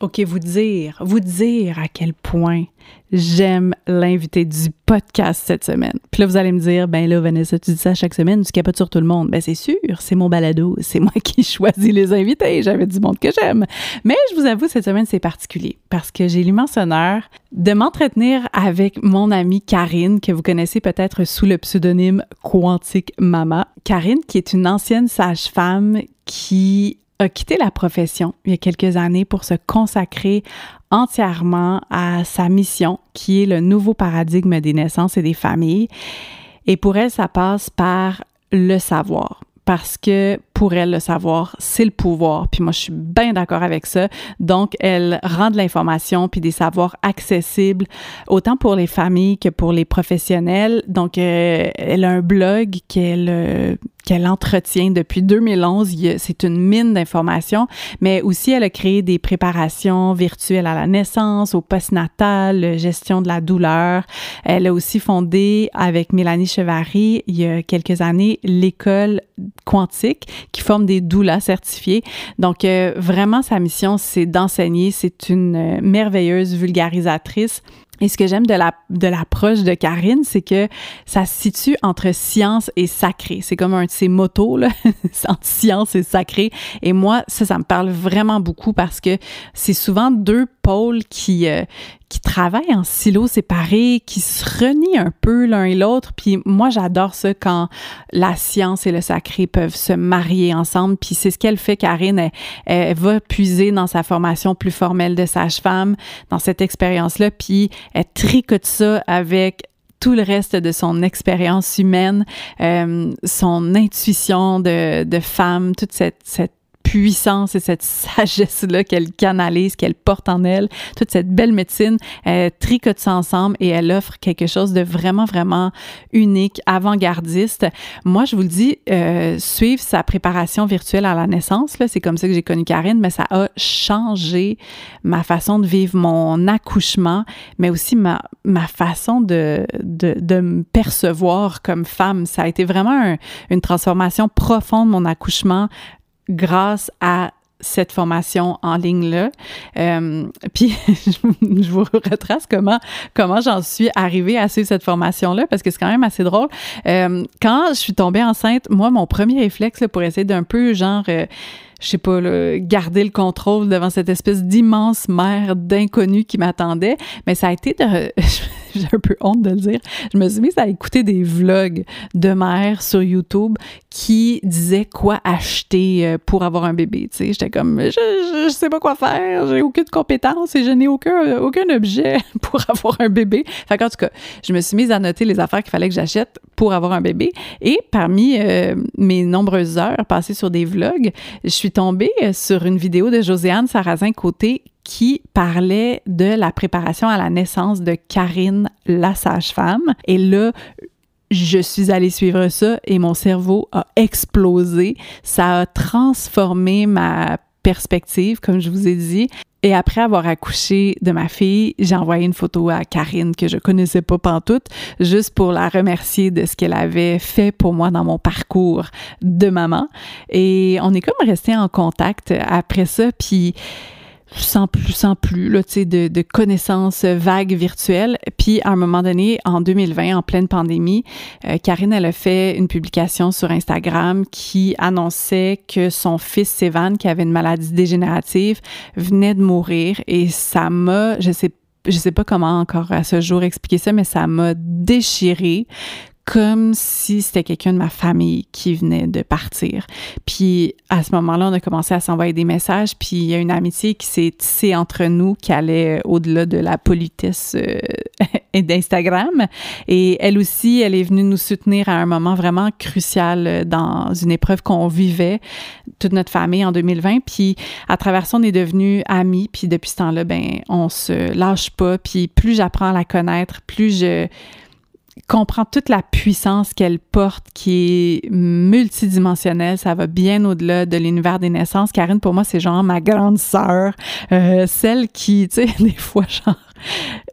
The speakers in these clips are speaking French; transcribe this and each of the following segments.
OK, vous dire, vous dire à quel point j'aime l'invité du podcast cette semaine. Puis là, vous allez me dire, ben là, Vanessa, tu dis ça chaque semaine, tu capotes sur tout le monde. Ben c'est sûr, c'est mon balado, c'est moi qui choisis les invités, j'avais du monde que j'aime. Mais je vous avoue, cette semaine, c'est particulier parce que j'ai l'immense honneur de m'entretenir avec mon amie Karine, que vous connaissez peut-être sous le pseudonyme Quantique Mama. Karine, qui est une ancienne sage-femme qui a quitté la profession il y a quelques années pour se consacrer entièrement à sa mission, qui est le nouveau paradigme des naissances et des familles. Et pour elle, ça passe par le savoir parce que pour elle, le savoir, c'est le pouvoir. Puis moi, je suis bien d'accord avec ça. Donc, elle rend de l'information puis des savoirs accessibles autant pour les familles que pour les professionnels. Donc, euh, elle a un blog qu'elle euh, qu'elle entretient depuis 2011. C'est une mine d'informations, mais aussi elle a créé des préparations virtuelles à la naissance, au postnatal, gestion de la douleur. Elle a aussi fondé avec Mélanie Chevary il y a quelques années l'école quantique qui forme des doulas certifiés. Donc euh, vraiment sa mission c'est d'enseigner, c'est une euh, merveilleuse vulgarisatrice et ce que j'aime de la de l'approche de Karine, c'est que ça se situe entre science et sacré. C'est comme un de ces motos là, entre science et sacré. Et moi, ça, ça me parle vraiment beaucoup parce que c'est souvent deux qui euh, qui travaillent en silos séparés, qui se renient un peu l'un et l'autre. Puis moi, j'adore ça quand la science et le sacré peuvent se marier ensemble. Puis c'est ce qu'elle fait, Karine. Elle, va puiser dans sa formation plus formelle de sage-femme, dans cette expérience-là. Puis elle tricote ça avec tout le reste de son expérience humaine, euh, son intuition de, femme, toute cette puissance et cette sagesse-là qu'elle canalise, qu'elle porte en elle, toute cette belle médecine, elle tricote ça ensemble et elle offre quelque chose de vraiment, vraiment unique, avant-gardiste. Moi, je vous le dis, euh, suivre sa préparation virtuelle à la naissance, là, c'est comme ça que j'ai connu Karine, mais ça a changé ma façon de vivre mon accouchement, mais aussi ma, ma façon de, de, de me percevoir comme femme. Ça a été vraiment un, une transformation profonde, mon accouchement, grâce à cette formation en ligne là. Euh, puis je vous retrace comment comment j'en suis arrivée à suivre cette formation là parce que c'est quand même assez drôle. Euh, quand je suis tombée enceinte, moi mon premier réflexe pour essayer d'un peu genre euh, je sais pas, garder le contrôle devant cette espèce d'immense mer d'inconnu qui m'attendait. Mais ça a été de. J'ai un peu honte de le dire. Je me suis mise à écouter des vlogs de mère sur YouTube qui disaient quoi acheter euh, pour avoir un bébé. Tu sais, j'étais comme, je, je, sais pas quoi faire, j'ai aucune compétence et je n'ai aucun, aucun objet pour avoir un bébé. Fait qu'en tout cas, je me suis mise à noter les affaires qu'il fallait que j'achète pour avoir un bébé. Et parmi euh, mes nombreuses heures passées sur des vlogs, je suis tombée euh, sur une vidéo de Josiane Sarrazin-Côté qui parlait de la préparation à la naissance de Karine, la sage-femme. Et là, je suis allée suivre ça et mon cerveau a explosé. Ça a transformé ma perspective, comme je vous ai dit. Et après avoir accouché de ma fille, j'ai envoyé une photo à Karine que je connaissais pas pantoute, juste pour la remercier de ce qu'elle avait fait pour moi dans mon parcours de maman. Et on est comme resté en contact après ça, puis sans plus, sans plus, là, tu sais, de, de, connaissances vagues virtuelles. Puis, à un moment donné, en 2020, en pleine pandémie, euh, Karine, elle a fait une publication sur Instagram qui annonçait que son fils Sévan, qui avait une maladie dégénérative, venait de mourir. Et ça m'a, je sais je sais pas comment encore à ce jour expliquer ça, mais ça m'a déchiré comme si c'était quelqu'un de ma famille qui venait de partir. Puis à ce moment-là, on a commencé à s'envoyer des messages, puis il y a une amitié qui s'est tissée entre nous qui allait au-delà de la politesse euh, d'Instagram. Et elle aussi, elle est venue nous soutenir à un moment vraiment crucial dans une épreuve qu'on vivait, toute notre famille en 2020. Puis à travers ça, on est devenus amis. Puis depuis ce temps-là, ben on se lâche pas. Puis plus j'apprends à la connaître, plus je comprend toute la puissance qu'elle porte, qui est multidimensionnelle. Ça va bien au-delà de l'univers des naissances. Karine, pour moi, c'est genre ma grande sœur, euh, celle qui, tu sais, des fois, genre,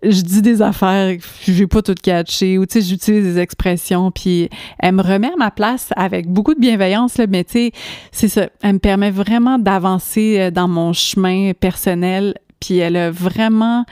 je dis des affaires, je vais pas tout catcher, ou tu sais, j'utilise des expressions, puis elle me remet à ma place avec beaucoup de bienveillance, là, mais tu sais, c'est ça, elle me permet vraiment d'avancer euh, dans mon chemin personnel Puis elle a vraiment.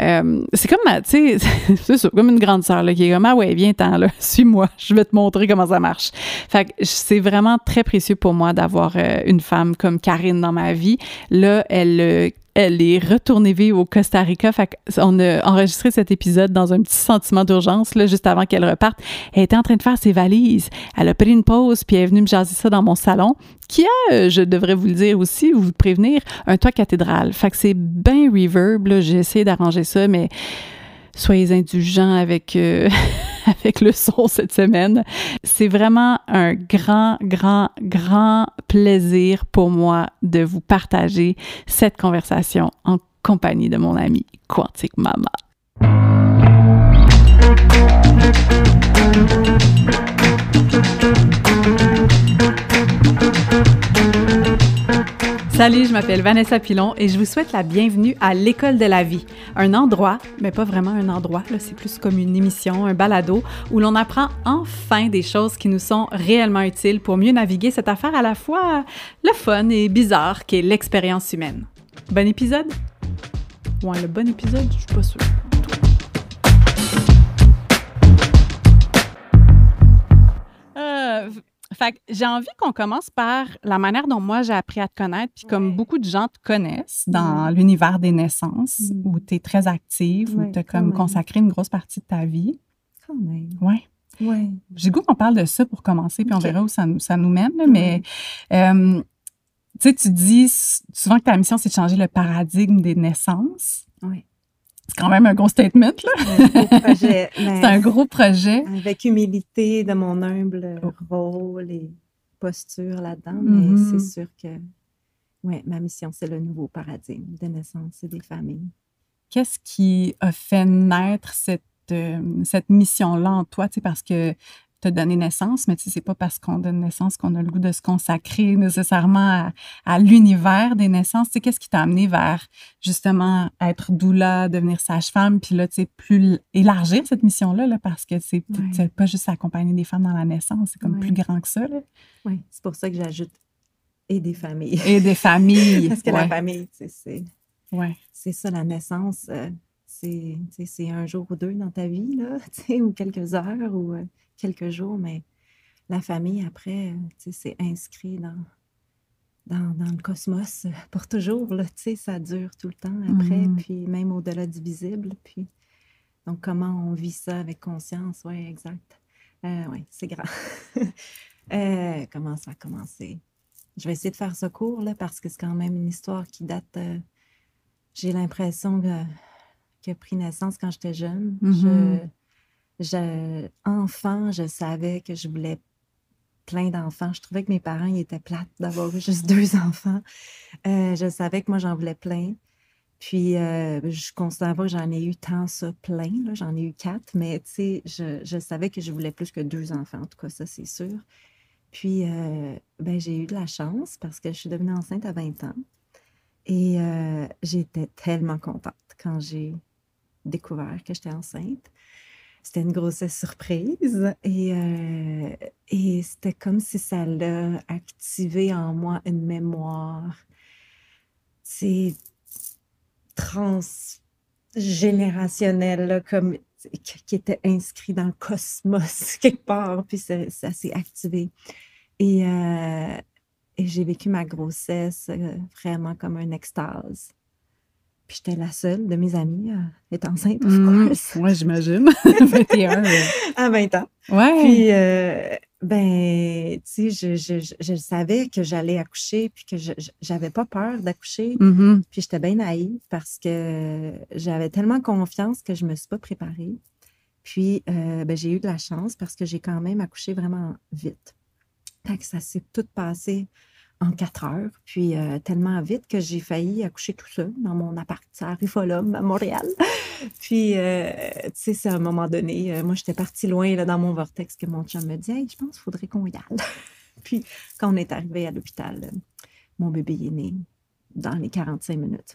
Euh, c'est comme, tu sais, c'est comme une grande sœur là, qui est comme, ah ouais, viens, t'en là, suis-moi, je vais te montrer comment ça marche. Fait que c'est vraiment très précieux pour moi d'avoir euh, une femme comme Karine dans ma vie. Là, elle, euh, elle est retournée vivre au Costa Rica. Fait on a enregistré cet épisode dans un petit sentiment d'urgence, là, juste avant qu'elle reparte. Elle était en train de faire ses valises. Elle a pris une pause, puis elle est venue me jaser ça dans mon salon, qui a, euh, je devrais vous le dire aussi, ou vous prévenir, un toit cathédral. Fait que c'est bien reverb. J'ai essayé d'arranger ça, mais soyez indulgents avec, euh, avec le son cette semaine. C'est vraiment un grand, grand, grand plaisir pour moi de vous partager cette conversation en compagnie de mon ami Quantique Mama. Salut, je m'appelle Vanessa Pilon et je vous souhaite la bienvenue à l'École de la vie, un endroit, mais pas vraiment un endroit, c'est plus comme une émission, un balado, où l'on apprend enfin des choses qui nous sont réellement utiles pour mieux naviguer cette affaire à la fois le fun et bizarre qu'est l'expérience humaine. Bon épisode? Ouais, le bon épisode, je suis pas sûre. Euh, fait que j'ai envie qu'on commence par la manière dont moi j'ai appris à te connaître, puis comme Ouais. beaucoup de gens te connaissent dans l'univers des naissances, Mm. où tu es très active, où tu as comme consacré une grosse partie de ta vie. Quand même. Ouais. Ouais. J'ai goût qu'on parle de ça pour commencer, puis on verra où ça nous, ça nous mène. là, Mais euh, tu sais, tu dis souvent que ta mission, c'est de changer le paradigme des naissances. Oui. C'est quand même un gros statement, C'est un gros projet. Avec humilité de mon humble Oh. rôle et posture là-dedans, mais c'est sûr que ouais, ma mission, c'est le nouveau paradigme des naissances et des familles. Qu'est-ce qui a fait naître cette, euh, cette mission-là en toi? Tu sais, parce que donné naissance, mais tu sais, c'est pas parce qu'on donne naissance qu'on a le goût de se consacrer nécessairement à, à l'univers des naissances. Tu sais, qu'est-ce qui t'a amené vers justement être doula, devenir sage-femme, puis là, tu sais, plus élargir cette mission-là, là, parce que c'est Ouais. pas juste accompagner des femmes dans la naissance, c'est comme Ouais. plus grand que ça. Oui, c'est pour ça que j'ajoute et des familles. Et des familles. Parce que ouais. la famille, tu sais, c'est ouais. c'est ça, la naissance, euh, c'est un jour ou deux dans ta vie, là, ou quelques heures ou euh, quelques jours, mais la famille, après, euh, c'est inscrit dans, dans, dans le cosmos euh, pour toujours, là, ça dure tout le temps après, Mhm. puis même au-delà du visible, puis donc comment on vit ça avec conscience, oui, exact. oui, c'est grand. Euh, comment ça a commencé? Je vais essayer de faire ce court, là, parce que c'est quand même une histoire qui date... euh, j'ai l'impression que, qui a pris naissance quand j'étais jeune. Je, je- enfant, je savais que je voulais plein d'enfants. Je trouvais que mes parents étaient plates d'avoir juste deux enfants. Euh, je savais que moi, j'en voulais plein. Puis, euh, je considère pas que j'en ai eu tant ça plein. J'en ai eu quatre, mais tu sais, je, je savais que je voulais plus que deux enfants. En tout cas, ça, c'est sûr. Puis, euh, ben, j'ai eu de la chance parce que je suis devenue enceinte à 20 ans. Et euh, j'étais tellement contente quand j'ai découvert que j'étais enceinte. C'était une grossesse surprise et, euh, et c'était comme si ça l'a activé en moi une mémoire. C'est transgénérationnel, comme qui était inscrit dans le cosmos quelque part, puis ça, s'est activé. Et, euh, et j'ai vécu ma grossesse euh, vraiment comme une extase. Puis j'étais la seule de mes amies à être enceinte, of Mhm. course, Ouais, j'imagine. 21. euh, à 20 ans. Ouais. Puis, euh, ben, tu sais, je, je, je, je savais que j'allais accoucher, puis que j'avais pas peur d'accoucher. Mhm. Puis j'étais bien naïve parce que j'avais tellement confiance que je me suis pas préparée. Puis, euh, ben, j'ai eu de la chance parce que j'ai quand même accouché vraiment vite. Fait que ça s'est tout passé en quatre heures, puis euh, tellement vite que j'ai failli accoucher tout seul dans mon appart à Folhomme, à Montréal. puis, euh, tu sais, c'est à un moment donné, euh, moi, j'étais partie loin là, dans mon vortex que mon chum me dit Hey, je pense qu'il faudrait qu'on y aille. puis, quand on est arrivé à l'hôpital, mon bébé est né dans les 45 minutes.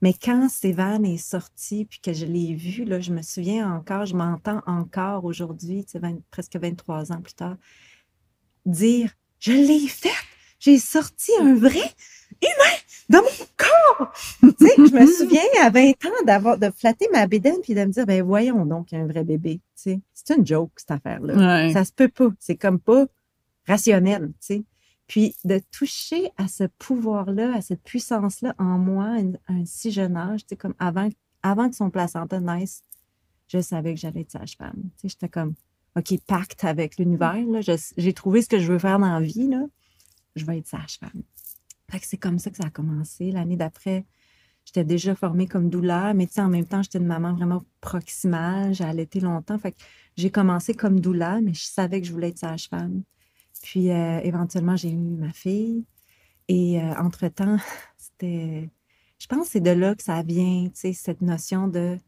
Mais quand Stéphane est sorti, puis que je l'ai vu, là, je me souviens encore, je m'entends encore aujourd'hui, tu sais, 20 presque 23 ans plus tard, dire Je l'ai fait! J'ai sorti un vrai humain dans mon corps! tu sais, je me souviens à 20 ans d'avoir de flatter ma bédaine puis de me dire ben voyons donc un vrai bébé, tu sais. C'est une joke cette affaire-là. Ouais. Ça se peut pas, c'est comme pas rationnel, tu sais. Puis de toucher à ce pouvoir-là, à cette puissance-là en moi à, un si jeune âge, tu sais comme avant avant que son placenta naisse, je savais que j'allais être sage-femme. Tu sais, j'étais comme OK, pacte avec l'univers là, j'ai trouvé ce que je veux faire dans la vie là. Je vais être sage-femme. Fait que c'est comme ça que ça a commencé. L'année d'après, j'étais déjà formée comme doula, mais tu sais, en même temps, j'étais une maman vraiment proximale. J'ai allaité longtemps. Fait que j'ai commencé comme doula, mais je savais que je voulais être sage-femme. Puis euh, éventuellement, j'ai eu ma fille. Et euh, entre-temps, c'était. Je pense que c'est de là que ça vient, tu sais, cette notion de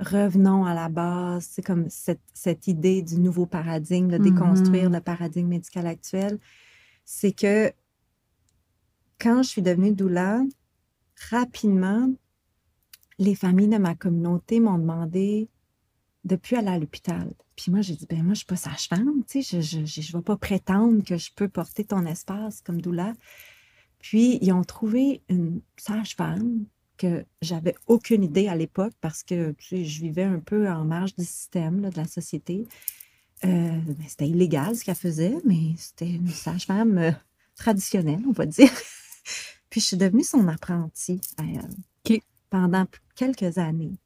revenons à la base, c'est comme cette, cette idée du nouveau paradigme, de déconstruire Mhm. le paradigme médical actuel. C'est que quand je suis devenue doula, rapidement, les familles de ma communauté m'ont demandé de plus aller à l'hôpital. Puis moi, j'ai dit, ben moi, je suis pas sage-femme, tu sais, je ne vais pas prétendre que je peux porter ton espace comme doula. Puis, ils ont trouvé une sage-femme que j'avais aucune idée à l'époque parce que tu sais, je vivais un peu en marge du système, de la société. Euh, ben, c'était illégal ce qu'elle faisait, mais c'était une sage-femme euh, traditionnelle, on va dire. Puis je suis devenue son apprentie à elle OK. pendant quelques années.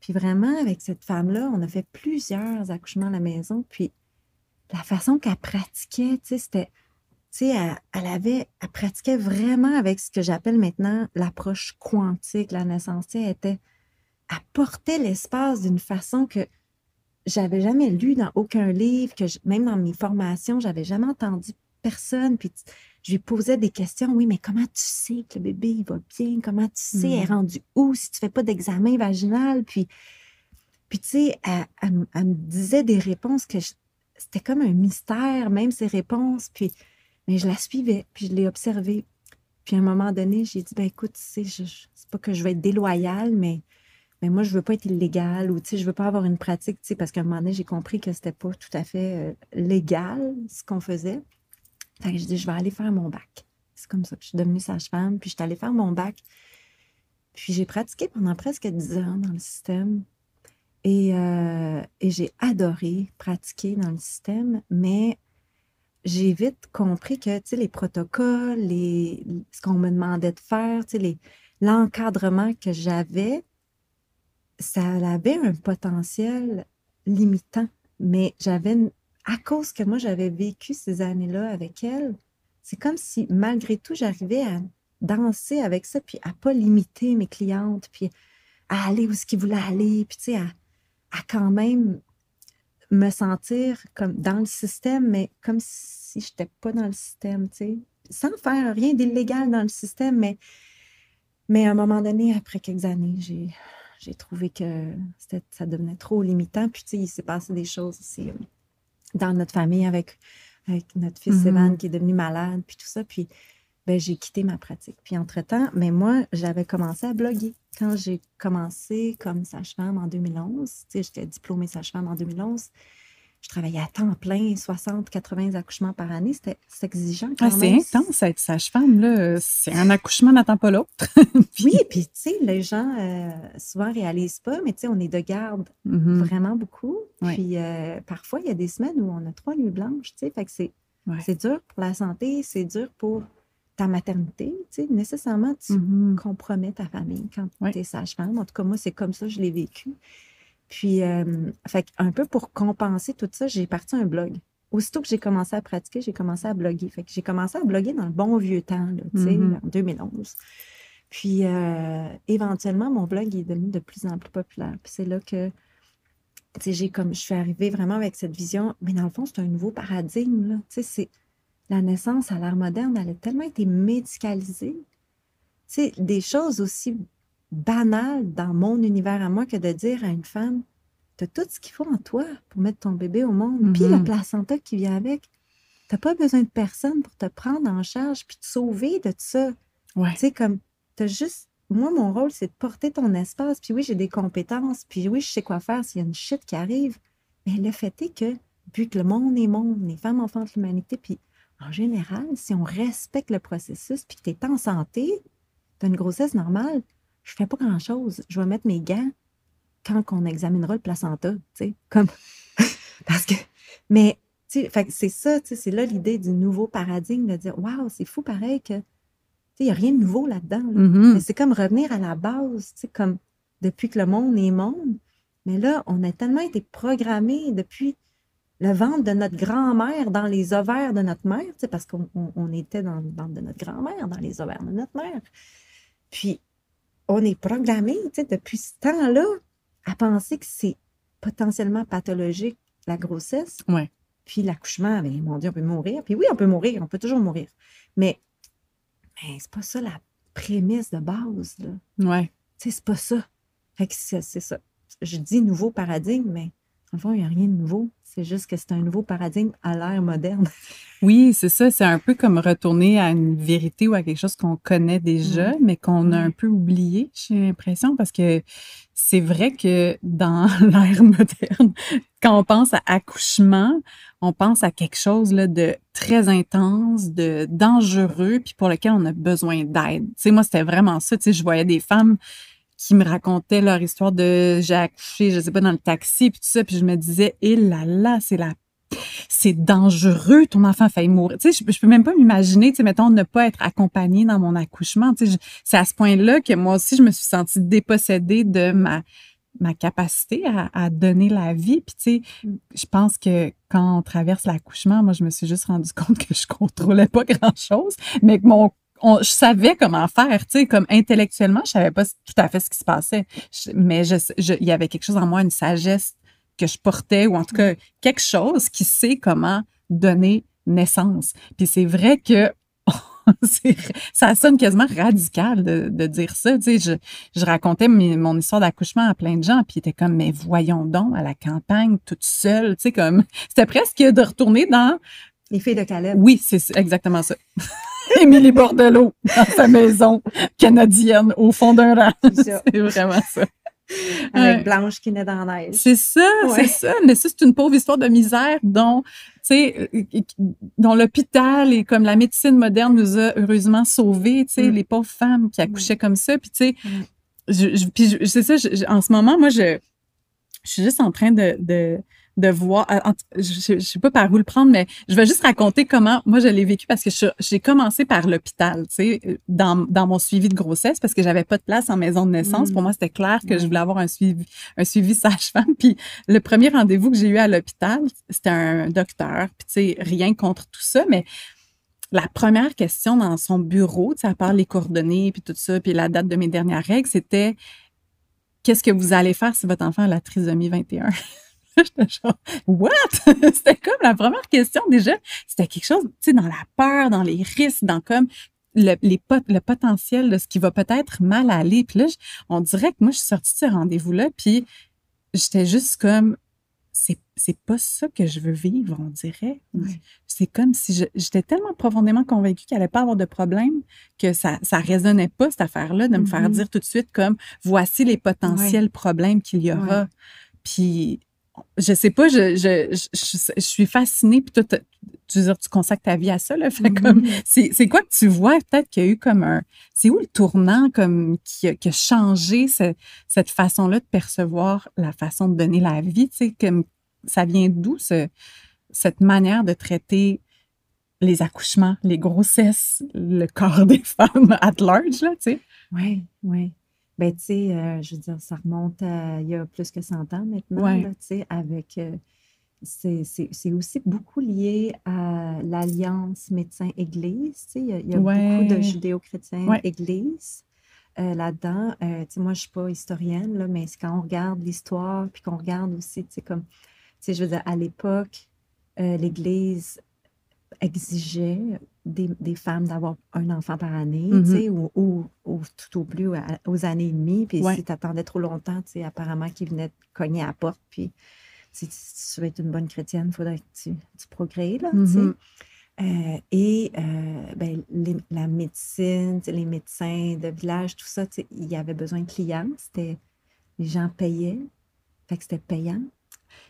Puis vraiment, avec cette femme-là, on a fait plusieurs accouchements à la maison. Puis la façon qu'elle pratiquait, tu sais, c'était. Tu sais, elle, elle avait, elle pratiquait vraiment avec ce que j'appelle maintenant l'approche quantique, la naissance. Tu sais, elle était, elle portait l'espace d'une façon que j'avais jamais lu dans aucun livre, que je- même dans mes formations, j'avais jamais entendu personne. Puis je lui posais des questions. Oui, mais comment tu sais que le bébé il va bien? Comment tu sais? Elle est Mhm. rendue où si tu fais pas d'examen vaginal? Puis, puis tu sais, elle, elle me- elle me disait des réponses que c'était comme un mystère, même ses réponses. Puis, mais je la suivais, puis je l'ai observée. Puis à un moment donné, j'ai dit, ben écoute, tu sais, c'est pas que je vais être déloyale, mais, mais moi, je veux pas être illégale ou, tu sais, je veux pas avoir une pratique, tu sais, parce qu'à un moment donné, j'ai compris que c'était pas tout à fait euh, légal, ce qu'on faisait. Fait que je dis, je vais aller faire mon bac. C'est comme ça que je suis devenue sage-femme, puis je suis allée faire mon bac. Puis j'ai pratiqué pendant presque 10 ans dans le système. Et, euh, et j'ai adoré pratiquer dans le système, mais j'ai vite compris que, les protocoles, les, ce qu'on me demandait de faire, l'encadrement que j'avais, ça avait un potentiel limitant. Mais j'avais, à cause que moi, j'avais vécu ces années-là avec elle, c'est comme si, malgré tout, j'arrivais à danser avec ça, puis à pas limiter mes clientes, puis à aller où ce qu'ils voulaient aller, puis tu sais, à, à quand même me sentir comme dans le système, mais comme si je n'étais pas dans le système, tu sais, sans faire rien d'illégal dans le système, mais, mais à un moment donné, après quelques années, j'ai, j'ai trouvé que ça devenait trop limitant. Puis, tu sais, il s'est passé des choses aussi euh, dans notre famille avec, avec notre fils Mhm. Evan qui est devenu malade, puis tout ça. Puis, ben, j'ai quitté ma pratique. Puis, entre-temps, mais moi, j'avais commencé à bloguer. Quand j'ai commencé comme sage-femme en 2011, tu sais, j'étais diplômée sage-femme en 2011, je travaillais à temps plein, 60, 80 accouchements par année. C'était exigeant quand Ah, c'est intense être sage-femme, là. C'est un accouchement n'attend pas l'autre. Puis- Oui, puis tu sais, les gens euh, souvent réalisent pas, mais tu sais, on est de garde Mhm. vraiment beaucoup. Puis euh, parfois, il y a des semaines où on a trois nuits blanches, tu sais, fait que c'est Ouais. dur pour la santé, c'est dur pour ta maternité, tu sais, nécessairement, tu Mhm. compromets ta famille quand tu es sage-femme. En tout cas, moi, c'est comme ça, je l'ai vécu. Puis, euh, fait un peu pour compenser tout ça, j'ai parti un blog. Aussitôt que j'ai commencé à pratiquer, j'ai commencé à bloguer. Fait que j'ai commencé à bloguer dans le bon vieux temps, là, tu sais, Mhm. en 2011. Puis, euh, éventuellement, mon blog est devenu de plus en plus populaire. Puis c'est là que, j'ai comme, je suis arrivée vraiment avec cette vision, mais dans le fond, c'est un nouveau paradigme, c'est, la naissance à l'ère moderne, elle a tellement été médicalisée. Sais, des choses aussi banales dans mon univers à moi que de dire à une femme, tu as tout ce qu'il faut en toi pour mettre ton bébé au monde, puis le Mhm. placenta qui vient avec. Tu pas besoin de personne pour te prendre en charge puis te sauver de ça. Ouais. Tu sais, comme, t'as juste. Moi, mon rôle, c'est de porter ton espace. Puis oui, j'ai des compétences. Puis oui, je sais quoi faire s'il y a une shit qui arrive. Mais le fait est que, vu que le monde est monde, les femmes enfantent l'humanité, puis en général, si on respecte le processus, puis que tu es en santé, tu as une grossesse normale, je fais pas grand-chose. Je vais mettre mes gants quand on examinera le placenta, tu sais, comme... Parce que... Mais, tu sais, c'est ça, tu sais, c'est là l'idée du nouveau paradigme, de dire, waouh, c'est fou pareil que, tu sais, il n'y a rien de nouveau là-dedans. Mhm. Mais c'est comme revenir à la base, tu sais, comme depuis que le monde est monde. Mais là, on a tellement été programmés depuis le ventre de notre grand-mère dans les ovaires de notre mère, tu sais, parce qu'on on- on était dans le ventre de notre grand-mère, dans les ovaires de notre mère. Puis, on est programmé, depuis ce temps-là, à penser que c'est potentiellement pathologique, la grossesse. Ouais. Puis l'accouchement, ben, mon Dieu, on peut mourir. Puis oui, on peut mourir, on peut toujours mourir. Mais, mais c'est pas ça la prémisse de base, là. Ouais. Tu sais, c'est pas ça. Fait que c'est c'est ça. Je dis nouveau paradigme, mais en fond, il n'y a rien de nouveau. C'est juste que c'est un nouveau paradigme à l'ère moderne. Oui, c'est ça. C'est un peu comme retourner à une vérité ou à quelque chose qu'on connaît déjà, mais qu'on a un peu oublié, j'ai l'impression, parce que c'est vrai que dans l'ère moderne, quand on pense à accouchement, on pense à quelque chose là, de très intense, de dangereux, puis pour lequel on a besoin d'aide. Tu sais, moi, c'était vraiment ça. Tu sais, je voyais des femmes qui me racontaient leur histoire de j'ai accouché, je sais pas, dans le taxi, puis tout ça, puis je me disais, eh là là, c'est la c'est dangereux, ton enfant a failli mourir. Tu sais, je, je peux même pas m'imaginer, tu sais, mettons, ne pas être accompagnée dans mon accouchement. Tu sais, c'est à ce point-là que moi aussi, je me suis sentie dépossédée de ma, ma capacité à, à donner la vie. Puis, tu sais, Mm. je pense que quand on traverse l'accouchement, moi, je me suis juste rendu compte que je contrôlais pas grand-chose, mais que mon on- je savais comment faire, tu sais, comme intellectuellement, je savais pas tout à fait ce qui se passait, Je- mais je, je- il y avait quelque chose en moi, une sagesse que je portais, ou en tout cas quelque chose qui sait comment donner naissance. Puis c'est vrai que ça sonne quasiment radical de, de dire ça. Tu sais, je, je racontais mon histoire d'accouchement à plein de gens, puis ils étaient comme, mais voyons donc, à la campagne, toute seule, tu sais, comme, c'était presque de retourner dans, Les filles de Caleb. oui, c'est exactement ça. Émilie Bordelot, dans sa maison canadienne, au fond d'un rang. C'est vraiment ça. Avec. Blanche qui naît dans la neige. C'est ça, Ouais. c'est ça. Mais ça, c'est une pauvre histoire de misère dont, tu sais, euh, dont l'hôpital et comme la médecine moderne nous a heureusement sauvés, tu sais, Mm. les pauvres femmes qui accouchaient comme ça. Puis, tu sais, Mm. je, je- puis je- c'est ça, en ce moment, moi, je, je suis juste en train de, de, de voir, en- je, je sais pas par où le prendre, mais je vais juste raconter comment moi je l'ai vécu parce que j'ai commencé par l'hôpital, tu sais, dans, dans mon suivi de grossesse parce que j'avais pas de place en maison de naissance. Mm. Pour moi, c'était clair que je voulais avoir un suivi, un suivi sage-femme. Puis le premier rendez-vous que j'ai eu à l'hôpital, c'était un docteur. Puis tu sais, rien contre tout ça, mais la première question dans son bureau, tu sais, à part les coordonnées puis tout ça, puis la date de mes dernières règles, c'était qu'est-ce que vous allez faire si votre enfant a la trisomie 21? J'étais genre, what? c'était comme la première question déjà. C'était quelque chose, tu sais, dans la peur, dans les risques, dans comme le, les pot- le potentiel de ce qui va peut-être mal aller. Puis là, je- on dirait que moi, je suis sortie de ce rendez-vous-là, puis j'étais juste comme, c'est, pas ça que je veux vivre, on dirait. C'est comme si je- j'étais tellement profondément convaincue qu'il allait pas avoir de problème que ça, ça résonnait pas, cette affaire-là, de me faire Mhm. dire tout de suite comme, voici les potentiels problèmes qu'il y aura. Puis, je sais pas, je, je, je, je- je suis fascinée. Puis toi, tu veux dire, tu consacres ta vie à ça, là. Fait Mhm. comme, c'est, c'est quoi que tu vois? Peut-être qu'il y a eu comme un, c'est où le tournant comme qui a, qui a changé ce- cette façon-là de percevoir la façon de donner la vie? Tu sais, comme, ça vient d'où ce- cette manière de traiter les accouchements, les grossesses, le corps des femmes at large, là, tu sais? Oui, oui. Ben, tu sais, euh, je veux dire, ça remonte à il y a plus que 100 ans maintenant, Ouais. tu sais, avec. euh, c'est aussi beaucoup lié à l'alliance médecin-église. Tu sais, il y a, il y a beaucoup de judéo-chrétiens Ouais. églises euh, là-dedans. Tu sais, moi, je suis pas historienne, là, mais c'est quand on regarde l'histoire, puis qu'on regarde aussi, tu sais, comme, tu sais, je veux dire, à l'époque, l'Église exigeait des, des femmes d'avoir un enfant par année, tu Mhm. sais, ou, ou- ou tout au plus aux années et demie. Puis Ouais. si tu attendais trop longtemps, tu sais, apparemment qu'ils venaient te cogner à la porte. Puis si tu, veux être une bonne chrétienne, il faudrait que tu, tu procrées, là, tu sais. Mhm. Euh, et euh, ben, les- la médecine, les médecins de village, tout ça, il y avait besoin de clients. C'était, les gens payaient. Fait que c'était payant.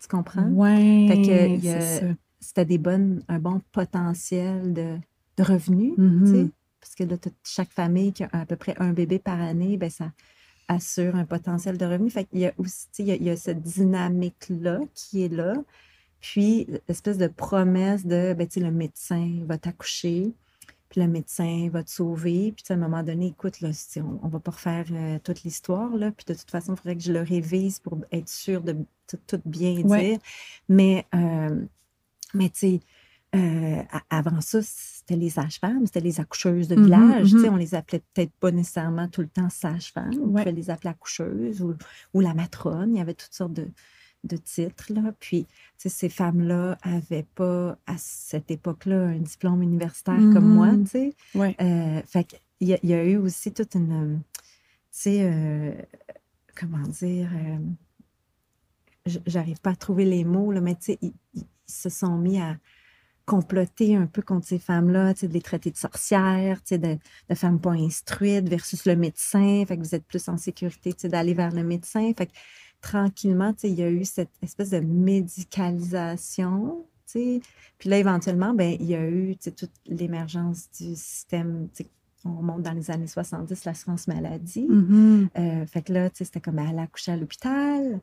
Tu comprends? Ouais, Fait que y a- ça. c'était des bonnes, un bon potentiel de, de revenus, tu sais. Mhm. Parce que là, chaque famille qui a à peu près un bébé par année, ben ça, assure un potentiel de revenu. Fait qu'il y a aussi, il y a, il y a cette dynamique-là qui est là. Puis, l'espèce de promesse de, ben, tu sais, le médecin va t'accoucher, puis le médecin va te sauver. Puis, à un moment donné, écoute, là, on, on va pas refaire euh, toute l'histoire, là. Puis, de toute façon, il faudrait que je le révise pour être sûr de tout, bien dire. Mais, euh, mais tu sais, euh, avant ça, c'était les sages-femmes, c'était les accoucheuses de mm-hmm, village. Mm-hmm. On les appelait peut-être pas nécessairement tout le temps sages-femmes. On pouvait les appeler accoucheuses ou, ou, la matrone. Il y avait toutes sortes de, de titres. Là. Puis, ces femmes-là n'avaient pas, à cette époque-là, un diplôme universitaire comme moi. Mm-hmm. Ouais. Euh, fait il y, a, il y, a eu aussi toute une. Tu sais, euh, comment dire. J'arrive pas à trouver les mots, là, mais tu sais, ils se sont mis à comploter un peu contre ces femmes-là, de les traiter de sorcières, de, de femmes pas instruites versus le médecin. Fait que vous êtes plus en sécurité d'aller vers le médecin. Fait que tranquillement, il y a eu cette espèce de médicalisation. Puis là, éventuellement, ben, il y a eu toute l'émergence du système on remonte dans les années 70, l'assurance maladie. Mm-hmm. Euh, fait que là, c'était comme aller accoucher à l'hôpital.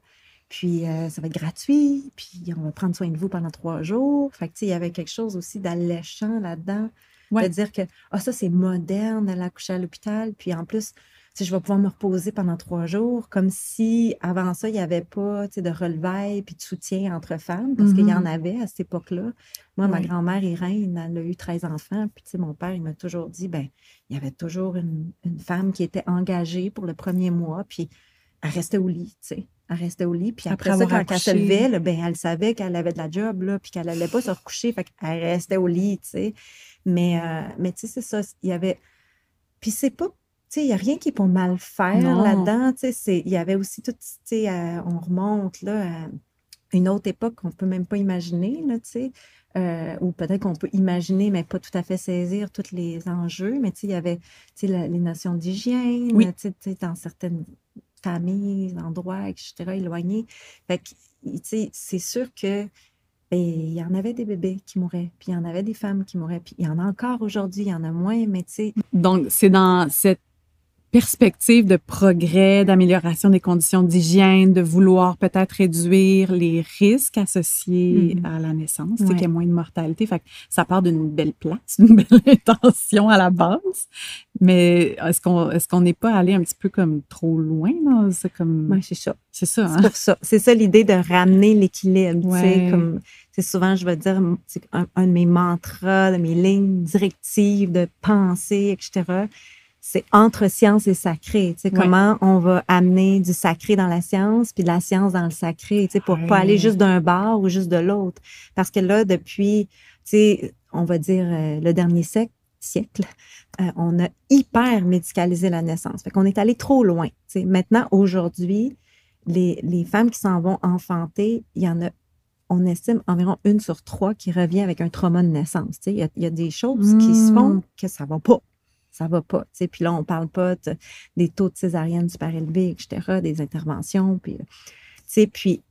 Puis euh, ça va être gratuit, puis on va prendre soin de vous pendant trois jours. Fait que, il y avait quelque chose aussi d'alléchant là-dedans. De dire que, ah, ça, c'est moderne d'aller accoucher à l'hôpital. Puis en plus, je vais pouvoir me reposer pendant trois jours, comme si avant ça, il n'y avait pas de relevailles puis de soutien entre femmes, parce qu'il y en mm-hmm. avait à cette époque-là. Moi, ma grand-mère Irène, elle a eu 13 enfants, puis mon père, il m'a toujours dit, ben il y avait toujours une, une, femme qui était engagée pour le premier mois, puis elle restait au lit, tu sais elle restait au lit. Puis après, ça, quand elle se levait, ben, elle savait qu'elle avait de la job, là, puis qu'elle n'allait pas se recoucher. Fait qu'elle restait au lit, tu sais. Mais, euh, mais tu sais, c'est ça. Il y avait. Puis c'est pas. Tu sais, il n'y a rien qui est pour mal faire là-dedans. Tu sais, il y avait aussi tout. Tu sais, euh, on remonte, là, à une autre époque qu'on ne peut même pas imaginer, là, tu sais. Euh, ou peut-être qu'on peut imaginer, mais pas tout à fait saisir tous les enjeux. Mais tu sais, il y avait tu sais, les notions d'hygiène, tu sais, dans certaines famille, endroits, etc., éloignés. Fait que, c'est sûr que ben, il y en avait des bébés qui mouraient, puis il y en avait des femmes qui mouraient, puis il y en a encore aujourd'hui, il y en a moins, mais tu sais. Donc, c'est dans cette perspective de progrès, d'amélioration des conditions d'hygiène, de vouloir peut-être réduire les risques associés mm-hmm. à la naissance, c'est qu'il y a moins de mortalité. Fait que ça part d'une belle place, d'une belle intention à la base. Mais est-ce qu'on est-ce qu'on n'est pas allé un petit peu comme trop loin C'est comme c'est ça. C'est ça. Hein? C'est pour ça. C'est ça l'idée de ramener l'équilibre. Ouais. Comme c'est souvent, je vais dire, un, un de mes mantras, de mes lignes directives de pensée, etc c'est entre science et sacré. Tu sais, comment on va amener du sacré dans la science, puis de la science dans le sacré, tu sais, pour pas aller juste d'un bar ou juste de l'autre. Parce que là, depuis, tu sais, on va dire euh, le dernier siècle, siècle euh, on a hyper médicalisé la naissance. Fait qu'on est allé trop loin. Tu sais. Maintenant, aujourd'hui, les, les femmes qui s'en vont enfanter, il y en a on estime environ une sur trois qui revient avec un trauma de naissance. Il y, y, a des choses qui se font hmm. que ça va pas ça va pas. sais. Puis là, on parle pas des taux de césarienne super élevés, etc., des interventions. Puis, euh, puis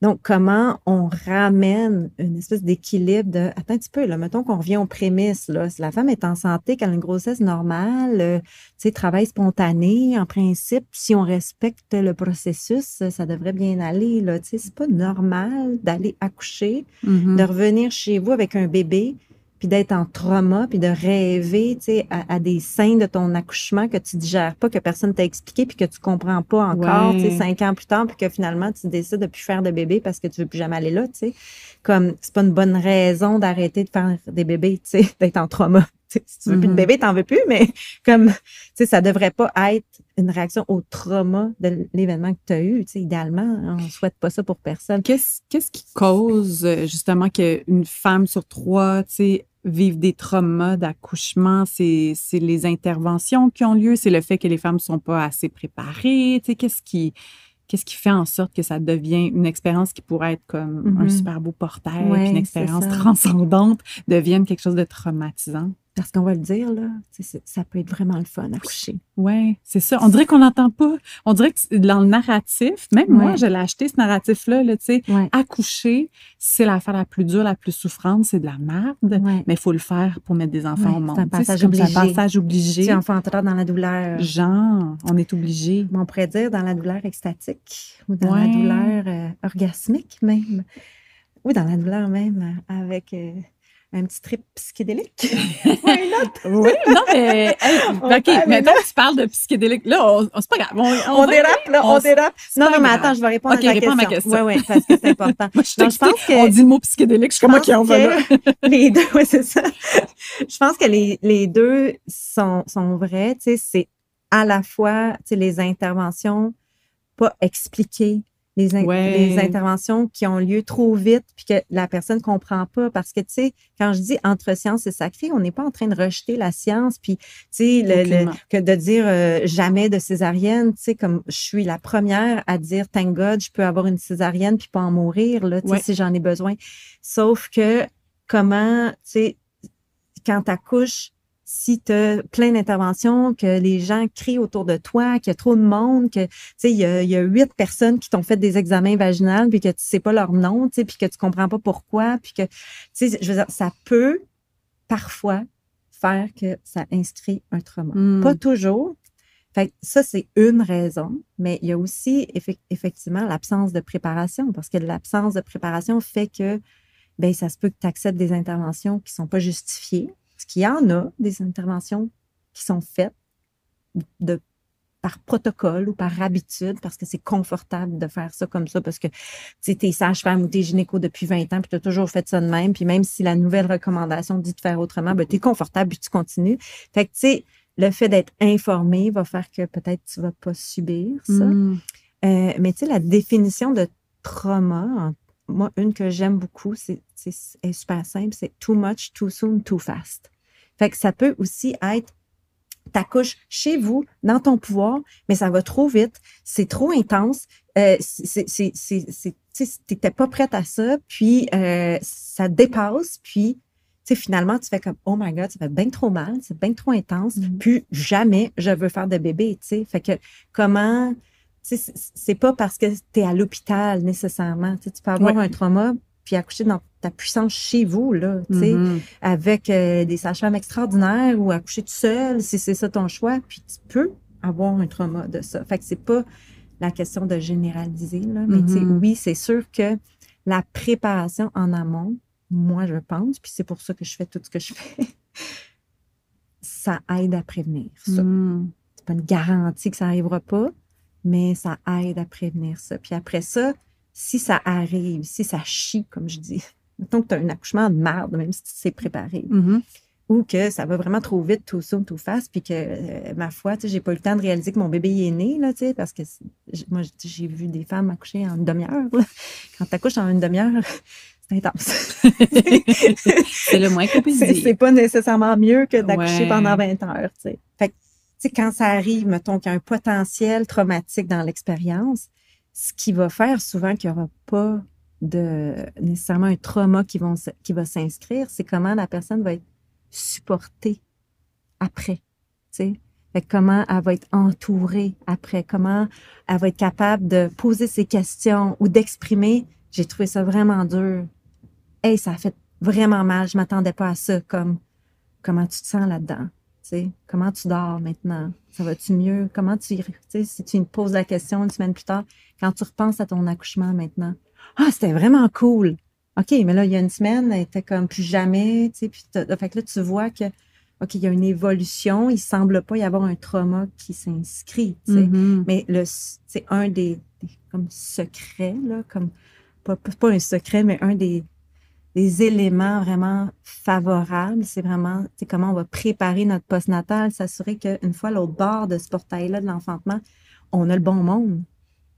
donc, comment on ramène une espèce d'équilibre de. Attends un petit peu, là, mettons qu'on revient aux prémices. Là. Si la femme est en santé, qu'elle a une grossesse normale, euh, sais, travail spontané, en principe, si on respecte le processus, ça devrait bien aller. Là. C'est pas normal d'aller accoucher, mm-hmm. de revenir chez vous avec un bébé, puis d'être en trauma, puis de rêver, tu sais, à, des scènes de ton accouchement que tu digères pas, que personne t'a expliqué, puis que tu comprends pas encore, tu sais, cinq ans plus tard, puis que finalement tu décides de plus faire de bébé parce que tu veux plus jamais aller là, tu sais. Comme c'est pas une bonne raison d'arrêter de faire des bébés, tu sais, d'être en trauma. Si tu veux plus de mm-hmm. bébé, t'en veux plus, mais comme, tu sais, ça devrait pas être une réaction au trauma de l'événement que tu as eu. Tu sais, idéalement, on souhaite pas ça pour personne. Qu'est-ce, qui cause euh, justement qu'une femme sur trois, tu sais, vivent des traumas d'accouchement, c'est les interventions qui ont lieu, c'est le fait que les femmes ne sont pas assez préparées? Tu sais, qu'est-ce qui, qu'est-ce qui fait en sorte que ça devient une expérience qui pourrait être comme un mm-hmm. super beau portail, une expérience transcendante, devienne quelque chose de traumatisant? Parce qu'on va le dire, là, ça peut être vraiment le fun à coucher. Oui, c'est ça. On dirait qu'on n'entend pas. On dirait que dans le narratif, même moi, je l'ai acheté, ce narratif-là, là, tu sais, accoucher, c'est l'affaire la plus dure, la plus souffrante, c'est de la merde, mais il faut le faire pour mettre des enfants au monde. C'est un passage obligé. Un passage obligé. Dans la douleur. Genre, on est obligé. On pourrait dire dans la douleur extatique ou dans la douleur euh, orgasmique même. Ou dans la douleur même avec... Euh, un petit trip psychédélique? oui, non, mais. OK, maintenant tu parles de psychédélique. Là, on, c'est pas grave. On, dérape, là, on, dérape. Non, non, mais attends, je vais répondre à, ta question. ma question. Oui, oui, parce que c'est important. Moi, je, pense que, On dit le mot psychédélique, je suis comme qui en va là? les deux, oui, c'est ça. Je pense que les, les deux sont, sont vrais. Tu sais, c'est à la fois, tu sais, les interventions pas expliquées les, interventions qui ont lieu trop vite puis que la personne ne comprend pas. Parce que, tu sais, quand je dis entre science et sacré, on n'est pas en train de rejeter la science puis, tu sais, le, que de dire euh, jamais de césarienne, tu sais, comme je suis la première à dire, thank God, je peux avoir une césarienne puis pas en mourir, là, tu sais, si j'en ai besoin. Sauf que comment, tu sais, quand tu accouches, si tu as plein d'interventions, que les gens crient autour de toi, qu'il y a trop de monde, que il y a, y a huit personnes qui t'ont fait des examens vaginaux, puis que tu sais pas leur nom, puis que tu comprends pas pourquoi, puis que je veux dire, ça peut parfois faire que ça inscrit un trauma. Hmm. Pas toujours. Fait ça, c'est une raison, mais il y a aussi effectivement l'absence de préparation, parce que l'absence de préparation fait que ben, ça se peut que tu acceptes des interventions qui sont pas justifiées parce qu'il y en a des interventions qui sont faites de, par protocole ou par habitude, parce que c'est confortable de faire ça comme ça, parce que tu es sage-femme ou t'es gynéco depuis 20 ans, puis tu as toujours fait ça de même, puis même si la nouvelle recommandation dit de faire autrement, ben, tu es confortable, puis tu continues. Fait que, tu sais, le fait d'être informé va faire que peut-être tu vas pas subir ça. Hmm. Euh, mais tu sais, la définition de trauma, moi, une que j'aime beaucoup, c'est super simple, c'est too much, too soon, too fast. Fait que ça peut aussi être ta couche chez vous, dans ton pouvoir, mais ça va trop vite, c'est trop intense, euh, n'étais pas prête à ça, puis euh, ça dépasse, puis finalement, tu fais comme Oh my God, ça fait bien trop mal, c'est bien trop intense, mm-hmm. puis jamais je veux faire de bébé. sais. Fait que comment c'est pas parce que tu es à l'hôpital nécessairement. tu peux avoir un trauma puis accoucher dans ta puissance chez vous, là, mm-hmm. avec euh, des sages-femmes extraordinaires ou accoucher tout seul, si c'est ça ton choix, puis tu peux avoir un trauma de ça. Fait que c'est pas la question de généraliser, là, mais mm-hmm. oui, c'est sûr que la préparation en amont, moi, je pense, puis c'est pour ça que je fais tout ce que je fais, ça aide à prévenir ça. Mm. C'est pas une garantie que ça n'arrivera pas, mais ça aide à prévenir ça. Puis après ça, si ça arrive, si ça chie, comme je dis, mettons que tu as un accouchement de merde, même si tu sais préparé, mm-hmm. ou que ça va vraiment trop vite, tout soon, tout fast, puis que, euh, ma foi, tu sais, j'ai pas eu le temps de réaliser que mon bébé est né, là, tu sais, parce que moi, j'ai vu des femmes accoucher en une demi-heure. Quand tu accouches en une demi-heure, c'est intense. c'est le moins qu'on puisse dire. C'est pas nécessairement mieux que d'accoucher pendant 20 heures, tu sais. Fait que quand ça arrive, mettons qu'il y a un potentiel traumatique dans l'expérience, ce qui va faire souvent qu'il n'y aura pas de nécessairement un trauma qui, va s'inscrire, c'est comment la personne va être supportée après. Fait comment elle va être entourée après, comment elle va être capable de poser ses questions ou d'exprimer j'ai trouvé ça vraiment dur. Hey, ça a fait vraiment mal, je m'attendais pas à ça. Comme comment tu te sens là-dedans? Comment tu dors maintenant? Ça va-tu mieux? Comment tu si tu me poses la question une semaine plus tard, quand tu repenses à ton accouchement maintenant, ah, c'était vraiment cool. OK, mais là, il y a une semaine, elle était comme plus jamais, tu sais, puis fait que là, tu vois que, OK, il y a une évolution, il semble pas y avoir un trauma qui s'inscrit, tu sais. Mm-hmm. Mais le, c'est un des, comme secrets, là, comme, pas, pas un secret, mais un des, des éléments vraiment favorables. C'est vraiment c'est comment on va préparer notre postnatal, s'assurer qu'une fois l'autre bord de ce portail-là de l'enfantement, on a le bon monde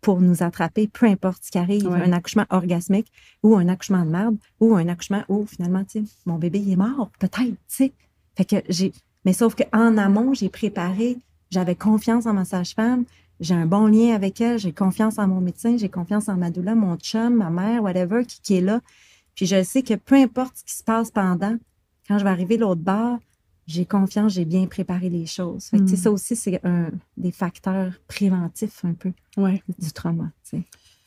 pour nous attraper, peu importe ce qui arrive, un accouchement orgasmique ou un accouchement de merde ou un accouchement où finalement, tu sais, mon bébé est mort, peut-être, tu sais. Fait que j'ai, mais sauf qu'en amont, j'ai préparé, j'avais confiance en ma sage-femme, j'ai un bon lien avec elle, j'ai confiance en mon médecin, j'ai confiance en ma doula, mon chum, ma mère, whatever, qui, qui est là. Puis je sais que peu importe ce qui se passe pendant, quand je vais arriver l'autre bord, j'ai confiance, j'ai bien préparé les choses. Fait que, tu sais, Mm. Ça aussi, c'est un des facteurs préventifs un peu Ouais. du trauma.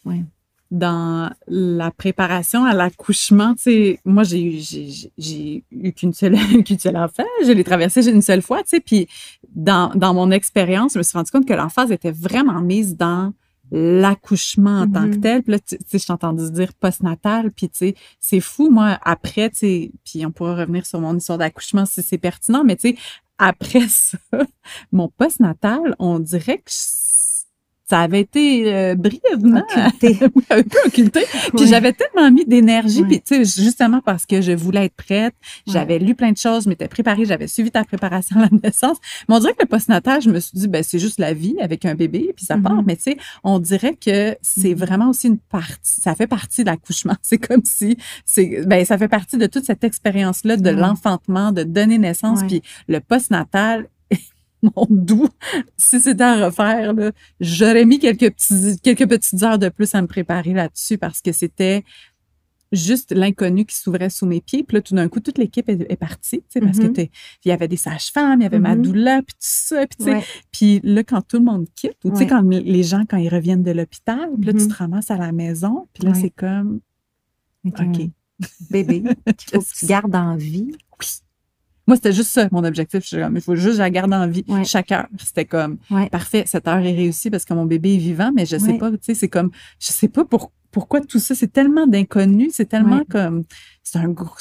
Ouais. dans la préparation à l'accouchement, tu sais, moi, j'ai eu, j'ai, j'ai- eu qu'une seule, qu'une seule enfant. Je l'ai traversée une seule fois, tu sais. Puis, dans, dans mon expérience, je me suis rendu compte que l'emphase était vraiment mise dans l'accouchement en tant que Mhm. tel. Puis là, tu tu sais, je t'ai entendu dire postnatal. Puis, tu sais, c'est fou, moi, après, tu sais, puis on pourra revenir sur mon histoire d'accouchement si c'est pertinent, mais tu sais, après ça, mon postnatal, on dirait que je- ça avait été euh, brièvement Occulté. oui, un peu occulté. Puis j'avais tellement mis d'énergie, Ouais. puis tu sais, justement parce que je voulais être prête, j'avais lu plein de choses, je m'étais préparée, j'avais suivi ta préparation à la naissance. Mais on dirait que le postnatal, je me suis dit, ben c'est juste la vie avec un bébé, puis ça part. Mais tu sais, on dirait que c'est Mhm. vraiment aussi une partie, ça fait partie de l'accouchement. C'est comme si, c'est, ben ça fait partie de toute cette expérience-là de l'enfantement, de donner naissance, puis le postnatal. Mon doux, si c'était à refaire, j'aurais mis quelques, petits, quelques petites heures de plus à me préparer là-dessus parce que c'était juste l'inconnu qui s'ouvrait sous mes pieds. Puis là, tout d'un coup, toute l'équipe est, est partie, tu sais, parce que Mhm. t'es- il y avait des sages-femmes, il y avait ma Mhm. doula, puis tout ça. Puis, tu sais, Ouais. puis là, quand tout le monde quitte, ou tu sais, quand les gens, quand ils reviennent de l'hôpital, puis là, tu Mhm. te ramasses à la maison, puis là, Ouais. c'est comme, OK. bébé qu'il faut que tu gardes en vie. Oui. Moi, c'était juste ça, mon objectif. Je il faut juste que je la garde en vie Ouais. chaque heure. C'était comme, Ouais. parfait, cette heure est réussie parce que mon bébé est vivant, mais je sais pas, tu sais, c'est comme, je sais pas pour, pourquoi tout ça, c'est tellement d'inconnu, c'est tellement Ouais. comme, c'est un gros,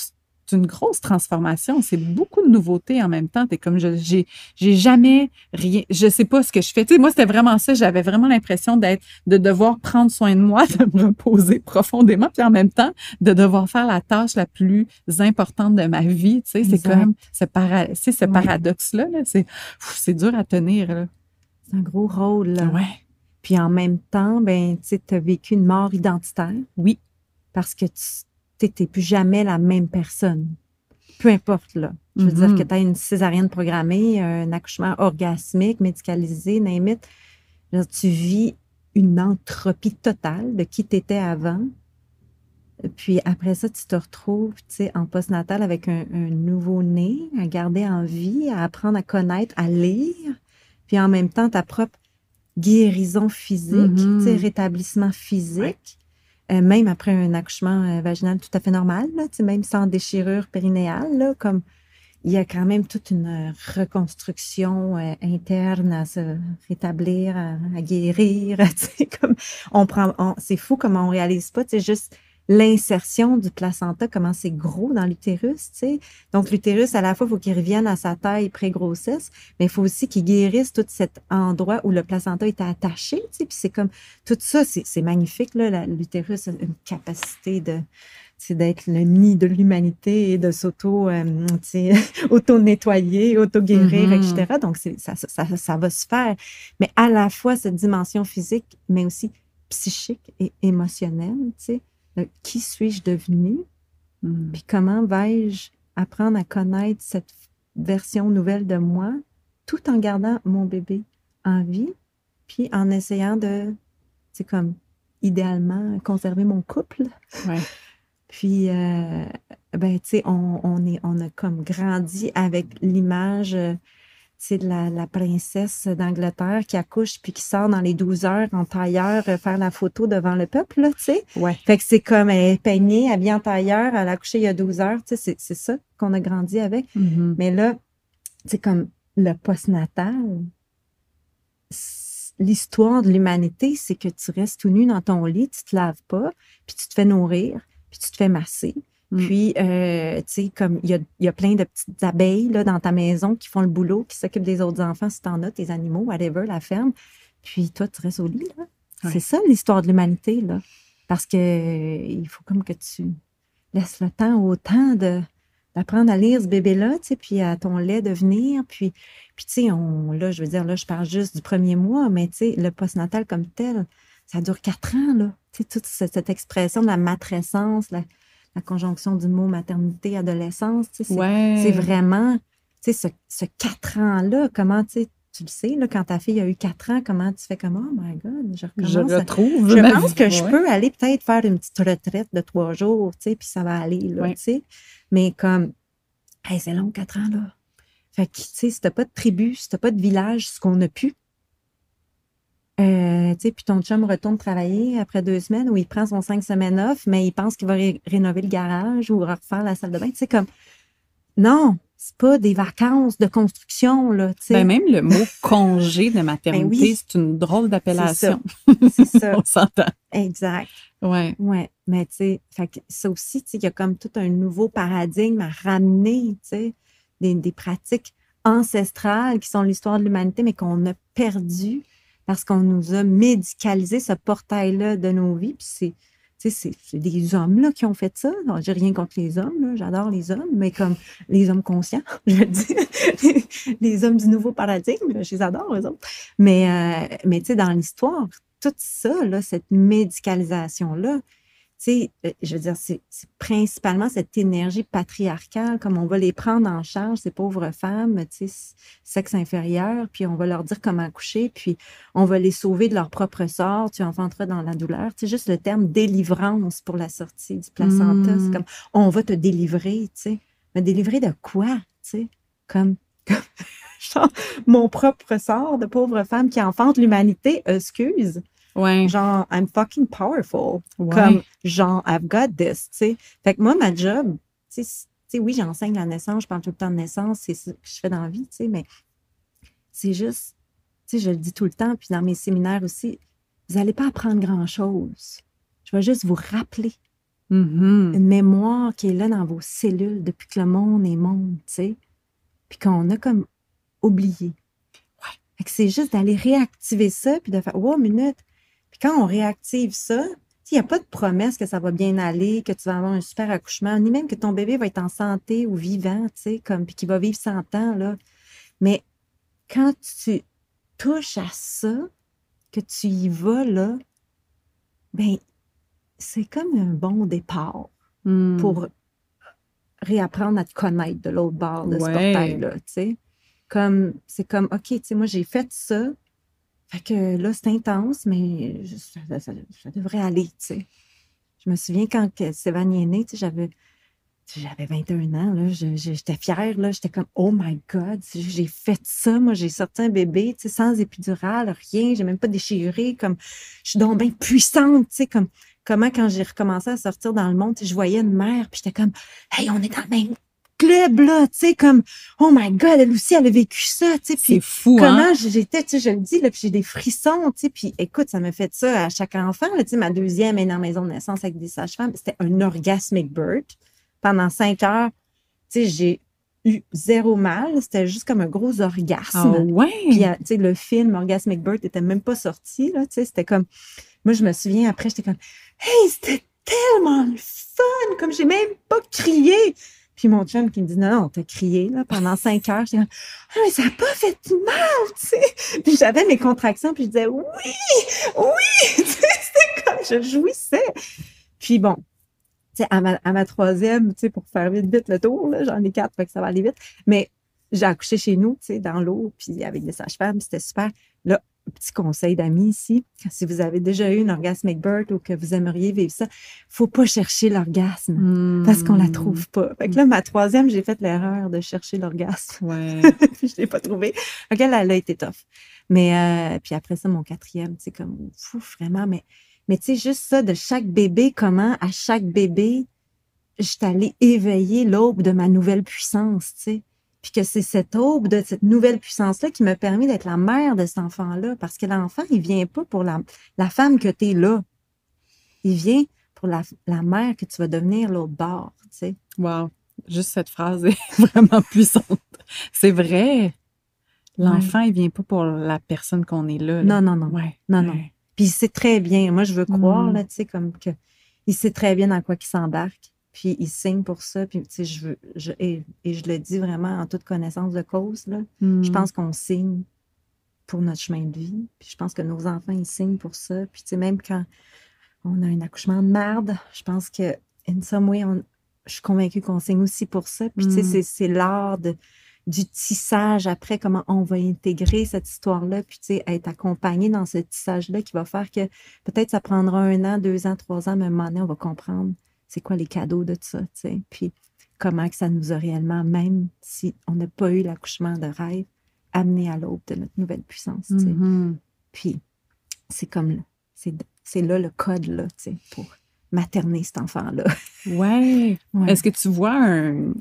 une grosse transformation, c'est beaucoup de nouveautés en même temps. T'es comme, je- j'ai, j'ai jamais rien, je sais pas ce que je fais. Tu sais, moi, c'était vraiment ça, j'avais vraiment l'impression d'être, de devoir prendre soin de moi, de me reposer profondément, puis en même temps, de devoir faire la tâche la plus importante de ma vie. Tu sais, c'est comme ce, para, sais, ce Ouais. paradoxe-là, là, c'est, c'est dur à tenir. Là. C'est un gros rôle. là. Ouais. Puis en même temps, ben, tu as vécu une mort identitaire. Oui. Parce que tu n'étais plus jamais la même personne. Peu importe, là. Je veux dire que tu as une césarienne programmée, un accouchement orgasmique, médicalisé, dire, tu vis une entropie totale de qui tu étais avant. Puis après ça, tu te retrouves tu sais, en postnatal avec un, un nouveau-né à garder en vie, à apprendre à connaître, à lire. Puis en même temps, ta propre guérison physique, tu sais, rétablissement physique. Euh, même après un accouchement euh, vaginal tout à fait normal, là, même sans déchirure périnéale, là, comme il y a quand même toute une euh, reconstruction interne à se rétablir, à, à guérir. comme on prend, c'est fou comment on réalise pas, sais, juste l'insertion du placenta, comment c'est gros dans l'utérus, tu sais. Donc, l'utérus, à la fois, il faut qu'il revienne à sa taille pré-grossesse, mais il faut aussi qu'il guérisse tout cet endroit où le placenta était attaché, tu sais. Puis c'est comme, tout ça, c'est magnifique, là. L'utérus a une capacité de, c'est d'être le nid de l'humanité et de s'auto, euh, auto-nettoyer, auto-guérir, etc. Donc, c'est- ça, ça, ça, ça va se faire. Mais à la fois, cette dimension physique, mais aussi psychique et émotionnelle, tu sais. Euh, Qui suis-je devenue? Mm. Puis comment vais-je apprendre à connaître cette version nouvelle de moi tout en gardant mon bébé en vie, puis en essayant de, c'est comme, idéalement, conserver mon couple? Ouais. Puis, euh, ben, tu sais, on, on, est, on a comme grandi avec l'image, de la, la princesse d'Angleterre qui accouche puis qui sort dans les 12 heures en tailleur euh, faire la photo devant le peuple, là, tu sais. Ouais. Fait que c'est comme, elle est peignée, habillée en tailleur, elle a accouché il y a 12 heures, tu sais, c'est- c'est ça qu'on a grandi avec. Mhm. Mais là, c'est comme le postnatal. L'histoire de l'humanité, c'est que tu restes tout nu dans ton lit, tu te laves pas, puis tu te fais nourrir, puis tu te fais masser. Mm. Puis, euh, tu sais, comme il y a, y a plein de petites abeilles là, dans ta maison qui font le boulot, qui s'occupent des autres enfants, si t'en as, tes animaux, whatever, la ferme. Puis toi, tu restes au lit, là. Ouais. C'est ça l'histoire de l'humanité, là. Parce que euh, il faut comme que tu laisses le temps au temps de d'apprendre à lire ce bébé-là, tu sais, puis à ton lait de venir, puis, puis tu sais, on, là, je veux dire, là, je parle juste du premier mois, mais tu sais, le postnatal comme tel, ça dure quatre ans, là. Tu sais, toute cette, cette expression de la matrescence, la, la conjonction du mot maternité, adolescence, c'est Ouais. vraiment, ce, ce quatre ans-là, comment, tu tu le sais, là, quand ta fille a eu quatre ans, comment tu fais comme, oh my God, je recommence. Je retrouve. je pense vie. que je peux aller peut-être faire une petite retraite de trois jours, tu sais, puis ça va aller, là, Ouais. tu sais. Mais comme, hey, c'est long, quatre ans, là. Fait que, tu sais, si t'as pas de tribu, si t'as pas de village, ce qu'on a pu, euh, tu sais, puis ton chum retourne travailler après deux semaines ou il prend son cinq semaines off, mais il pense qu'il va ré- rénover le garage ou refaire la salle de bain. Tu sais, comme, non, c'est pas des vacances de construction, là, tu sais. Ben, même le mot congé de maternité, Ben oui. c'est une drôle d'appellation. c'est ça. On s'entend. Exact. Ouais. Ouais, mais tu sais, ça aussi, tu sais, il y a comme tout un nouveau paradigme à ramener, tu sais, des, des pratiques ancestrales qui sont l'histoire de l'humanité, mais qu'on a perdu parce qu'on nous a médicalisé ce portail-là de nos vies. Puis c'est, c'est, des hommes là, qui ont fait ça. J'ai rien contre les hommes, j'adore les hommes, mais comme les hommes conscients, je veux dire, les hommes du nouveau paradigme, je les adore, eux autres. Mais, euh, mais tu sais, dans l'histoire, tout ça, là, cette médicalisation-là, sais, euh, je veux dire, c'est principalement cette énergie patriarcale, comme on va les prendre en charge, ces pauvres femmes, tu sais, s- sexe inférieur, puis on va leur dire comment accoucher, puis on va les sauver de leur propre sort, tu enfanteras dans la douleur. Tu sais, juste le terme délivrance pour la sortie du placenta, c'est comme, on va te délivrer, tu sais. Mais délivrer de quoi, tu sais? Comme, comme mon propre sort de pauvre femme qui enfante l'humanité, excuse. Ouais. Genre, I'm fucking powerful. Ouais. Comme, genre, I've got this, tu sais. Fait que moi, ma job, tu sais, oui, j'enseigne la naissance, je parle tout le temps de naissance, c'est ce que je fais dans la vie, tu sais, mais c'est juste, tu sais, je le dis tout le temps, puis dans mes séminaires aussi, vous n'allez pas apprendre grand-chose. Je vais juste vous rappeler Mhm. une mémoire qui est là dans vos cellules depuis que le monde est monde, tu sais, puis qu'on a comme oublié. Fait que c'est juste d'aller réactiver ça, puis de faire, wow, minute. Puis quand on réactive ça, il n'y a pas de promesse que ça va bien aller, que tu vas avoir un super accouchement, ni même que ton bébé va être en santé ou vivant, tu sais, comme, puis qu'il va vivre 100 ans, là. Mais quand tu touches à ça, que tu y vas, là, ben, c'est comme un bon départ Mm. pour réapprendre à te connaître de l'autre bord de ce portail-là, tu sais. Comme, c'est comme, OK, tu sais, moi, j'ai fait ça. Fait que là, c'est intense, mais je- ça, ça- ça devrait aller, tu sais. Je me souviens quand Sévan est né, tu sais, j'avais, j'avais 21 ans, là, j'étais fière, là, j'étais comme, oh my God, j'ai fait ça, moi, j'ai sorti un bébé, tu sais, sans épidural, rien, j'ai même pas déchiré, comme, je suis donc bien puissante, tu sais, comme, comment quand j'ai recommencé à sortir dans le monde, tu sais, je voyais une mère, puis j'étais comme, hey, on est dans le même club, là, tu sais, comme, oh my God, elle aussi, elle a vécu ça, tu sais, C'est puis fou, hein? comment j'étais, tu sais, je le dis, là, puis j'ai des frissons, tu sais, puis écoute, ça me fait ça à chaque enfant, là, tu sais, ma deuxième est la maison de naissance avec des sages-femmes, c'était un orgasmic birth. Pendant cinq heures, tu sais, j'ai eu zéro mal, c'était juste comme un gros orgasme. Ah ouais? Puis, euh, tu sais, le film Orgasmic Birth était même pas sorti, là, tu sais, c'était comme... Moi, je me souviens, après, j'étais comme, hey, c'était tellement le fun, comme j'ai même pas crié. Puis mon chum qui me dit, non, non, t'as crié, là, pendant cinq heures. J'étais comme, ah, mais ça n'a pas fait mal, tu sais. Puis j'avais mes contractions, puis je disais, oui, oui, tu sais, c'était comme, je jouissais. Puis bon, tu sais, à ma, à ma troisième, tu sais, pour faire vite, vite le tour, là, j'en ai quatre, fait que ça va aller vite. Mais j'ai accouché chez nous, tu sais, dans l'eau, puis avec des sages-femmes, c'était super. Là, petit conseil d'amis ici, si vous avez déjà eu une orgasmic birth ou que vous aimeriez vivre ça, faut pas chercher l'orgasme parce qu'on la trouve pas. Fait que là, ma troisième, j'ai fait l'erreur de chercher l'orgasme. Ouais. je l'ai pas trouvé. Donc elle, elle a été tough. Mais euh, puis après ça, mon quatrième, c'est comme fou, vraiment. Mais, mais tu sais, juste ça de chaque bébé, comment à chaque bébé, je suis allée éveiller l'aube de ma nouvelle puissance, tu sais. Puis que c'est cette aube de cette nouvelle puissance-là qui m'a permis d'être la mère de cet enfant-là. Parce que l'enfant, il vient pas pour la, la femme que tu es là. Il vient pour la, la mère que tu vas devenir l'autre bord, tu sais. Wow. Juste cette phrase est vraiment puissante. C'est vrai. L'enfant, il vient pas pour la personne qu'on est là. là. Non, non, non. Ouais. Non, non. Ouais. Puis il sait très bien. Moi, je veux croire, Mm. là, tu sais, comme que il sait très bien dans quoi il s'embarque. Puis il signe pour ça. Puis, tu sais, je veux, je, et, et je le dis vraiment en toute connaissance de cause, là. Je Mm. pense qu'on signe pour notre chemin de vie. Puis je pense que nos enfants, ils signent pour ça. Puis, tu sais, même quand on a un accouchement de merde, je pense que, in some way, on- je suis convaincue qu'on signe aussi pour ça. Puis, tu sais, Mm. c'est- c'est l'art de- du tissage après, comment on va intégrer cette histoire-là, puis, tu sais, être accompagné dans ce tissage-là qui va faire que peut-être ça prendra un an, deux ans, trois ans, mais à un moment donné, on va comprendre c'est quoi les cadeaux de ça, tu sais? Puis, comment que ça nous a réellement, même si on n'a pas eu l'accouchement de rêve, amené à l'aube de notre nouvelle puissance. tu sais? Mhm. Puis, c'est comme, là, c'est c'est là le code, là, tu sais, pour materner cet enfant-là. Ouais. Ouais. Est-ce que tu vois un.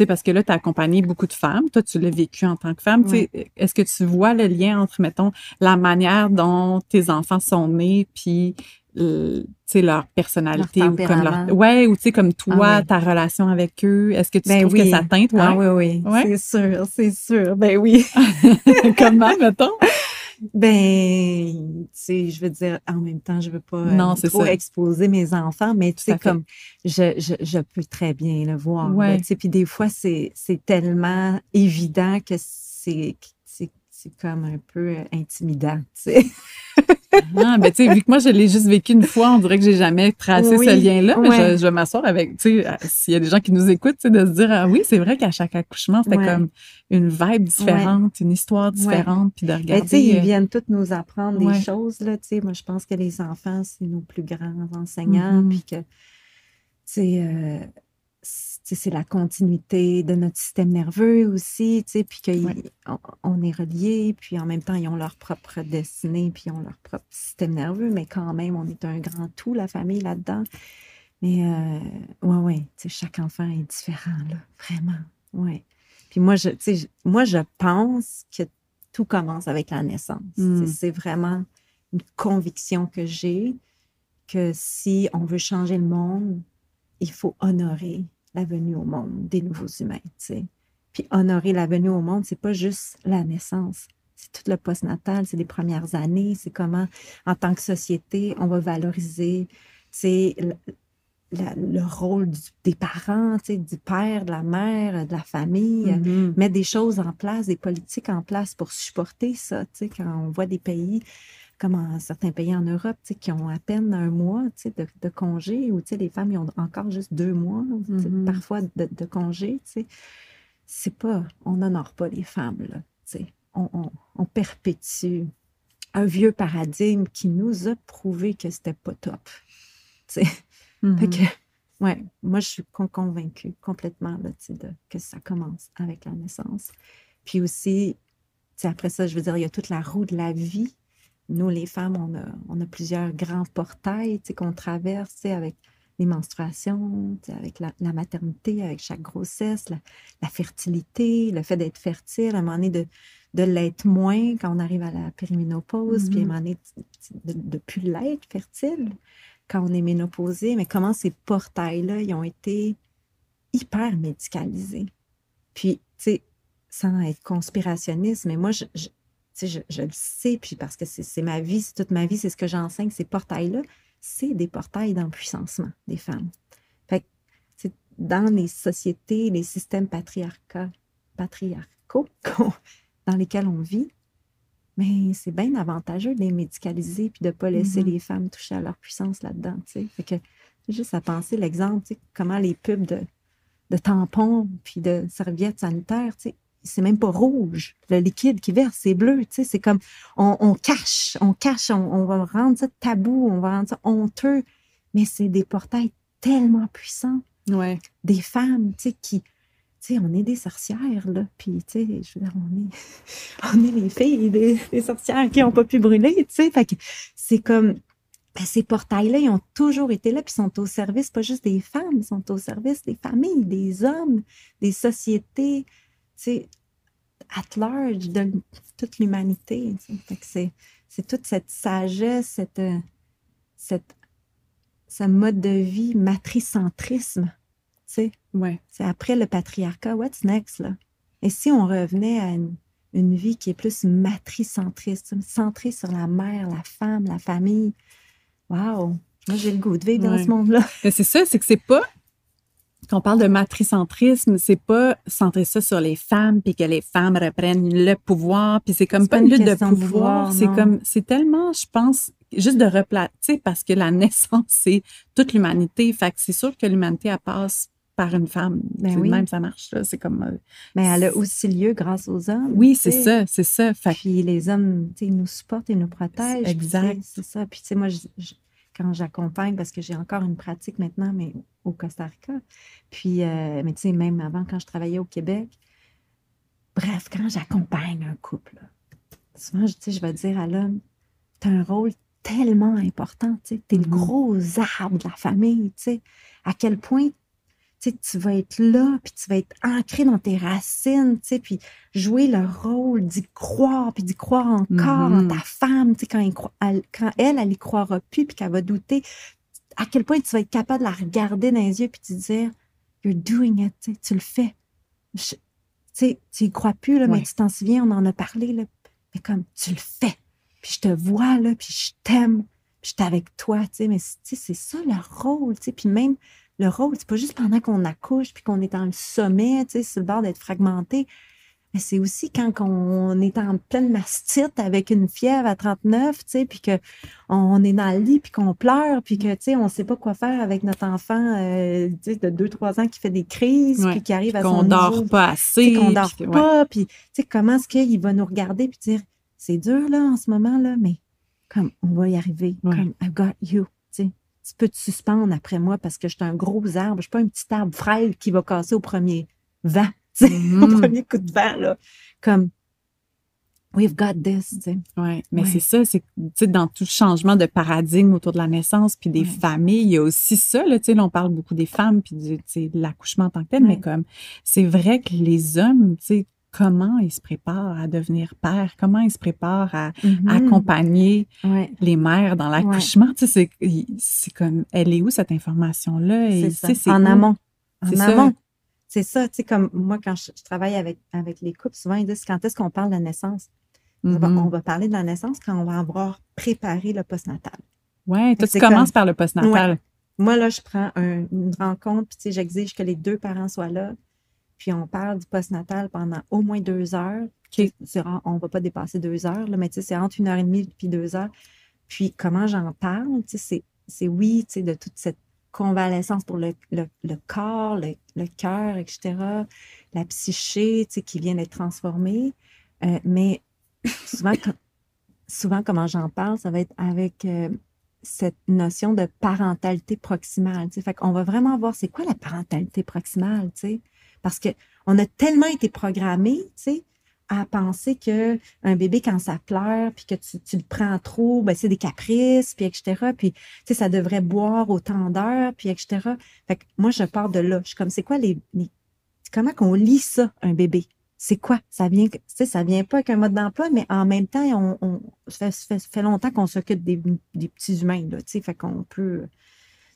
Sais, parce que là, tu as accompagné beaucoup de femmes. Toi, tu l'as vécu en tant que femme. Sais, Est-ce que tu vois le lien entre, mettons, la manière dont tes enfants sont nés, puis euh, tu sais, leur personnalité Leur ou comme leur. Ouais, ou tu sais, comme toi, Ah oui. ta relation avec eux. Est-ce que tu Ben trouves oui. que ça teinte? Ouais. Ah oui, oui, Ouais. c'est sûr, c'est sûr. Ben oui. Comment, mettons? Ben, tu sais, je veux dire, en même temps, je veux pas euh, Non, trop ça. exposer mes enfants, mais tu sais, comme, je, je, je peux très bien le voir. Ouais. tu sais, puis des fois, c'est, c'est tellement évident que c'est, c'est, c'est comme un peu euh, intimidant, tu sais. Ah, ben, tu sais, vu que moi, je l'ai juste vécu une fois, on dirait que j'ai jamais tracé Oui, ce lien-là, mais ouais. je, je vais m'asseoir avec, tu sais, euh, s'il y a des gens qui nous écoutent, tu sais, de se dire, ah oui, c'est vrai qu'à chaque accouchement, c'était Ouais. comme une vibe différente, une histoire différente, puis de regarder. tu sais, ils euh, viennent tous nous apprendre des choses, là, tu sais. Moi, je pense que les enfants, c'est nos plus grands enseignants, Mhm. puis que, tu sais, euh, c'est la continuité de notre système nerveux aussi, tu sais, puis qu'on Ouais. on est reliés, puis en même temps, ils ont leur propre destinée, puis ils ont leur propre système nerveux, mais quand même, on est un grand tout, la famille, là-dedans. Mais, euh, ouais, ouais, tu sais, chaque enfant est différent, là, vraiment, ouais. Puis moi, je, tu sais, je- moi, je pense que tout commence avec la naissance. Mm. Sais, C'est vraiment une conviction que j'ai que si on veut changer le monde, il faut honorer la venue au monde des nouveaux humains. tu sais. Puis honorer la venue au monde, c'est pas juste la naissance. C'est tout le postnatal, c'est les premières années, c'est comment, en tant que société, on va valoriser c'est le, rôle du- des parents, du père, de la mère, de la famille mhm. mettre des choses en place, des politiques en place pour supporter ça. Quand on voit des pays, comme en certains pays en Europe, qui ont à peine un mois de, de congé, ou les femmes ils ont encore juste deux mois, Mhm. parfois de, de congé. C'est pas, on n'honore pas les femmes, là. On, on- on perpétue un vieux paradigme qui nous a prouvé que c'était pas top. Mhm. Fait que, ouais, moi, je suis con- convaincue complètement là, de, que ça commence avec la naissance. Puis aussi, après ça, je veux dire, il y a toute la roue de la vie. Nous, les femmes, on a, on a plusieurs grands portails qu'on traverse avec les menstruations, avec la, la maternité, avec chaque grossesse, la, la fertilité, le fait d'être fertile, à un moment donné, de, de l'être moins quand on arrive à la périménopause, puis à un Mhm. moment donné, de ne plus l'être fertile quand on est ménopausé, mais comment ces portails-là, ils ont été hyper médicalisés? Puis, tu sais, sans être conspirationniste, mais moi, je, sais, je, je le sais, puis parce que c'est ma vie, c'est toute ma vie, c'est ce que j'enseigne, ces portails-là, c'est des portails d'empuissancement des femmes. Fait que, dans les sociétés, les systèmes patriarcats, patriarcaux dans lesquels on vit, mais c'est bien avantageux de les médicaliser puis de ne pas laisser Mhm. les femmes toucher à leur puissance là-dedans. Fait que c'est juste à penser l'exemple, comment les pubs de, de tampons puis de serviettes sanitaires, c'est même pas rouge. Le liquide qui verse, c'est bleu. tu sais, C'est comme on, on cache, on cache, on, on va rendre ça tabou, on va rendre ça honteux. Mais c'est des portails tellement puissants Ouais. des femmes, tu sais, qui, tu sais, on est des sorcières, là, puis, tu sais, je veux dire, on est, on est les filles des, des sorcières qui n'ont pas pu brûler, tu sais, fait que c'est comme, ben, ces portails-là, ils ont toujours été là, puis sont au service, pas juste des femmes, ils sont au service des familles, des hommes, des sociétés, sais, at large, de toute l'humanité, c'est, toute cette sagesse, cette, cette, ce mode de vie matricentrisme, Ouais. c'est après le patriarcat, what's next, là? Et si on revenait à une, une vie qui est plus matricentriste, centrée sur la mère, la femme, la famille, wow! Moi, j'ai le goût de vivre dans ce monde-là. C'est ça, c'est que c'est pas. Quand on parle de matricentrisme, c'est pas centrer ça sur les femmes puis que les femmes reprennent le pouvoir puis c'est comme pas pas une lutte de pouvoir, pouvoir, c'est comme c'est tellement je pense juste de replacer parce que la naissance c'est toute l'humanité, fait que c'est sûr que l'humanité elle passe par une femme. Ben oui. même ça marche là, c'est comme euh, Mais elle a aussi lieu grâce aux hommes. oui, c'est ça, c'est ça. Fait Puis les hommes, tu sais, ils nous supportent et nous protègent. Exact. C'est ça. Puis, tu sais, moi, je- je- quand j'accompagne, parce que j'ai encore une pratique maintenant, mais au Costa Rica. Puis, euh, mais tu sais, même avant, quand je travaillais au Québec, bref, quand j'accompagne un couple, souvent, tu sais, je vais dire à l'homme, tu as un rôle tellement important, tu sais, es le Mhm. gros arbre de la famille, tu sais, à quel point tu vas être là, puis tu vas être ancré dans tes racines, tu sais, puis jouer le rôle d'y croire, puis d'y croire encore en ta femme, tu sais, quand, elle, quand elle, elle y croira plus, puis qu'elle va douter, à quel point tu vas être capable de la regarder dans les yeux, puis de dire, you're doing it, tu sais, tu le fais. Je- tu sais, tu y crois plus, là, mais tu t'en souviens, on en a parlé, là, mais comme, tu le fais. Puis je te vois, là, puis je t'aime, puis je suis avec toi, tu sais, mais c'est- tu sais, c'est ça le rôle, tu sais, puis même le rôle, c'est pas juste pendant qu'on accouche, puis qu'on est dans le sommet, tu sais, sur le bord d'être fragmenté, mais c'est aussi quand on est en pleine mastite avec une fièvre à 39, tu sais, puis qu'on est dans le lit, puis qu'on pleure, puis que, tu sais, on sait pas quoi faire avec notre enfant, euh, tu sais, de 2-3 ans qui fait des crises, Ouais. puis qui arrive à Qu'on son dort niveau pas assez. qu'on dort puis ouais. pas, puis tu sais, comment est-ce qu'il va nous regarder puis dire c'est dur là en ce moment là, mais comme on va y arriver, Ouais. comme I've got you, tu peux te suspendre après moi parce que je suis un gros arbre, je suis pas un petit arbre frêle qui va casser au premier vent, au Mhm. premier coup de vent là, comme we've got this, tu sais. Ouais, mais Ouais. c'est ça, c'est que, tu sais, dans tout changement de paradigme autour de la naissance puis des Ouais. familles, il y a aussi ça, là, tu sais, là, on parle beaucoup des femmes puis de l'accouchement en tant que tel, mais comme, c'est vrai que les hommes, tu sais, comment ils se préparent à devenir pères, comment ils se préparent à, Mhm. accompagner Ouais. les mères dans l'accouchement, tu sais, c'est, comme, elle est où cette information-là? Et, C'est tu ça. sais, c'est En où? amont. En C'est ça. amont. C'est ça, tu sais, comme moi, quand je, je travaille avec, avec les couples, souvent ils disent quand est-ce qu'on parle de la naissance? On va- Mhm. On va parler de la naissance quand on va avoir préparé le postnatal. Ouais, toi, tu commences comme- par le postnatal. Moi, là, je prends un- une rencontre, puis tu sais, j'exige que les deux parents soient là. Puis on parle du postnatal pendant au moins deux heures. On ne va pas dépasser deux heures, là, mais c'est entre une heure et demie puis deux heures. Puis comment j'en parle, c'est- oui, de toute cette convalescence pour le, le- corps, le, cœur, etc., la psyché, qui vient d'être transformée. Euh, mais souvent, souvent, comment j'en parle, ça va être avec euh, cette notion de parentalité proximale. Fait qu'on va vraiment voir c'est quoi la parentalité proximale. Parce que on a tellement été programmé, tu sais, à penser que un bébé, quand ça pleure, puis que tu, tu le prends trop, ben c'est des caprices, puis etc. Puis, tu sais, ça devrait boire autant d'heures, puis etc. Fait que moi, je pars de là. Je suis comme, c'est quoi les... les- comment qu'on lit ça, un bébé? C'est quoi? Ça vient, tu sais, ça vient pas avec un mode d'emploi, mais en même temps, on, ça fait longtemps qu'on s'occupe des, des petits humains, là, tu sais, fait qu'on peut...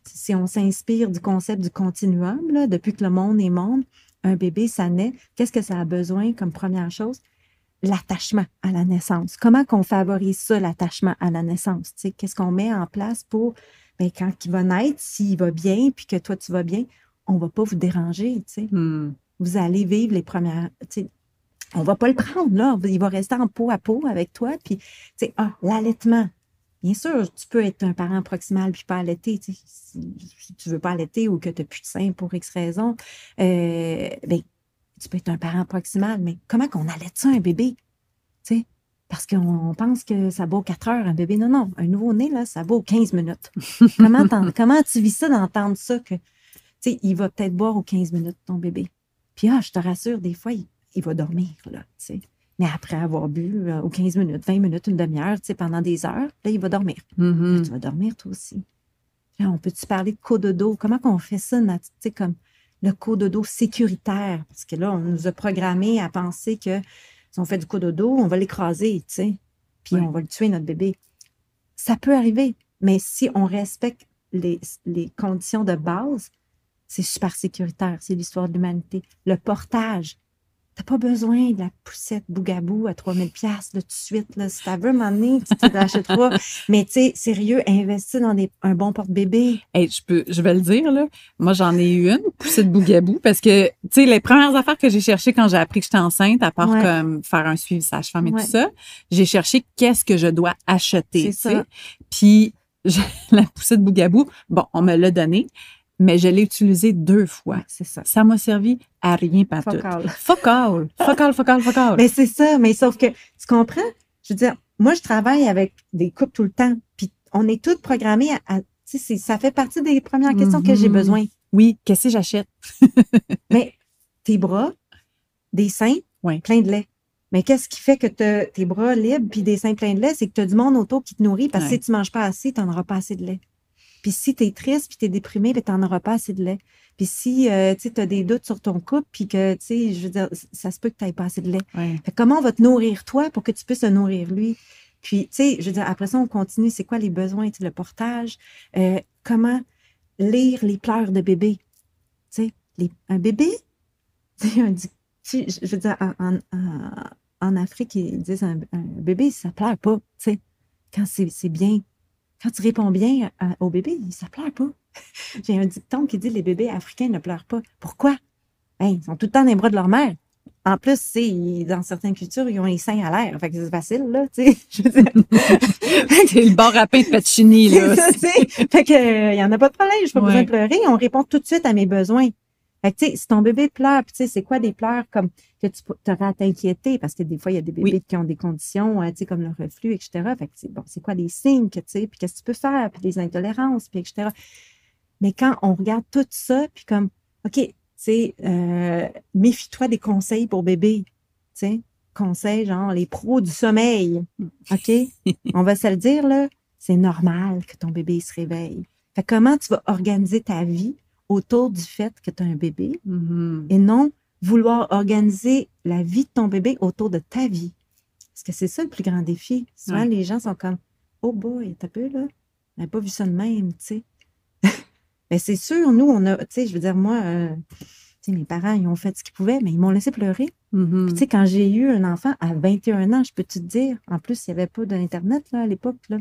Si on s'inspire du concept du continuum, là, depuis que le monde est monde, un bébé, ça naît, qu'est-ce que ça a besoin comme première chose? L'attachement à la naissance. Comment qu'on favorise ça, l'attachement à la naissance? Qu'est-ce qu'on met en place pour, ben, quand il va naître, s'il va bien, puis que toi, tu vas bien, on va pas vous déranger, Hmm. vous allez vivre les premières. On va pas le prendre, là. Il va rester en peau à peau avec toi. Puis, tu sais, ah, l'allaitement. Bien sûr, tu peux être un parent proximal puis pas allaiter. tu sais, Si, tu veux pas allaiter ou que tu n'as plus de sein pour X raison, euh, ben, tu peux être un parent proximal. Mais comment qu'on allaite ça, un bébé? Tu sais, parce qu'on pense que ça vaut 4 heures, un bébé. Non, non, un nouveau-né, là, ça vaut 15 minutes. comment, comment tu vis ça d'entendre ça que, tu sais, il va peut-être boire aux 15 minutes, ton bébé. Puis, ah, je te rassure, des fois, il, il va dormir, là, tu sais. Mais après avoir bu euh, aux 15 minutes, 20 minutes, une demi-heure, tu sais, pendant des heures, là, il va dormir. Mhm. Tu vas dormir, toi aussi. Là, on peut-tu parler de cododo? Comment qu'on fait ça, tu sais, comme le cododo sécuritaire? Parce que là, on nous a programmé à penser que si on fait du cododo, on va l'écraser, tu sais, puis on va le tuer, notre bébé. Ça peut arriver, mais si on respecte les, les conditions de base, c'est super sécuritaire. C'est l'histoire de l'humanité. Le portage. T'as pas besoin de la poussette bougabou à 3000 pièces tout de suite. Là. Si tu veux m'emmener, tu te l'achèteras. Mais tu sais, sérieux, investis dans des- un bon porte-bébé. Hey, je peux, je vais le dire, là. Moi, j'en ai eu une, poussée de bougabou, parce que, tu sais, les premières affaires que j'ai cherchées quand j'ai appris que j'étais enceinte, à part Ouais. comme faire un suivi sage-femme et Ouais. tout ça, j'ai cherché qu'est-ce que je dois acheter, C'est tu sais. ça. Puis, la poussée de bougabou, bon, on me l'a donnée, mais je l'ai utilisée deux fois. C'est ça. Ça m'a servi à rien pas tout. Fuck all. Fuck all. Fuck all, fuck all, fuck all. Mais c'est ça, mais sauf que, tu comprends? Je veux dire, moi, je travaille avec des couples tout le temps, puis on est tous programmés à, à- Tu sais, ça fait partie des premières questions que j'ai Mhm. besoin. Oui, qu'est-ce que j'achète? Mais tes bras, des seins, plein de lait. Mais qu'est-ce qui fait que tes bras libres puis des seins pleins de lait? C'est que tu as du monde autour qui te nourrit parce que Ouais. si tu manges pas assez, tu n'en auras pas assez de lait. Puis si tu es triste puis tu es déprimé, ben, tu n'en auras pas assez de lait. Puis si euh, tu as des doutes sur ton couple puis que, tu sais, je veux dire, ça se peut que tu n'aies pas assez de lait. Ouais. Fait que comment on va te nourrir toi pour que tu puisses te nourrir lui? Puis, tu sais, je veux dire, après ça, on continue. C'est quoi les besoins, tu sais, le portage? Euh, comment lire les pleurs de bébé? Tu sais, un bébé, tu sais, un je veux dire, en, en- en- en Afrique, ils disent un, un bébé, ça pleure pas, tu sais, quand c'est bien. Quand tu réponds bien à- au bébé, ça pleure pas. J'ai un dicton qui dit les bébés africains ne pleurent pas. Pourquoi? Hey, ils sont tout le temps dans les bras de leur mère. En plus, dans certaines cultures, ils ont les seins à l'air. Fait que c'est facile, là, tu sais. Je veux dire. C'est le bar à pain de Pacini, là. Ça. Fait que, euh, il n'y en a pas de problème, je pas Ouais. besoin de pleurer. On répond tout de suite à mes besoins. Fait que, tu sais, si ton bébé pleure, tu sais, c'est quoi des pleurs comme que tu auras à t'inquiéter? Parce que des fois, il y a des bébés Oui. qui ont des conditions, euh, tu sais, comme le reflux, etc. Fait que, c'est bon, c'est quoi les signes, que, tu sais, puis qu'est-ce que tu peux faire, puis des intolérances, puis etc. Mais quand on regarde tout ça, puis comme, OK, tu sais, euh, méfie-toi des conseils pour bébé, tu sais, conseils genre les pros du sommeil, OK? on va se le dire, là, c'est normal que ton bébé se réveille. Fait que comment tu vas organiser ta vie autour du fait que tu as un bébé Mhm. et non vouloir organiser la vie de ton bébé autour de ta vie. Parce que c'est ça le plus grand défi. Souvent, Ouais. les gens sont comme Oh boy, t'as peu, là. On pas vu ça de même, tu sais. Mais c'est sûr, nous, on a, tu sais, je veux dire, moi, euh, tu sais, mes parents, ils ont fait ce qu'ils pouvaient, mais ils m'ont laissé pleurer. Mhm. Puis, tu sais, quand j'ai eu un enfant à 21 ans, je peux te dire, en plus, il n'y avait pas d'Internet là, à l'époque. Là.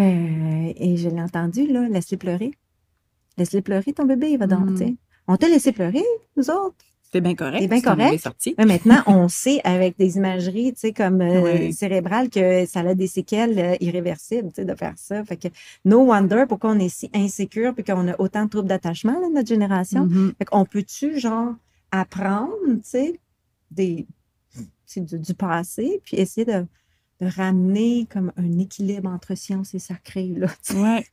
Euh, et je l'ai entendu, là, laisse-les pleurer. Laisse-les pleurer, ton bébé, il va tu sais. On t'a laissé pleurer, nous autres. C'est bien correct. C'est bien correct. Mais maintenant, on sait avec des imageries, tu sais, comme euh, cérébrales, que ça a des séquelles euh, irréversibles, tu sais, de faire ça. Fait que, no wonder pourquoi on est si insécure puis qu'on a autant de troubles d'attachement, là, notre génération. Mhm. Fait qu'on peut-tu, genre, apprendre, tu sais, des, tu sais, du, du passé, puis essayer de, de ramener comme un équilibre entre science et sacré, là. Ouais.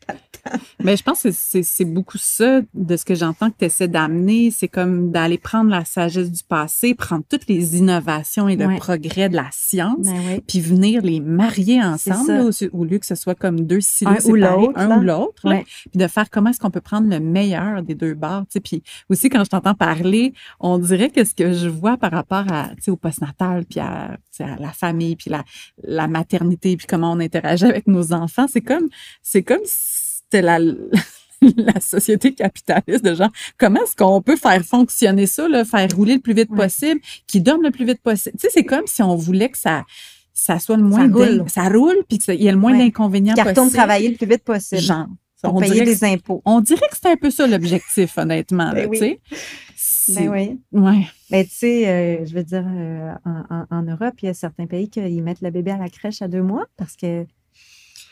Mais je pense que c'est- beaucoup ça de ce que j'entends que tu essaies d'amener. C'est comme d'aller prendre la sagesse du passé, prendre toutes les innovations et le Ouais. progrès de la science, Ben puis venir les marier ensemble là, au, au lieu que ce soit comme deux silos Un ou séparés, l'autre, un là. ou l'autre, là. Ouais. puis de faire comment est-ce qu'on peut prendre le meilleur des deux bords. Puis aussi, quand je t'entends parler, on dirait que ce que je vois par rapport à, au postnatal, puis à, à la famille, puis la, la maternité, puis comment on interagit avec nos enfants, c'est comme, c'est comme si c'était la, la société capitaliste de genre, comment est-ce qu'on peut faire fonctionner ça, là, faire rouler le plus vite Ouais. possible, qui dorme le plus vite possible? Tu sais, c'est comme si on voulait que ça, ça soit le moins roule. d'in- ça roule, puis qu'il y ait le moins Ouais. d'inconvénients Qui possible. retourne travailler le plus vite possible Genre. Pour on payer dirait que des impôts. on dirait que c'est un peu ça l'objectif, honnêtement. Ben là, oui. tu sais. C'est- Ben oui. Ouais. Ben, tu sais, euh, je veux dire, euh, en, Europe, il y a certains pays qui mettent le bébé à la crèche à deux mois parce que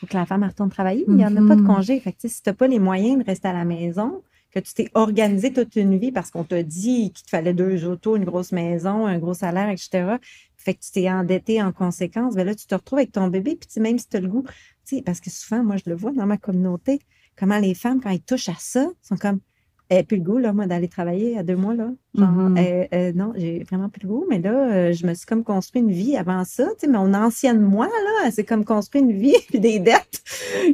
faut que la femme retourne travailler. Il n'y en a pas de Mhm. congé. Fait que, si tu n'as pas les moyens de rester à la maison, que tu t'es organisé toute une vie parce qu'on t'a dit qu'il te fallait deux autos, une grosse maison, un gros salaire, etc. Fait que tu t'es endetté en conséquence. Ben là, tu te retrouves avec ton bébé, puis même si tu as le goût, tu sais, parce que souvent, moi, je le vois dans ma communauté, comment les femmes, quand elles touchent à ça, sont comme, eh, plus le goût, là, moi, d'aller travailler à deux mois, là. Genre, Mhm. euh, euh, non, j'ai vraiment plus le goût, mais là, euh, je me suis comme construit une vie avant ça, tu sais, mon ancienne moi, là, elle s'est comme construit une vie, puis des dettes,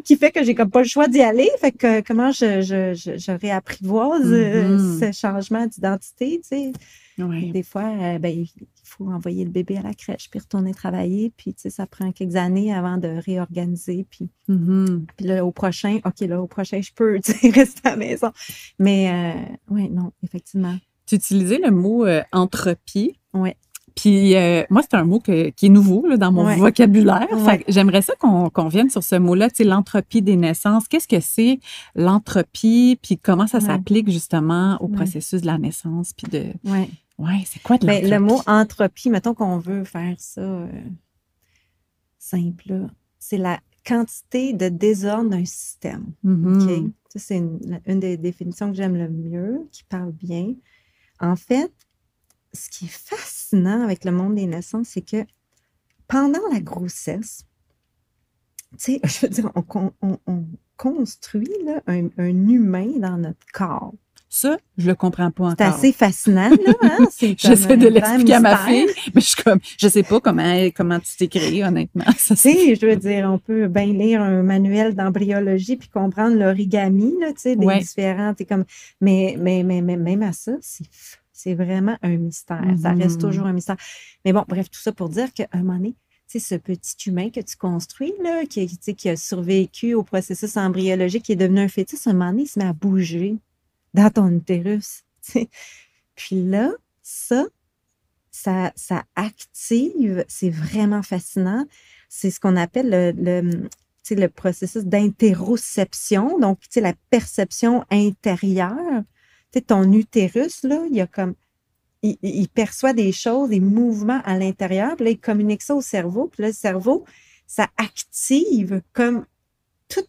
qui fait que j'ai comme pas le choix d'y aller. Fait que euh, comment je, je, je, je réapprivoise euh, Mhm. ce changement d'identité, tu sais. Ouais. Des fois, euh, ben, faut envoyer le bébé à la crèche, puis retourner travailler, puis tu sais, ça prend quelques années avant de réorganiser, puis, Mhm. puis là, au prochain, OK, là, au prochain, je peux, tu sais, rester à la maison. Mais, euh, oui, non, effectivement. Tu utilisais le mot euh, entropie. Ouais. Puis euh, moi, c'est un mot que- qui est nouveau là, dans mon Ouais. vocabulaire. Ouais. J'aimerais ça qu'on qu'on vienne sur ce mot-là, tu sais, l'entropie des naissances. Qu'est-ce que c'est l'entropie? Puis comment ça Ouais. s'applique justement au processus de la naissance? Puis de. Ouais, c'est quoi de Ben, l'entropie? le mot entropie, mettons qu'on veut faire ça euh, simple, c'est la quantité de désordre d'un système. Mhm. OK? Ça, c'est une, une des définitions que j'aime le mieux, qui parle bien. En fait, ce qui est fascinant avec le monde des naissances, c'est que pendant la grossesse, sais, je veux dire, on, on- on construit là, un, un humain dans notre corps. Ça, je le comprends pas C'est encore. assez fascinant, là. Hein? C'est J'essaie de l'expliquer à ma fille, mais je suis comme, je sais pas comment, comment tu t'es créé, honnêtement. Tu sais, je veux dire, on peut bien lire un manuel d'embryologie puis comprendre l'origami, là, tu sais, des Ouais. différents. comme, mais, mais, mais, mais même à ça, c'est, c'est vraiment un mystère. Ça reste toujours un mystère. Mais bon, bref, tout ça pour dire qu'à un moment donné, tu sais, ce petit humain que tu construis, là, qui, tu sais, qui a survécu au processus embryologique, qui est devenu un fœtus, à un moment donné, il se met à bouger dans ton utérus. Puis là, ça, ça, active, c'est vraiment fascinant. C'est ce qu'on appelle le, le, processus d'interoception, donc la perception intérieure. Ton utérus, là, il y a comme il- il perçoit des choses, des mouvements à l'intérieur, puis là, il communique ça au cerveau, puis là, le cerveau, ça active comme tout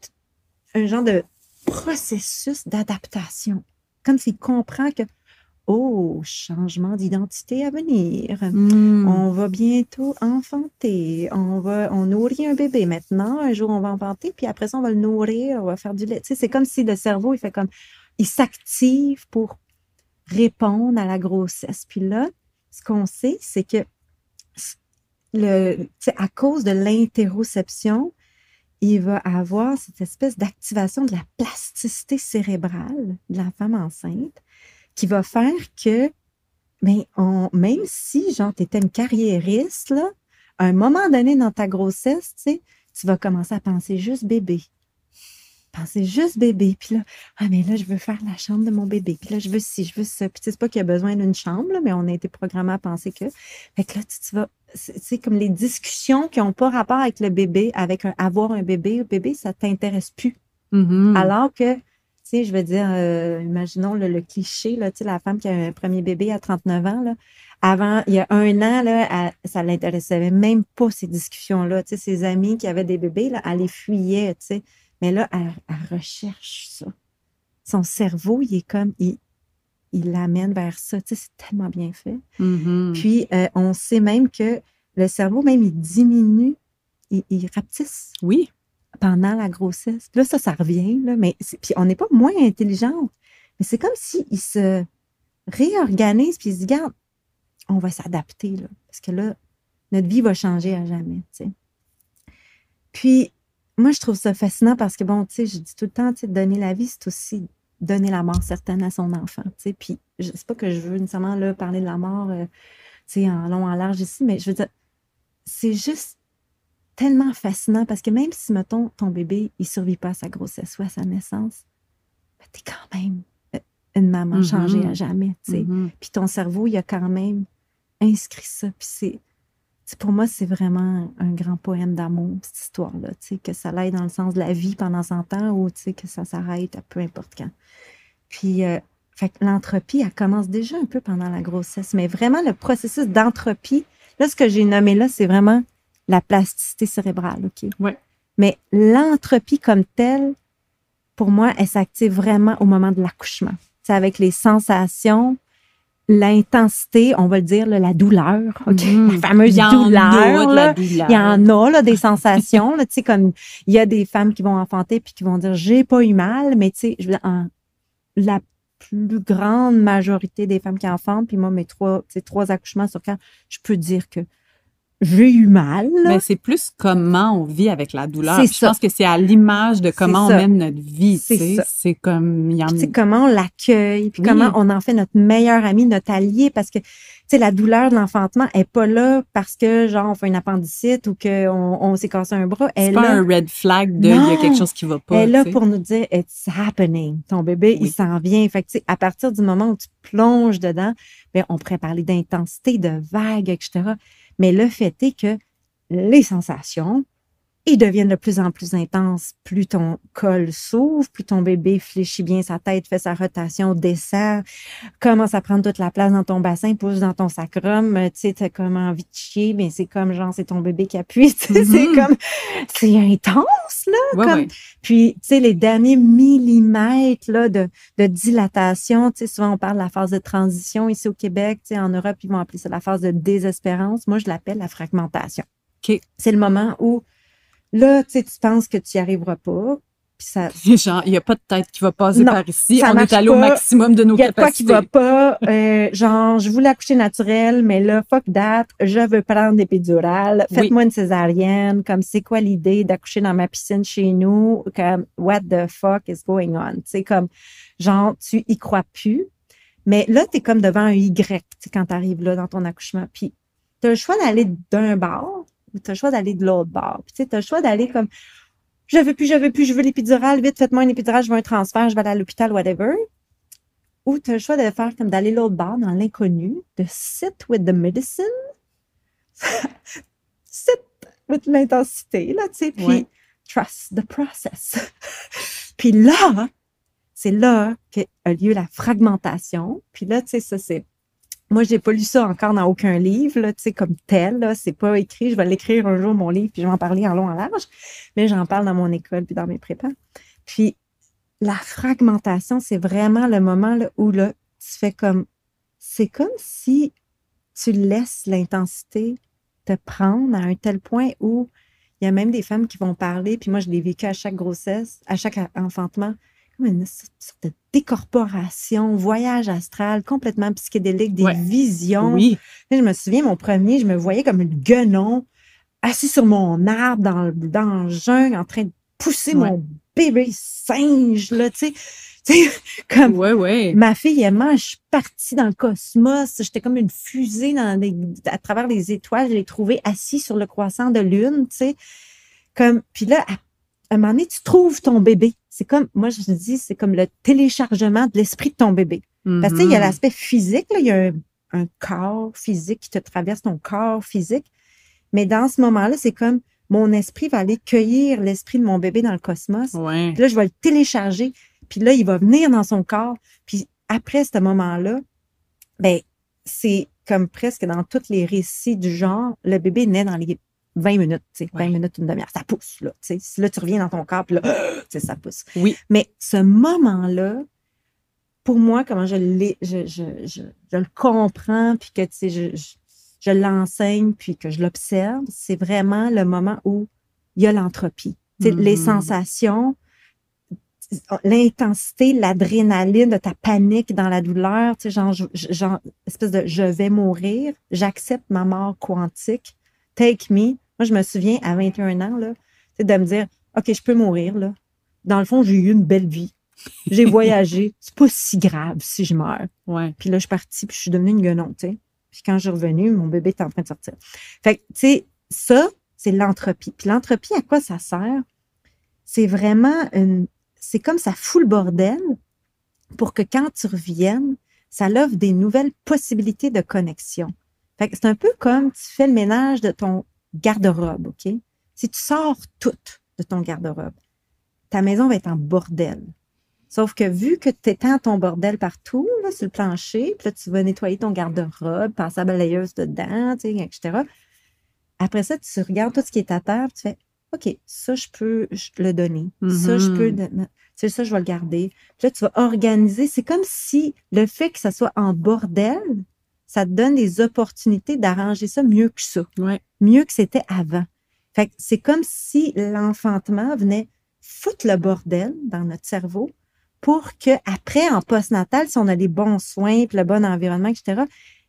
un genre de processus d'adaptation. Comme s'il comprend que, oh, changement d'identité à venir. Hmm. On va bientôt enfanter. On va, on nourrit un bébé maintenant. Un jour, on va enfanter, puis après ça, on va le nourrir, on va faire du lait. Tu sais, c'est comme si le cerveau, il fait comme, il s'active pour répondre à la grossesse. Puis là, ce qu'on sait, c'est que le, à cause de l'interoception, il va avoir cette espèce d'activation de la plasticité cérébrale de la femme enceinte qui va faire que on, même si, genre, tu étais une carriériste, là, à un moment donné dans ta grossesse, tu tu vas commencer à penser juste bébé. Penser juste bébé. Puis là, ah, mais là, je veux faire la chambre de mon bébé. Puis là, je veux ci, je veux ça. Puis tu sais, c'est pas qu'il y a besoin d'une chambre, mais on a été programmé à penser que. Fait que là, tu, tu vas. C'est comme les discussions qui n'ont pas rapport avec le bébé, avec un, avoir un bébé. Le bébé, ça t'intéresse plus. Mhm. Alors que, tu sais, je veux dire, euh, imaginons le, le cliché, là, tu sais, la femme qui a un premier bébé à 39 ans, là, avant, il y a un an, là, elle- ça l'intéressait même pas, ces discussions-là. Tu sais, ses amis qui avaient des bébés, là, elle les fuyait, tu sais. Mais là, elle, elle recherche ça. Son cerveau, il est comme, il, il l'amène vers ça. Tu sais, c'est tellement bien fait. Mhm. Puis, euh, on sait même que le cerveau, même, il diminue, il, il rapetisse Oui. pendant la grossesse. Là, ça, ça revient, là, mais puis on n'est pas moins intelligente. Mais c'est comme s'il se réorganise puis il se dit, regarde, on va s'adapter, là, parce que là, notre vie va changer à jamais, tu sais. Puis, moi, je trouve ça fascinant parce que, bon, tu sais, je dis tout le temps, tu sais, donner la vie, c'est aussi donner la mort certaine à son enfant, tu sais. Puis, je sais pas que je veux nécessairement, là, parler de la mort, euh, tu en long, en large ici, mais je veux dire, c'est juste tellement fascinant parce que même si, mettons, ton bébé, il survit pas à sa grossesse ou à sa naissance, ben, t'es quand même euh, une maman Mhm. changée à jamais, tu sais. Mhm. Puis ton cerveau, il a quand même inscrit ça. Puis pour moi, c'est vraiment un grand poème d'amour, cette histoire-là, que ça l'aille dans le sens de la vie pendant 100 ans ou, que ça s'arrête à peu importe quand. Puis, euh, l'entropie, elle commence déjà un peu pendant la grossesse, mais vraiment le processus d'entropie, là, ce que j'ai nommé là, c'est vraiment la plasticité cérébrale, OK? Ouais. Mais l'entropie comme telle, pour moi, elle s'active vraiment au moment de l'accouchement. C'est avec les sensations, l'intensité, on va le dire, là, la douleur? Mhm. La fameuse y douleur. là. Il y en a là, des sensations. Là, tu sais, comme il y a des femmes qui vont enfanter puis qui vont dire j'ai pas eu mal, mais tu sais, la plus grande majorité des femmes qui enfantent, puis moi, mes trois, trois accouchements sur quatre, je peux dire que j'ai eu mal. Mais c'est plus comment on vit avec la douleur. Je ça. pense que c'est à l'image de comment on mène notre vie. C'est comme il y en Puis, comment on l'accueille, puis Oui. comment on en fait notre meilleur ami, notre allié, parce que, tu sais, la douleur de l'enfantement est pas là parce que, genre, on fait une appendicite ou qu'on on, s'est cassé un bras. Elle c'est est pas là, un red flag de il y a quelque chose qui va pas. elle est là pour nous dire, it's happening. Ton bébé, Oui. il s'en vient. Fait que, à partir du moment où tu plonges dedans, ben, on pourrait parler d'intensité, de vagues, etc. Mais le fait est que les sensations, ils deviennent de plus en plus intenses. Plus ton col s'ouvre, plus ton bébé fléchit bien sa tête, fait sa rotation, descend, commence à prendre toute la place dans ton bassin, pousse dans ton sacrum. euh, Tu sais, t'as comme envie de chier, mais c'est comme genre, c'est ton bébé qui appuie. C'est Mhm. comme, c'est intense, là. Ouais, comme- ouais. Puis, tu sais, les derniers millimètres là, de, de dilatation, tu sais, souvent on parle de la phase de transition ici au Québec, tu sais, en Europe, ils vont appeler ça la phase de désespérance. Moi, je l'appelle la fragmentation. OK. C'est le moment où Là, tu sais, tu penses que tu n'y arriveras pas. Puis ça, Genre, il n'y a pas de tête qui va passer Non, par ici. On est allé au maximum de nos il y a quoi qui capacités. va pas. Euh, genre, je voulais accoucher naturel, mais là, fuck that. Je veux prendre des pédurales. Oui. Faites-moi une césarienne. Comme, c'est quoi l'idée d'accoucher dans ma piscine chez nous? Comme, what the fuck is going on? Tu sais, comme, genre, tu y crois plus. Mais là, tu es comme devant un Y, quand tu arrives là dans ton accouchement. Puis, tu as le choix d'aller d'un bord ou tu as le choix d'aller de l'autre bord. Puis, tu sais, as le choix d'aller comme, je veux plus, je veux plus, je veux l'épidurale, vite, faites-moi une épidurale, je veux un transfert, je vais aller à l'hôpital, whatever. Ou tu as le choix de faire comme d'aller l'autre bord, dans l'inconnu, de sit with the medicine, sit with l'intensité, là, tu sais, puis Ouais. trust the process. puis là, c'est là qu'a lieu la fragmentation. Puis là, tu sais, ça, c'est. Moi, j'ai pas lu ça encore dans aucun livre, tu sais, comme tel. C'est pas écrit. Je vais l'écrire un jour, mon livre, puis je vais en parler en long, en large. Mais j'en parle dans mon école, puis dans mes prépas. Puis la fragmentation, c'est vraiment le moment là, où là, tu fais comme. C'est comme si tu laisses l'intensité te prendre à un tel point où il y a même des femmes qui vont parler, puis moi, je l'ai vécu à chaque grossesse, à chaque enfantement, comme une sorte de décorporation, voyage astral, complètement psychédélique, des Ouais. visions. Oui. Je me souviens, mon premier, je me voyais comme une guenon, assis sur mon arbre dans, le- dans le jungle, en train de pousser Ouais. mon bébé singe, là, tu sais. Comme Ouais, ouais. Ma fille, moi, je suis partie dans le cosmos. J'étais comme une fusée dans les- à travers les étoiles. Je l'ai trouvé assis sur le croissant de lune, tu sais. Comme, puis là, à un moment donné, tu trouves ton bébé. C'est comme, moi, je dis, c'est comme le téléchargement de l'esprit de ton bébé. Parce que, il y a Mhm. l'aspect physique, là, il y a un, un corps physique qui te traverse ton corps physique. Mais dans ce moment-là, c'est comme mon esprit va aller cueillir l'esprit de mon bébé dans le cosmos. Ouais. Puis là, je vais le télécharger. Puis là, il va venir dans son corps. Puis après ce moment-là, ben, c'est comme presque dans tous les récits du genre, le bébé naît dans les 20 minutes, tu sais, 20 Ouais. minutes, une demi-heure. Ça pousse, là. là, tu reviens dans ton corps, puis là, ça pousse. Oui. Mais ce moment-là, pour moi, comment je, l'ai- je, je, je, je le comprends, puis que, je, je, je l'enseigne, puis que je l'observe, c'est vraiment le moment où il y a l'entropie. Les Mhm. sensations, l'intensité, l'adrénaline de ta panique dans la douleur, genre, espèce de je vais mourir, j'accepte ma mort quantique, take me. Moi, je me souviens à 21 ans, là, de me dire, OK, je peux mourir, là. Dans le fond, j'ai eu une belle vie. J'ai voyagé. C'est pas si grave si je meurs. Ouais. Puis là, je suis partie, puis je suis devenue une guenon, tu sais. Puis quand je suis revenue, mon bébé était en train de sortir. Fait que, tu sais, ça, c'est l'entropie. Puis l'entropie, à quoi ça sert? C'est vraiment une. C'est comme ça fout le bordel pour que quand tu reviennes, ça l'offre des nouvelles possibilités de connexion. Fait que c'est un peu comme tu fais le ménage de ton garde-robe, OK? Si tu sors tout de ton garde-robe, ta maison va être en bordel. Sauf que vu que tu étends ton bordel partout, là, sur le plancher, puis là, tu vas nettoyer ton garde-robe, passer la balayeuse dedans, etc. Après ça, tu regardes tout ce qui est à terre, tu fais OK, ça, je peux le donner. Ça, je peux. Mhm. tu sais, ça, je vais le garder. Puis là, tu vas organiser. C'est comme si le fait que ça soit en bordel, ça te donne des opportunités d'arranger ça mieux que ça Ouais. mieux que c'était avant. Fait que c'est comme si l'enfantement venait foutre le bordel dans notre cerveau pour que après en postnatal, si on a les bons soins, puis le bon environnement, etc.,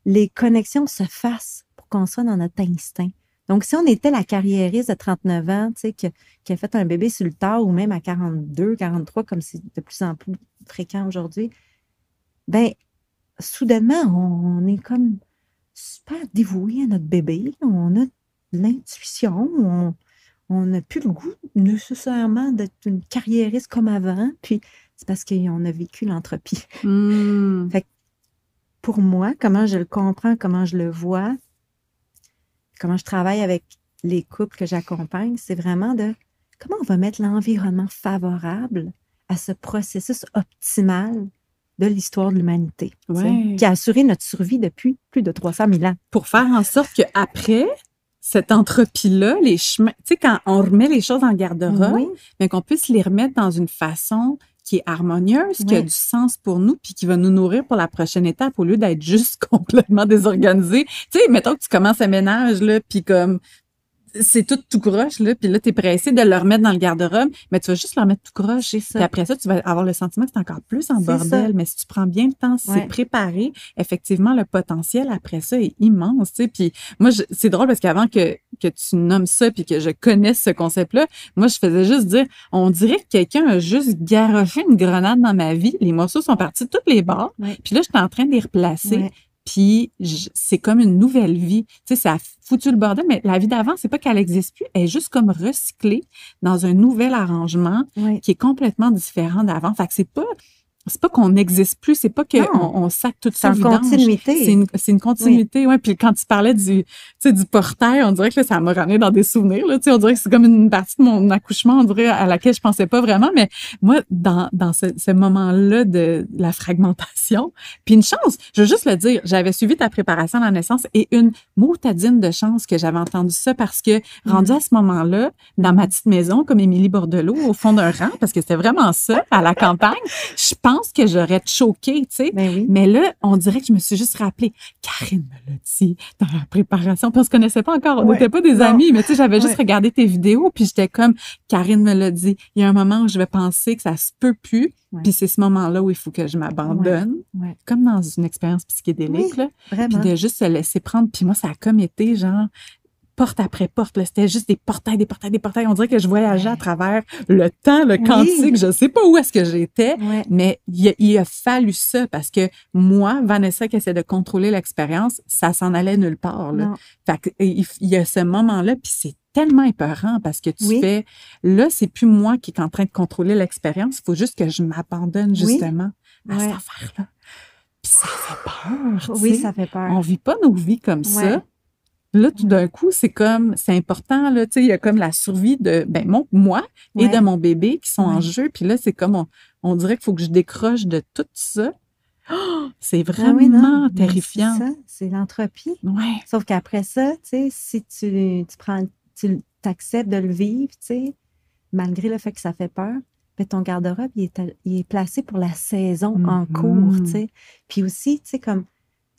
les connexions se fassent pour qu'on soit dans notre instinct. Donc, si on était la carriériste de 39 ans, tu sais, qui, qui a fait un bébé sur le tard ou même à 42, 43, comme c'est de plus en plus fréquent aujourd'hui, ben, soudainement, on, est comme super dévoué à notre bébé. On a de l'intuition. On on n'a plus le goût nécessairement d'être une carriériste comme avant. Puis c'est parce qu'on a vécu l'entropie. Hmm. Pour moi, comment je le comprends, comment je le vois, comment je travaille avec les couples que j'accompagne, c'est vraiment de comment on va mettre l'environnement favorable à ce processus optimal de l'histoire de l'humanité, Ouais. qui a assuré notre survie depuis plus de 300 000 ans. Pour faire en sorte qu'après, cette entropie-là, les chemins, tu sais, quand on remet les choses en garde-robe, Oui, mais qu'on puisse les remettre dans une façon qui est harmonieuse, qui a du sens pour nous, puis qui va nous nourrir pour la prochaine étape au lieu d'être juste complètement désorganisé. Tu sais, mettons que tu commences un ménage, là, puis comme c'est tout tout croche, là, puis là, t'es pressé de le remettre dans le garde-robe, mais tu vas juste le remettre tout croche. Puis après ça, tu vas avoir le sentiment que c'est encore plus en bordel. ça. Mais si tu prends bien le temps, si Ouais. c'est préparé, effectivement, le potentiel après ça est immense, tu sais. Puis moi, je- c'est drôle parce qu'avant que, que tu nommes ça puis que je connaisse ce concept-là, moi, je faisais juste dire, on dirait que quelqu'un a juste garoché une grenade dans ma vie. Les morceaux sont partis de toutes les bords. Ouais. Puis là, j'étais en train de les replacer. Ouais. Puis c'est comme une nouvelle vie. Tu sais, ça a foutu le bordel, mais la vie d'avant, c'est pas qu'elle existe plus, elle est juste comme recyclée dans un nouvel arrangement qui est complètement différent d'avant. Fait que c'est pas c'est pas qu'on n'existe plus, c'est pas qu'on on sac tout C'est ça en vidange. continuité. C'est une, c'est une continuité, ouais. Puis quand tu parlais du, tu sais, du portail, on dirait que là, ça m'a ramené dans des souvenirs, là. On dirait que c'est comme une partie de mon accouchement, on dirait, à laquelle je pensais pas vraiment. Mais moi, dans, dans ce, ce moment-là de la fragmentation, puis une chance, je veux juste le dire, j'avais suivi ta préparation à la naissance et une motadine de chance que j'avais entendu ça parce que, rendu à ce moment-là, dans ma petite maison, comme Émilie Bordelot, au fond d'un rang, parce que c'était vraiment ça, à la campagne, je pense que j'aurais choqué, tu sais. Ben oui. Mais là, on dirait que je me suis juste rappelé, Karine me l'a dit dans la préparation, puis on se connaissait pas encore, on Ouais. n'était pas des Non. amis, mais tu sais, j'avais juste regardé tes vidéos, puis j'étais comme, Karine me l'a dit, il y a un moment où je vais penser que ça se peut plus, Ouais. puis c'est ce moment-là où il faut que je m'abandonne, Ouais. comme dans une expérience psychédélique, là, puis de juste se laisser prendre, puis moi, ça a comme été, genre, porte après porte, c'était juste des portails, des portails, des portails, on dirait que je voyageais à travers le temps, le Oui. quantique, je sais pas où est-ce que j'étais, mais il a, il a fallu ça parce que moi, Vanessa qui essaie de contrôler l'expérience, ça s'en allait nulle part. Là. Fait que, il, il y a ce moment-là, puis c'est tellement épeurant parce que tu Oui. fais, là, c'est plus moi qui est en train de contrôler l'expérience, il faut juste que je m'abandonne justement à Ouais. cette affaire-là. Puis ça fait peur. Oui, sais. ça fait peur. On vit pas nos vies comme Ouais. ça. Là, tout d'un coup, c'est comme, c'est important, là, tu sais, il y a comme la survie de, ben, mon, moi et Ouais. de mon bébé qui sont en jeu. Puis là, c'est comme, on, on dirait qu'il faut que je décroche de tout ça. Oh, c'est Ah vraiment oui, non, mais terrifiant. C'est ça, c'est l'entropie. Ouais. Sauf qu'après ça, tu sais, si tu, tu prends, tu acceptes de le vivre, tu sais, malgré le fait que ça fait peur, ben ton garde-robe, il est, il est placé pour la saison en cours, tu sais. Puis aussi, tu sais, comme,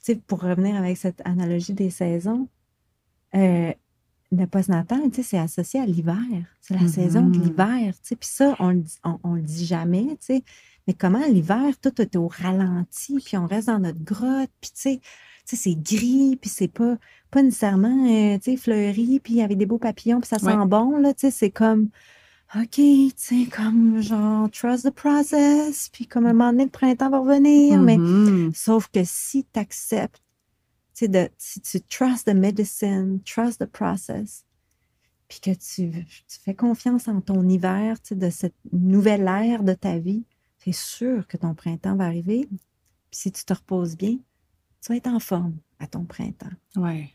tu sais, pour revenir avec cette analogie des saisons, euh, le postnatal, tu sais, c'est associé à l'hiver. C'est la saison de l'hiver, tu sais. Puis ça, on dit, on, on le dit jamais, tu sais. Mais comment l'hiver, tout est au ralenti, puis on reste dans notre grotte, puis tu sais, tu sais, c'est gris, puis c'est pas, pas nécessairement, euh, tu sais, fleuri, puis avec des beaux papillons, puis ça sent Ouais. bon, là, tu sais, c'est comme, OK, tu sais, comme genre, trust the process, puis comme un moment donné, le printemps va revenir, mais Mhm. sauf que si tu acceptes, tu sais, de, si tu trust the medicine, trust the process, puis que tu, tu fais confiance en ton hiver, de cette nouvelle ère de ta vie, c'est sûr que ton printemps va arriver. Puis si tu te reposes bien, tu vas être en forme à ton printemps, Ouais.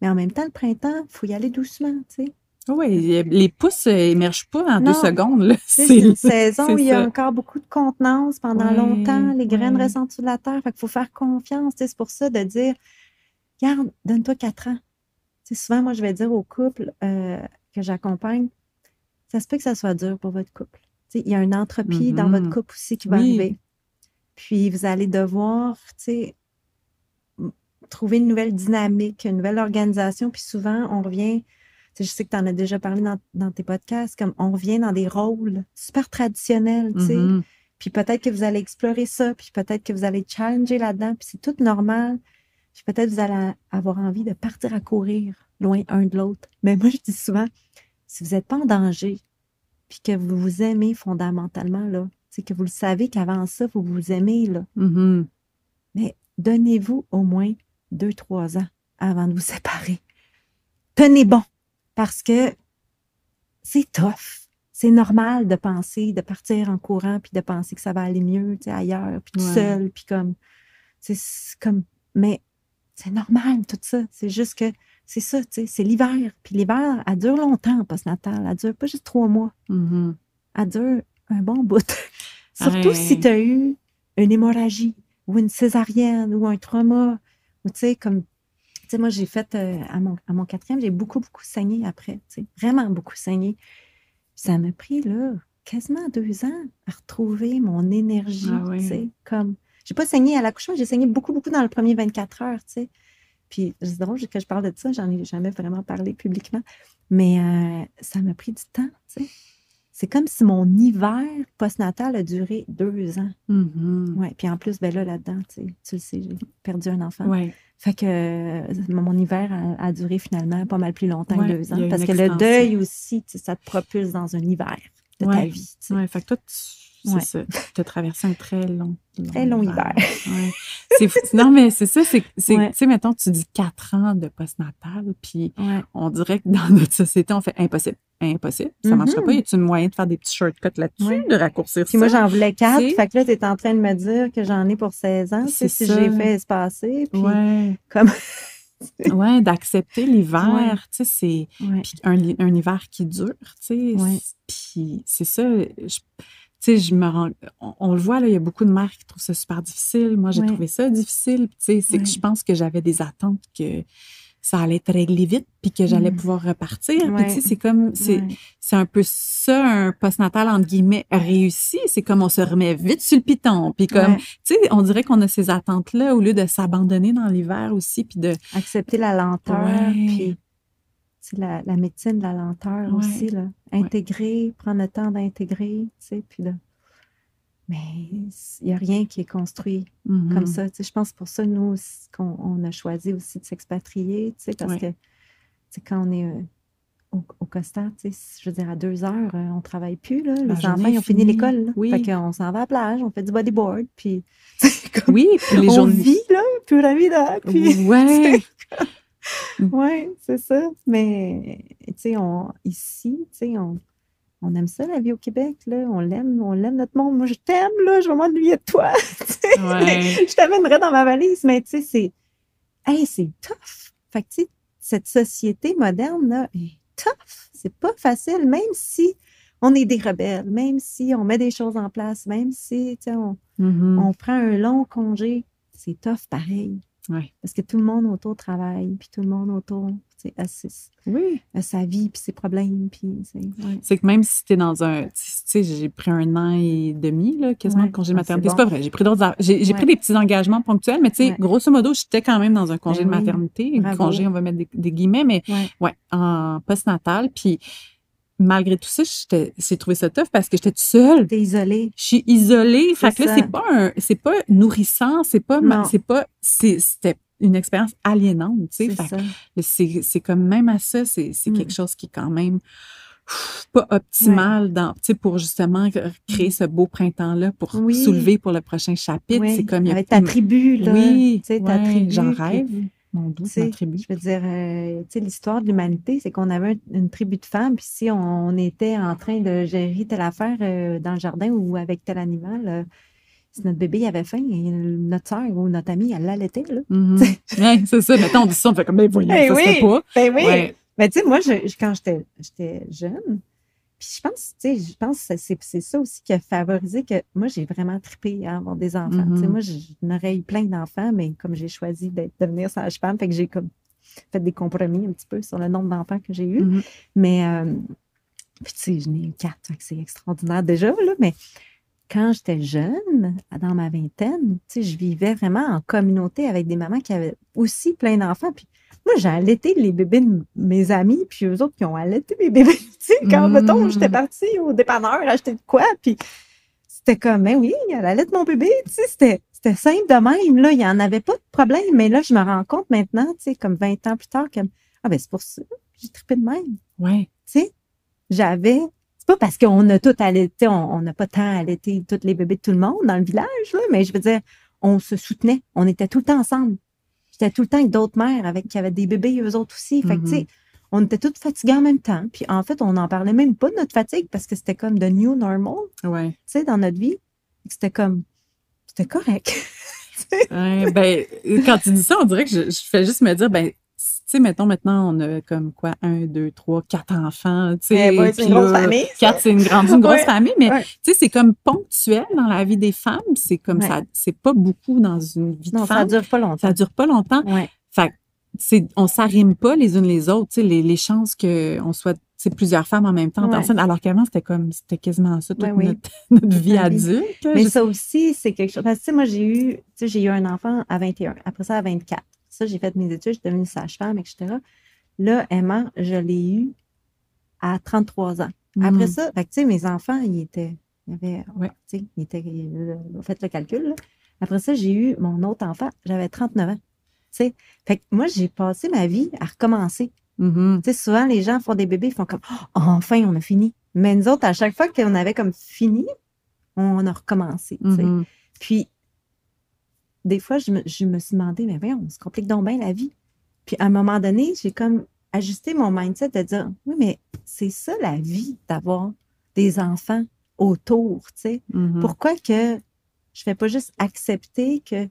Mais en même temps, le printemps, il faut y aller doucement, tu sais. Oui, les pouces émergent pas en Non. deux secondes. C'est une saison où il y a ça. encore beaucoup de contenance pendant longtemps. Les graines ouais. restent en dessous de la terre. Fait qu'il faut faire confiance. C'est pour ça de dire, garde, donne-toi quatre ans. Souvent, moi, je vais dire aux couples euh, que j'accompagne, ça se peut que ça soit dur pour votre couple. Il y a une entropie dans votre Mhm. couple aussi qui va Oui. arriver. Puis vous allez devoir, trouver une nouvelle dynamique, une nouvelle organisation. Puis souvent, on revient, je sais que tu en as déjà parlé dans, dans tes podcasts, comme on revient dans des rôles super traditionnels. Mhm. Puis peut-être que vous allez explorer ça, puis peut-être que vous allez challenger là-dedans, puis c'est tout normal. Puis peut-être vous allez avoir envie de partir à courir loin un de l'autre. Mais moi, je dis souvent, si vous n'êtes pas en danger, puis que vous vous aimez fondamentalement, là, c'est que vous le savez qu'avant ça, vous vous aimez, là, Mhm. mais donnez-vous au moins deux, trois ans avant de vous séparer. Tenez bon, parce que c'est tough. C'est normal de penser, de partir en courant, puis de penser que ça va aller mieux, tu sais, ailleurs, puis tout Ouais. seul, puis comme, c'est comme, mais c'est normal tout ça. C'est juste que c'est ça, tu sais, c'est l'hiver. Puis l'hiver, elle dure longtemps, post-natal. Elle dure pas juste trois mois. Mhm. Elle dure un bon bout. Surtout si tu as eu une hémorragie ou une césarienne ou un trauma. Ou tu sais, comme, tu sais, moi, j'ai fait euh, à, mon, à mon quatrième, j'ai beaucoup, beaucoup saigné après. tu sais, Vraiment beaucoup saigné. Ça m'a pris, là, quasiment deux ans à retrouver mon énergie. Ah tu sais, Comme, j'ai pas saigné à l'accouchement, j'ai saigné beaucoup, beaucoup dans le premier 24 heures, tu sais. Puis c'est drôle que je parle de ça, j'en ai jamais vraiment parlé publiquement. Mais euh, ça m'a pris du temps, tu sais. C'est comme si mon hiver postnatal a duré deux ans. Mhm. Ouais. Puis en plus, ben là, là-dedans, tu sais, tu le sais, j'ai perdu un enfant. Ouais. Fait que euh, mon hiver a, a duré finalement pas mal plus longtemps Ouais, que deux ans. Parce que le deuil aussi, tu sais, ça te propulse dans un hiver de ta vie. tu sais. Ouais, fait que toi, tu- c'est Ouais. ça. Tu as traversé un très long, Très long hiver. Ouais. C'est fou. non, mais c'est ça, c'est, Ouais. tu sais, mettons, tu dis quatre ans de postnatal, puis Ouais. on dirait que dans notre société, on fait impossible, impossible, ça Mhm. marchera pas. Y une moyen de faire des petits shortcuts là-dessus, Ouais. de raccourcir Puis ça? moi, j'en voulais quatre. Fait que là, tu es en train de me dire que j'en ai pour 16 ans. C'est si j'ai fait espacer. Puis ouais. comme. ouais, d'accepter l'hiver, Ouais. tu sais, c'est Ouais. puis un, un hiver qui dure, tu sais. Ouais. Puis c'est ça, je- sais, je me rends, on, on le voit, là, il y a beaucoup de mères qui trouvent ça super difficile. Moi, j'ai Ouais. trouvé ça difficile. Puis, Tu sais, c'est que je pense que j'avais des attentes que ça allait être réglé vite, puis que j'allais Mm. pouvoir repartir. Puis, Ouais. tu sais, c'est comme, c'est, c'est un peu ça, un postnatal, entre guillemets, réussi. C'est comme on se remet vite sur le piton. Puis comme, Ouais. tu sais, on dirait qu'on a ces attentes-là au lieu de s'abandonner dans l'hiver aussi, puis de, Accepter la lenteur. Puis la, la médecine de la lenteur Ouais. aussi. Là. Intégrer, prendre le temps d'intégrer. Tu sais, puis de... Mais il n'y a rien qui est construit Mhm. comme ça. Tu sais, je pense pour ça, nous, qu'on on a choisi aussi de s'expatrier, tu sais, parce Ouais. que tu sais, quand on est euh, au, au Costa, tu sais, je veux dire, à deux heures, euh, on travaille plus. Là. Les enfants, ils ont fini l'école. Oui. Fait qu'on s'en va à la plage, on fait du bodyboard, puis comme, Oui, puis les on journées. vit, là, puis la vida, puis... Ouais. Oui, c'est ça. Mais, tu sais, on, ici, tu sais, on, on aime ça, la vie au Québec, là. On l'aime, on l'aime notre monde. Moi, je t'aime, là. Je vais m'ennuyer de toi. Ouais. je t'amènerai dans ma valise. Mais, tu sais, c'est, hey, c'est tough. Fait que, tu sais, cette société moderne, là, est tough. C'est pas facile, même si on est des rebelles, même si on met des choses en place, même si, tu sais, on, Mhm. on prend un long congé. C'est tough pareil. Ouais. Parce que tout le monde autour travaille, puis tout le monde autour tu sais, a, ses- Oui. a sa vie, puis ses problèmes, puis c'est ouais. Que même si tu es dans un. Tu sais, j'ai pris un an et demi, là, quasiment, de congé Ah, maternité. c'est bon. pas vrai. J'ai pris d'autres. J'ai pris des petits engagements ponctuels, mais tu sais, grosso modo, j'étais quand même dans un congé Ben de oui. maternité. Un Bravo. congé, on va mettre des, des guillemets, mais ouais, en postnatal. Puis malgré tout ça, j'étais- j'ai trouvé ça tough parce que j'étais toute seule. T'es isolé. Je suis isolée. Fait que là, c'est pas un, c'est pas nourrissant, c'est pas, c'est pas, c'était une expérience aliénante, tu sais. C'est comme même à ça, c'est, c'est Mm. quelque chose qui est quand même pff, pas optimal dans, tu sais, pour justement créer ce beau printemps-là, pour Oui. soulever pour le prochain chapitre. Oui, C'est comme, il y a- Avec ta tribu, là. Oui, Tu sais, ta tribu. j'en puis, rêve. Mon doux, ma tribu. Je veux dire, euh, l'histoire de l'humanité, c'est qu'on avait un- une tribu de femmes, puis si on, était en train de gérer telle affaire euh, dans le jardin ou avec tel animal, euh, si notre bébé avait faim, et notre soeur ou notre amie, elle l'allaitait, là. Mhm. Ouais, c'est ça. Mettons, on dit ça, on fait comme, ben voyons, Eh ça se oui. fait pas. Ben oui! Ouais. Mais tu sais, moi, je, je- quand j'étais j'étais jeune, puis je pense, tu sais, je pense que c'est ça aussi qui a favorisé que moi, j'ai vraiment trippé à avoir des enfants. Tu sais, Mhm. moi, j'en aurais eu plein d'enfants, mais comme j'ai choisi d'être devenir sage-femme, fait que j'ai comme fait des compromis un petit peu sur le nombre d'enfants que j'ai eu. Mhm. Mais, euh, puis tu sais, je n'ai eu quatre, c'est extraordinaire déjà, là, mais quand j'étais jeune, dans ma vingtaine, tu sais, je vivais vraiment en communauté avec des mamans qui avaient aussi plein d'enfants. Puis moi, j'ai allaité les bébés de mes amis, puis eux autres qui ont allaité mes bébés. Tu sais, quand, Mm. mettons, j'étais partie au dépanneur acheter de quoi, puis c'était comme, ben oui, elle allait mon bébé, tu sais, c'était, c'était simple de même, là, il n'y en avait pas de problème, mais là, je me rends compte maintenant, tu sais, comme 20 ans plus tard, que, ah ben c'est pour ça, j'ai trippé de même, Ouais. tu sais, j'avais, c'est pas parce qu'on a tout allaité, on on n'a pas tant allaité tous les bébés de tout le monde dans le village, là, mais je veux dire, on se soutenait, on était tout le temps ensemble. J'étais tout le temps avec d'autres mères avec, qui avaient des bébés, eux autres aussi. Fait que, tu sais, on était toutes fatiguées en même temps. Puis en fait, on n'en parlait même pas de notre fatigue parce que c'était comme the new normal, Ouais. tu sais, dans notre vie. C'était comme, c'était correct. Ouais, ben, quand tu dis ça, on dirait que je, je fais juste me dire, ben, sais, mettons maintenant, on a comme quoi, un, deux, trois, quatre enfants, tu sais. Eh c'est une grosse là, famille. ça. Quatre, c'est une grande, une grosse Ouais, famille, mais ouais. tu sais, c'est comme ponctuel dans la vie des femmes. C'est comme ça, c'est pas beaucoup dans une vie de Non, ça femme. dure pas longtemps. Ça dure pas longtemps. Fait on s'arrime pas les unes les autres. Tu sais, les, les chances qu'on soit c'est plusieurs femmes en même temps, Ouais. alors qu'avant, c'était comme, c'était quasiment ça toute Ouais, oui. notre, notre vie adulte. Mais Je- ça aussi, c'est quelque chose. Parce que, tu sais, moi, j'ai eu, tu sais, j'ai eu un enfant à 21, après ça à 24. Ça, j'ai fait mes études, je suis devenue sage-femme, etc. Là, Emma, je l'ai eue à 33 ans. Après Mm. ça, fait que, tu sais, mes enfants, ils étaient. Ils avaient. Ouais. Tu sais, ils étaient. ils- Faites le calcul. là. Après ça, j'ai eu mon autre enfant, j'avais 39 ans. Tu sais, fait que moi, j'ai passé ma vie à recommencer. Tu sais, souvent, les gens font des bébés, ils font comme Oh, enfin, on a fini. Mais nous autres, à chaque fois qu'on avait comme fini, on a recommencé. Mhm. Puis, des fois, je me, je me suis demandé, mais voyons, on se complique donc bien la vie. Puis, à un moment donné, j'ai comme ajusté mon mindset de dire, oui, mais c'est ça la vie, d'avoir des enfants autour, tu sais. Mhm. Pourquoi que je fais pas juste accepter que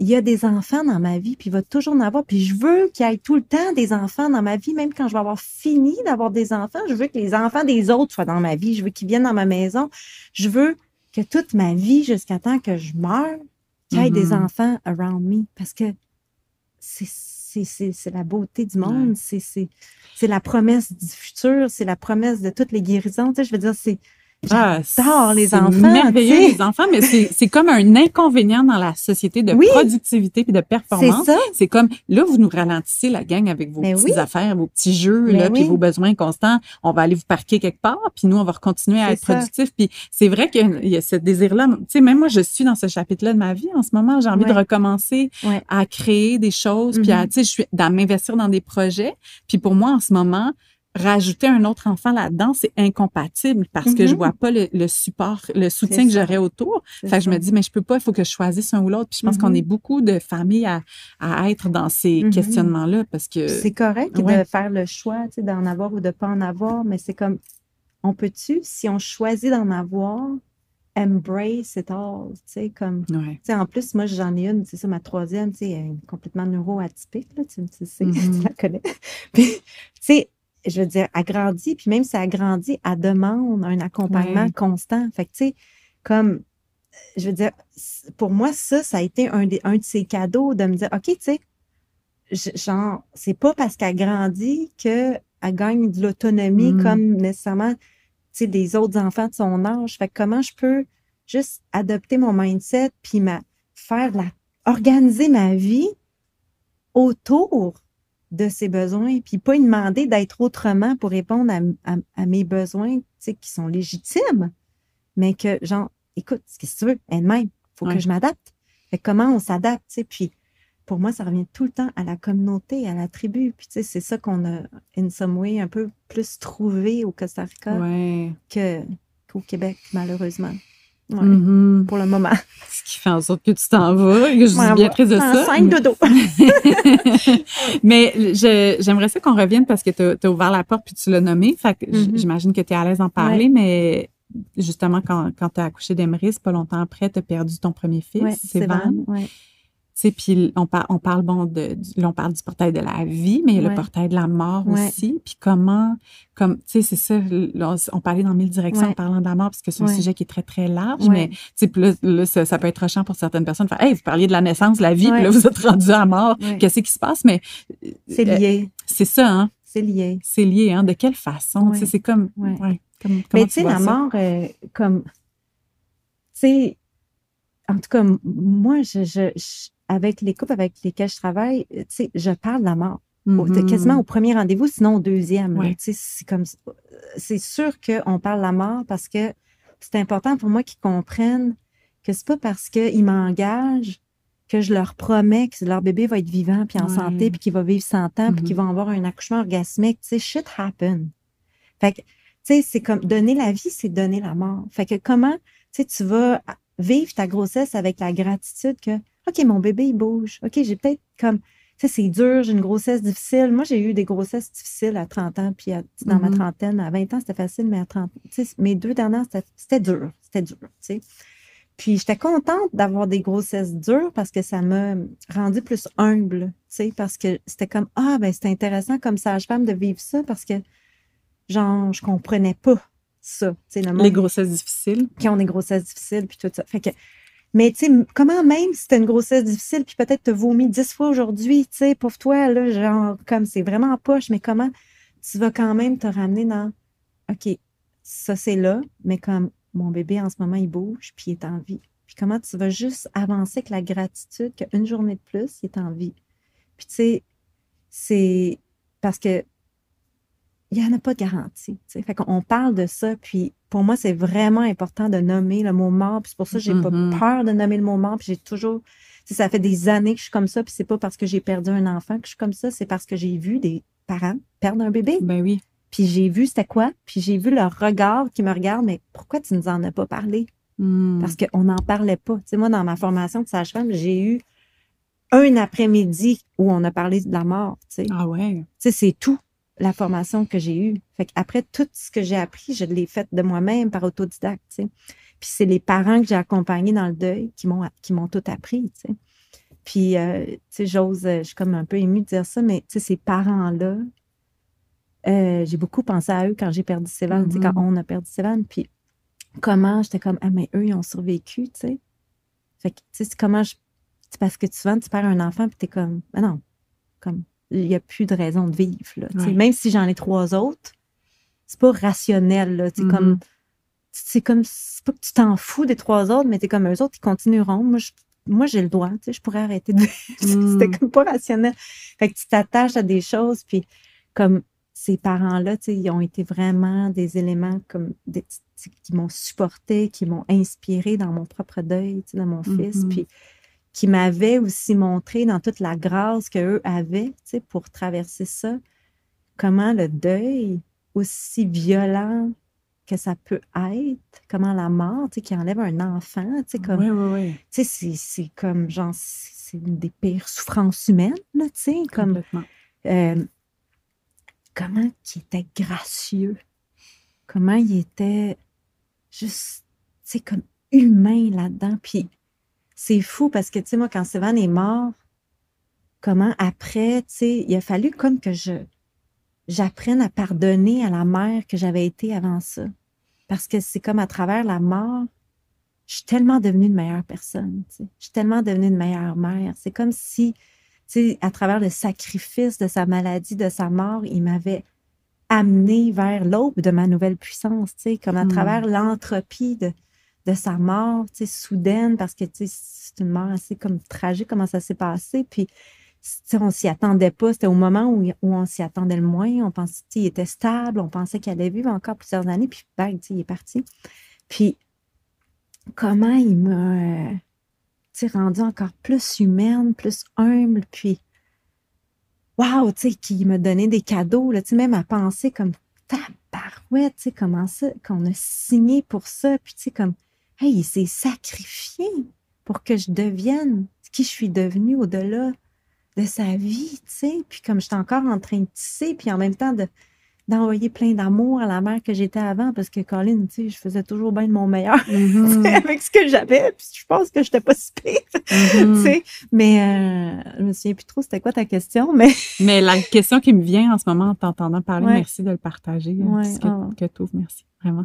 il y a des enfants dans ma vie, puis il va toujours en avoir, puis je veux qu'il y ait tout le temps des enfants dans ma vie, même quand je vais avoir fini d'avoir des enfants, je veux que les enfants des autres soient dans ma vie, je veux qu'ils viennent dans ma maison, je veux que toute ma vie, jusqu'à temps que je meure, qu'il y ait des Mhm. enfants around me, parce que c'est- c'est c'est- c'est la beauté du monde, c'est c'est c'est la promesse du futur, c'est la promesse de toutes les guérisons, tu sais, je veux dire, c'est Ah, J'adore les c'est enfants, merveilleux, les enfants, mais c'est c'est comme un inconvénient dans la société de Oui. productivité et de c'est performance. ça. C'est comme, là, vous nous ralentissez la gang avec vos Mais petites oui. affaires, vos petits jeux, Mais là, puis vos besoins constants. On va aller vous parquer quelque part, puis nous, on va continuer à être ça. productifs. Puis c'est vrai qu'il y a ce désir-là. Tu sais, même moi, je suis dans ce chapitre-là de ma vie en ce moment. J'ai envie de recommencer Ouais. à créer des choses, puis à, Mhm. tu sais, je suis dans m'investir dans des projets. Puis pour moi, en ce moment, rajouter un autre enfant là-dedans, c'est incompatible parce que je Mhm. vois pas le, le support, le soutien que j'aurais autour. Fait que je me dis, mais je peux pas, il faut que je choisisse un ou l'autre. Puis je pense qu'on Mhm. est beaucoup de familles à, à être dans ces Mhm. questionnements-là parce que. C'est correct ouais. de faire le choix, tu sais, d'en avoir ou de pas en avoir, mais c'est comme, on peut-tu, si on choisit d'en avoir, embrace it all, tu sais, comme, Ouais. tu sais, en plus, moi, j'en ai une, c'est ça, ma troisième, tu sais, complètement neuroatypique, là, tu, tu sais, Mhm. tu la connais. Puis, tu sais, je veux dire, elle grandit, puis même si elle grandit, elle demande un accompagnement constant. Fait que, tu sais, comme, je veux dire, pour moi, ça, ça a été un, des- un de ses cadeaux de me dire, OK, tu sais, genre, c'est pas parce qu'elle grandit qu'elle gagne de l'autonomie Mm. comme nécessairement, tu sais, des autres enfants de son âge. Fait que comment je peux juste adopter mon mindset puis ma, faire la, organiser ma vie autour de ses besoins, puis pas lui demander d'être autrement pour répondre à, à- à mes besoins, tu sais, qui sont légitimes, mais que, genre, écoute, qu'est-ce que tu veux, elle-même, faut Ouais. que je m'adapte. Comment on s'adapte, tu sais, puis pour moi, ça revient tout le temps à la communauté, à la tribu, puis tu sais, c'est ça qu'on a, in some way, un peu plus trouvé au Costa Rica Ouais. que, qu'au Québec, malheureusement. Ouais, Mhm. Pour le moment. Ce qui fait en sorte que tu t'en vas que je suis bien triste de ça. Cinq dodo. Mais je- j'aimerais ça qu'on revienne parce que tu as, ouvert la porte puis tu l'as nommé. Fait que j- Mhm. j'imagine que tu es à l'aise d'en parler, mais justement, quand, quand tu as accouché d'Emeris, pas longtemps après, tu as perdu ton premier fils, c'est Van. Sais, puis on, par- on parle bon de, on parle du portail de la vie, mais il y a le portail de la mort Ouais. aussi. Puis comment, comme, tu sais, c'est ça, on, on parlait dans mille directions Ouais. en parlant de la mort parce que c'est un sujet qui est très, très large, mais tu sais, là, là, ça, ça peut être rushant pour certaines personnes. Faire, hey, vous parliez de la naissance, de la vie, puis là, vous êtes rendu à la mort. Qu'est-ce qui se passe? Mais C'est euh, lié. c'est ça, hein? C'est lié. C'est lié, hein? De quelle façon? Ouais. Tu sais, c'est comme, Mais tu sais, la mort, euh, comme, tu sais, en tout cas, moi, je, je- je- avec les couples avec lesquels je travaille, euh, tu sais, je parle de la mort. Mhm. quasiment au premier rendez-vous, sinon au deuxième. Ouais. Tu sais, c'est comme, c'est sûr qu'on parle de la mort parce que c'est important pour moi qu'ils comprennent que c'est pas parce qu'ils m'engagent que je leur promets que leur bébé va être vivant puis en Ouais. santé puis qu'il va vivre 100 ans puis Mhm. qu'il va avoir un accouchement orgasmique. Tu sais, shit happen. Fait que, tu sais, c'est comme donner la vie, c'est donner la mort. Fait que comment, tu sais, tu vas vivre ta grossesse avec la gratitude que, OK, mon bébé, il bouge. OK, j'ai peut-être comme, tu sais, c'est dur, j'ai une grossesse difficile. Moi, j'ai eu des grossesses difficiles à 30 ans, puis à- dans ma Mhm. trentaine, à 20 ans, c'était facile, mais à 30, tu sais, mes deux dernières, c'était- dur. C'était dur, tu sais. Puis j'étais contente d'avoir des grossesses dures parce que ça m'a rendu plus humble, tu sais, parce que c'était comme, ah, ben, c'est intéressant comme sage-femme de vivre ça parce que, genre, je comprenais pas ça, tu sais, le monde Les grossesses difficiles. qui ont des grossesses difficiles, puis tout ça. Fait que, mais tu sais, comment même si t'as une grossesse difficile, puis peut-être t'as vomi dix fois aujourd'hui, tu sais, pour toi, là, genre, comme c'est vraiment en poche, mais comment tu vas quand même te ramener dans, OK, ça c'est là, mais comme mon bébé en ce moment, il bouge, puis il est en vie. Puis comment tu vas juste avancer avec la gratitude qu'une journée de plus, il est en vie. Puis, tu sais, c'est parce que il n'y en a pas de garantie. sais. Fait qu'on parle de ça, puis pour moi, c'est vraiment important de nommer le mot mort. Puis c'est pour ça que j'ai pas Mhm. peur de nommer le mot mort. Puis j'ai toujours. Ça fait des années que je suis comme ça, puis c'est pas parce que j'ai perdu un enfant que je suis comme ça, c'est parce que j'ai vu des parents perdre un bébé. Ben oui. Puis j'ai vu c'était quoi, puis j'ai vu leur regard qui me regarde, mais pourquoi tu nous en as pas parlé? Hmm. Parce qu'on n'en parlait pas. Tu sais, moi, dans ma formation de sage-femme, j'ai eu un après-midi où on a parlé de la mort. Tu sais, Ah ouais. Tu sais, c'est tout la formation que j'ai eue. Fait qu'après, tout ce que j'ai appris, je l'ai fait de moi-même par autodidacte. Puis c'est les parents que j'ai accompagnés dans le deuil qui m'ont qui m'ont tout appris. Puis, euh, tu sais, j'ose, euh, je suis comme un peu émue de dire ça, mais tu sais, ces parents-là, euh, j'ai beaucoup pensé à eux quand j'ai perdu Sévan, quand on a perdu Sévan. Puis comment j'étais comme, ah, mais eux, ils ont survécu, tu sais. Fait que, tu sais, c'est comment je. Parce que souvent, tu perds un enfant, puis t'es comme, ah non, comme, il n'y a plus de raison de vivre, là. Ouais. Même si j'en ai trois autres, c'est pas rationnel, là. Mhm. comme, c'est comme, c'est pas que tu t'en fous des trois autres, mais t'es comme, eux autres, ils continueront. Moi, je- moi, j'ai le droit, tu sais, je pourrais arrêter de vivre. C'était Mm. comme pas rationnel. Fait que tu t'attaches à des choses, puis comme ces parents-là, tu sais, ils ont été vraiment des éléments comme des- qui m'ont supporté, qui m'ont inspiré dans mon propre deuil, tu sais, dans mon fils, Mhm. puis qui m'avaient aussi montré dans toute la grâce qu'eux avaient, tu sais, pour traverser ça, comment le deuil, aussi violent que ça peut être, comment la mort, tu sais, qui enlève un enfant, tu sais, comme Oui, oui, oui. tu sais, c'est- c'est comme, genre, c'est une des pires souffrances humaines, là, tu sais, comme, euh, comment il était gracieux, comment il était juste, tu sais, comme humain là-dedans, puis c'est fou parce que, tu sais, moi, quand Stéphane est mort, comment après, tu sais, il a fallu comme que je j'apprenne à pardonner à la mère que j'avais été avant ça. Parce que c'est comme à travers la mort, je suis tellement devenue une meilleure personne. tu sais. Je suis tellement devenue une meilleure mère. C'est comme si, tu sais, à travers le sacrifice de sa maladie, de sa mort, il m'avait amené vers l'aube de ma nouvelle puissance, tu sais, comme à Hmm. travers l'entropie de, de sa mort, tu sais, soudaine, parce que, tu sais, c'est une mort assez comme tragique, comment ça s'est passé. Puis, tu sais, on s'y attendait pas. C'était au moment où, on s'y attendait le moins. On pensait qu'il était stable. On pensait qu'il allait vivre encore plusieurs années. Puis, bang, tu sais, il est parti. Puis, comment il m'a, euh, rendue encore plus humaine, plus humble. Puis, waouh, tu sais, qu'il m'a donné des cadeaux. Là, tu sais, même à penser comme, tabarouette, tu sais, comment ça, qu'on a signé pour ça. Puis, tu sais, comme, hey, il s'est sacrifié pour que je devienne qui je suis devenue au-delà de sa vie, tu sais. Puis comme j'étais encore en train de tisser, puis en même temps de d'envoyer plein d'amour à la mère que j'étais avant, parce que Colin, tu sais, je faisais toujours bien de mon meilleur Mhm. avec ce que j'avais, puis je pense que j'étais pas si pire, tu sais. Mais euh, je me souviens plus trop c'était quoi ta question, mais Mais la question qui me vient en ce moment en t'entendant parler, Ouais. merci de le partager, hein, Ouais, ce que, que tu merci, vraiment.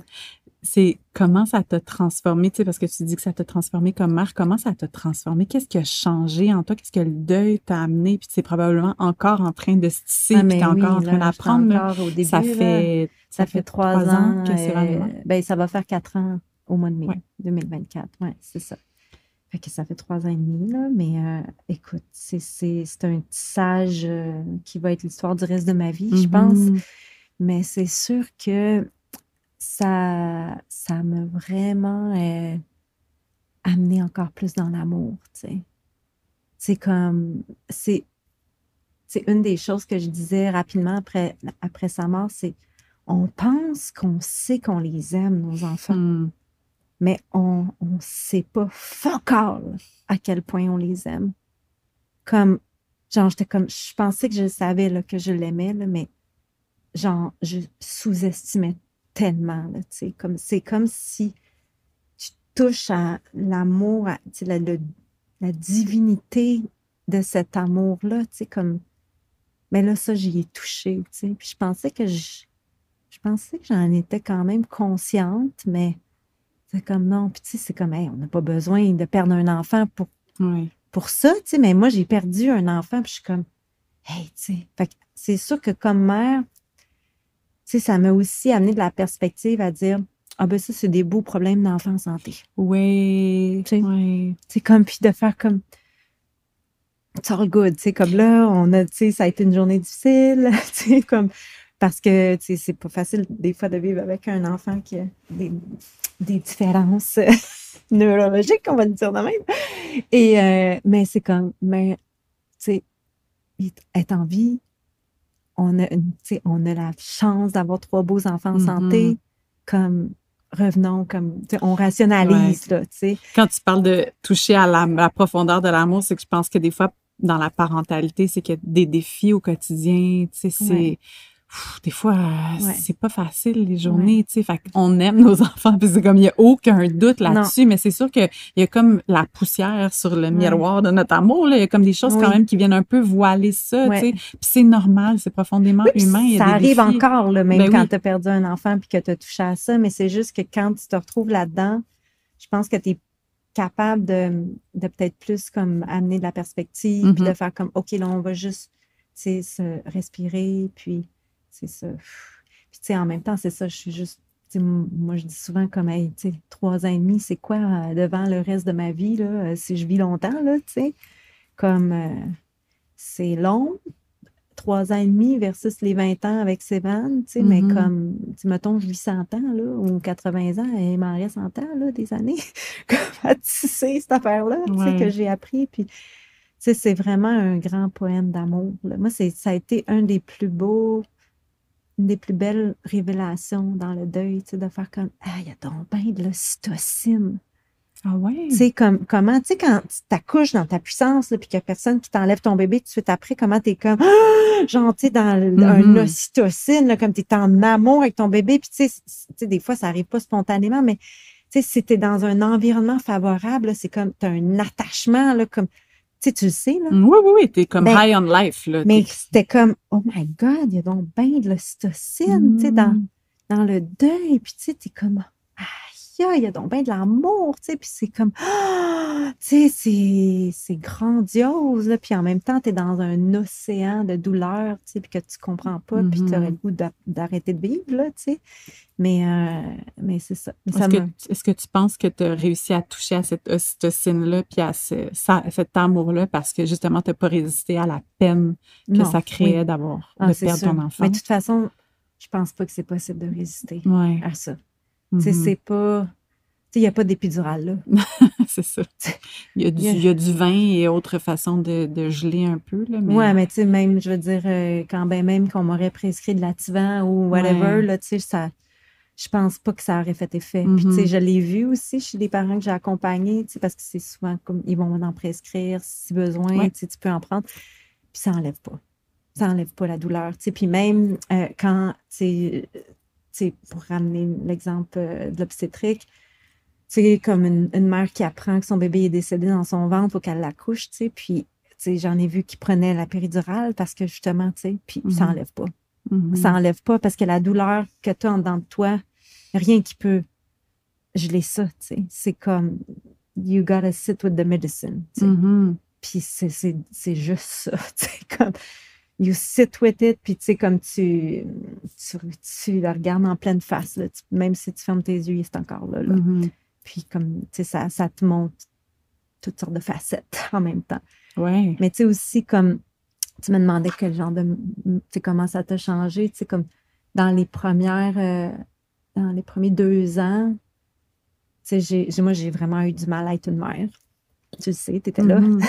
C'est comment ça t'a transformé, tu sais, parce que tu dis que ça t'a transformé comme mère, comment ça t'a transformé? Qu'est-ce qui a changé en toi? Qu'est-ce que le deuil t'a amené? Puis c'est probablement encore en train de se tisser, Ah, puis mais t'es encore oui, en train d'apprendre. au début, Ça là. fait, ça fait trois ans, que c'est euh, vraiment. ben, ça va faire quatre ans au mois de mai Ouais. 2024. Ouais, c'est ça. Fait que ça fait trois ans et demi, là, mais euh, écoute, c'est, un tissage euh, qui va être l'histoire du reste de ma vie, je pense. Mhm. Mais c'est sûr que ça, ça m'a vraiment euh, amené encore plus dans l'amour, tu sais. C'est comme, c'est, c'est une des choses que je disais rapidement après, après sa mort, c'est on pense qu'on sait qu'on les aime, nos enfants, Mhm. mais on ne sait pas fuck all à quel point on les aime. Comme, genre, j'étais comme, je pensais que je savais là, que je l'aimais, là, mais genre, je sous-estimais tellement, là, tu sais, comme, c'est comme si tu touches à l'amour, la, le- la divinité de cet amour-là, tu sais, comme, mais là, ça, j'y ai touché, tu sais, puis je pensais que je, je pensais que j'en étais quand même consciente, mais c'est comme non, puis tu sais, c'est comme, hey, on n'a pas besoin de perdre un enfant pour pour ça, tu sais, mais moi, j'ai perdu un enfant, puis je suis comme, hey, tu sais. Fait que c'est sûr que comme mère, sais, ça m'a aussi amené de la perspective à dire, ah ben ça, c'est des beaux problèmes d'enfant en santé. Oui. C'est comme, puis de faire comme, it's all good. Tu comme là, on a, tu ça a été une journée difficile. Tu comme, parce que, tu c'est pas facile des fois de vivre avec un enfant qui a des, des différences neurologiques, on va dire de même. Et, euh, mais c'est comme, mais, tu sais, être en vie, on a, une- tu sais, on a la chance d'avoir trois beaux enfants en santé, Mhm. comme, revenons, comme, on rationalise, là, tu sais. Quand tu parles de toucher à la, la profondeur de l'amour, c'est que je pense que des fois, dans la parentalité, c'est qu'il y a des défis au quotidien. C'est. Ouais. Des fois, euh, Ouais. c'est pas facile les journées, tu sais. Fait qu'on aime nos enfants, puis c'est comme il n'y a aucun doute là-dessus, mais c'est sûr qu'il y a comme la poussière sur le miroir de notre amour. Là. Il y a comme des choses quand même qui viennent un peu voiler ça, tu sais. Puis c'est normal, c'est profondément Oui, humain. il y a ça des arrive défis. encore, là, même Ben quand oui. tu as perdu un enfant puis que tu as touché à ça, mais c'est juste que quand tu te retrouves là-dedans, je pense que tu es capable de, de peut-être plus comme amener de la perspective, puis Mhm. de faire comme, OK, là, on va juste, tu sais, se respirer, puis c'est ça. Puis, tu sais, en même temps, c'est ça, je suis juste, moi, je dis souvent comme, hey, tu sais, trois ans et demi, c'est quoi euh, devant le reste de ma vie, là, euh, si je vis longtemps, là, tu sais, comme, euh, c'est long, trois ans et demi versus les 20 ans avec Sévan, tu sais, mais Mhm. comme, tu mettons, je vis 100 ans, là, ou 80 ans, et il m'en reste 100 ans, là, des années, comme à tisser cette affaire-là, tu sais, que j'ai appris, puis, tu sais, c'est vraiment un grand poème d'amour, là. Moi, ça a été un des plus beaux, une des plus belles révélations dans le deuil, tu sais, de faire comme, ah, il y a donc bien de l'ocytocine. Ah ouais? Tu sais, comme, comment, tu sais, quand tu t'accouches dans ta puissance, puis qu'il n'y a personne qui t'enlève ton bébé tout de suite après, comment t'es comme, Ah! genre, tu sais, dans le- un Mhm. ocytocine, là, comme t'es en amour avec ton bébé, puis tu sais, tu des fois, ça arrive pas spontanément, mais tu sais, si t'es dans un environnement favorable, c'est comme, t'as un attachement, là, comme, tu sais, tu le sais, là, Oui, oui, oui, t'es comme Ben, high on life, là. mais c'était comme, oh my God, il y a donc bien de l'ocytocine, tu sais, dans, Mm. dans le deuil, puis tu sais, t'es comme, il y a donc bien de l'amour, tu sais, puis c'est comme, ah, tu sais, c'est, c'est grandiose, là, puis en même temps, t'es dans un océan de douleur, tu sais, puis que tu comprends pas, puis Mhm. t'aurais le goût d'a- d'arrêter de vivre, là, tu sais, mais, euh, mais c'est ça. Est-ce que, est-ce que tu penses que tu as réussi à toucher à cette ocytocine-là puis à ce- ça- cet amour-là parce que justement, tu n'as pas résisté à la peine que non, ça oui. créait d'avoir, Ah, de perdre sûr. ton enfant? Mais de toute façon, je pense pas que c'est possible de résister Ouais. à ça. Mhm. c'est pas, tu sais, il n'y a pas d'épidural, là. c'est ça. Il y, a du, Il y a- du vin et autre façon de, de geler un peu, là, mais... Ouais, mais tu sais, même, je veux dire, euh, quand ben même qu'on m'aurait prescrit de l'Ativan ou whatever, Ouais. là, tu sais, ça, je pense pas que ça aurait fait effet. Puis, tu sais, je l'ai vu aussi chez des parents que j'ai accompagnés, tu sais, parce que c'est souvent comme, ils vont en prescrire si besoin, Ouais. tu sais, tu peux en prendre. Puis, ça enlève pas. Ça enlève pas la douleur, tu sais. Puis, même euh, quand, tu sais, tu sais, pour ramener l'exemple euh, de l'obstétrique, sais, comme une, une mère qui apprend que son bébé est décédé dans son ventre, faut qu'elle l'accouche, tu sais, puis tu sais, j'en ai vu qui prenaient la péridurale parce que justement, tu sais, puis ça Mhm. enlève pas. Mhm. Ça enlève pas parce que la douleur que tu as en dedans de toi, rien qui peut geler ça, tu sais. C'est comme, you gotta sit with the medicine, tu sais. Mhm. Puis c'est- c'est c'est juste ça, tu sais, comme, you sit with it, puis tu sais, comme tu, tu, regardes en pleine face, là, tu- même si tu fermes tes yeux, c'est encore là, là. Mhm. Puis comme, tu sais, ça, ça te montre toutes sortes de facettes en même temps. Ouais. Mais tu sais aussi, comme, tu me demandais quel genre de, tu sais, comment ça t'a changé, tu sais, comme dans les premières, euh, dans les premiers deux ans, tu sais, moi, j'ai vraiment eu du mal à être une mère. Tu le sais, tu étais là. Mhm.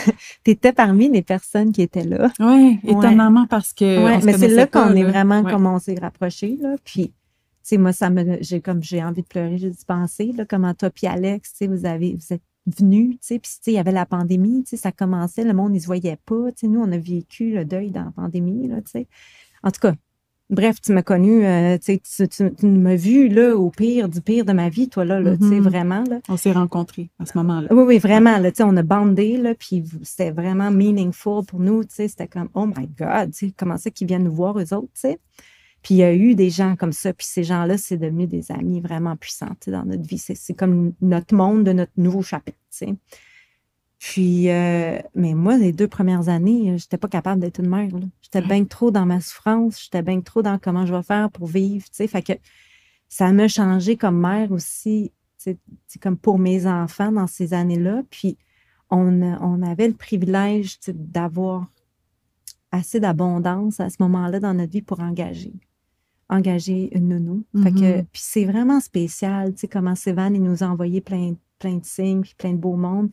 Tu étais parmi les personnes qui étaient là. Ouais, étonnamment parce que. Ouais, mais c'est là qu'on est vraiment Ouais. comme on s'est rapprochés, là. Puis, tu sais, moi, ça me, j'ai comme, j'ai envie de pleurer, j'ai dû penser, là, comment toi puis Alex, tu sais, vous avez, vous êtes venus, tu sais, puis, tu sais, il y avait la pandémie, tu sais, ça commençait, le monde, il se voyait pas, tu sais, nous, on a vécu le deuil dans la pandémie, là, tu sais. En tout cas, bref, tu m'as connu, euh, tu m'as vu, là, au pire, du pire de ma vie, toi, là, là, tu sais, Mhm. vraiment, là. On s'est rencontrés à ce moment-là. Oui, oui, vraiment. Là, tu sais, on a bandé, là, puis c'était vraiment meaningful pour nous. tu sais, C'était comme, oh my God, comment ça qu'ils viennent nous voir, eux autres. tu sais. Puis il y a eu des gens comme ça. Puis ces gens-là, c'est devenu des amis vraiment puissants tu sais, dans notre vie. C'est comme notre monde de notre nouveau chapitre. tu sais. Puis, euh, mais moi, les deux premières années, euh, j'étais pas capable d'être une mère. J'étais bien trop dans ma souffrance. J'étais bien trop dans comment je vais faire pour vivre. tu sais. Fait que ça m'a changé comme mère aussi, c'est comme pour mes enfants dans ces années-là. Puis on, on avait le privilège d'avoir assez d'abondance à ce moment-là dans notre vie pour engager engager une nounou. Fait que, Mm-hmm. puis c'est vraiment spécial, tu sais, comment Sévan, il nous a envoyé plein, plein de signes, puis plein de beaux mondes.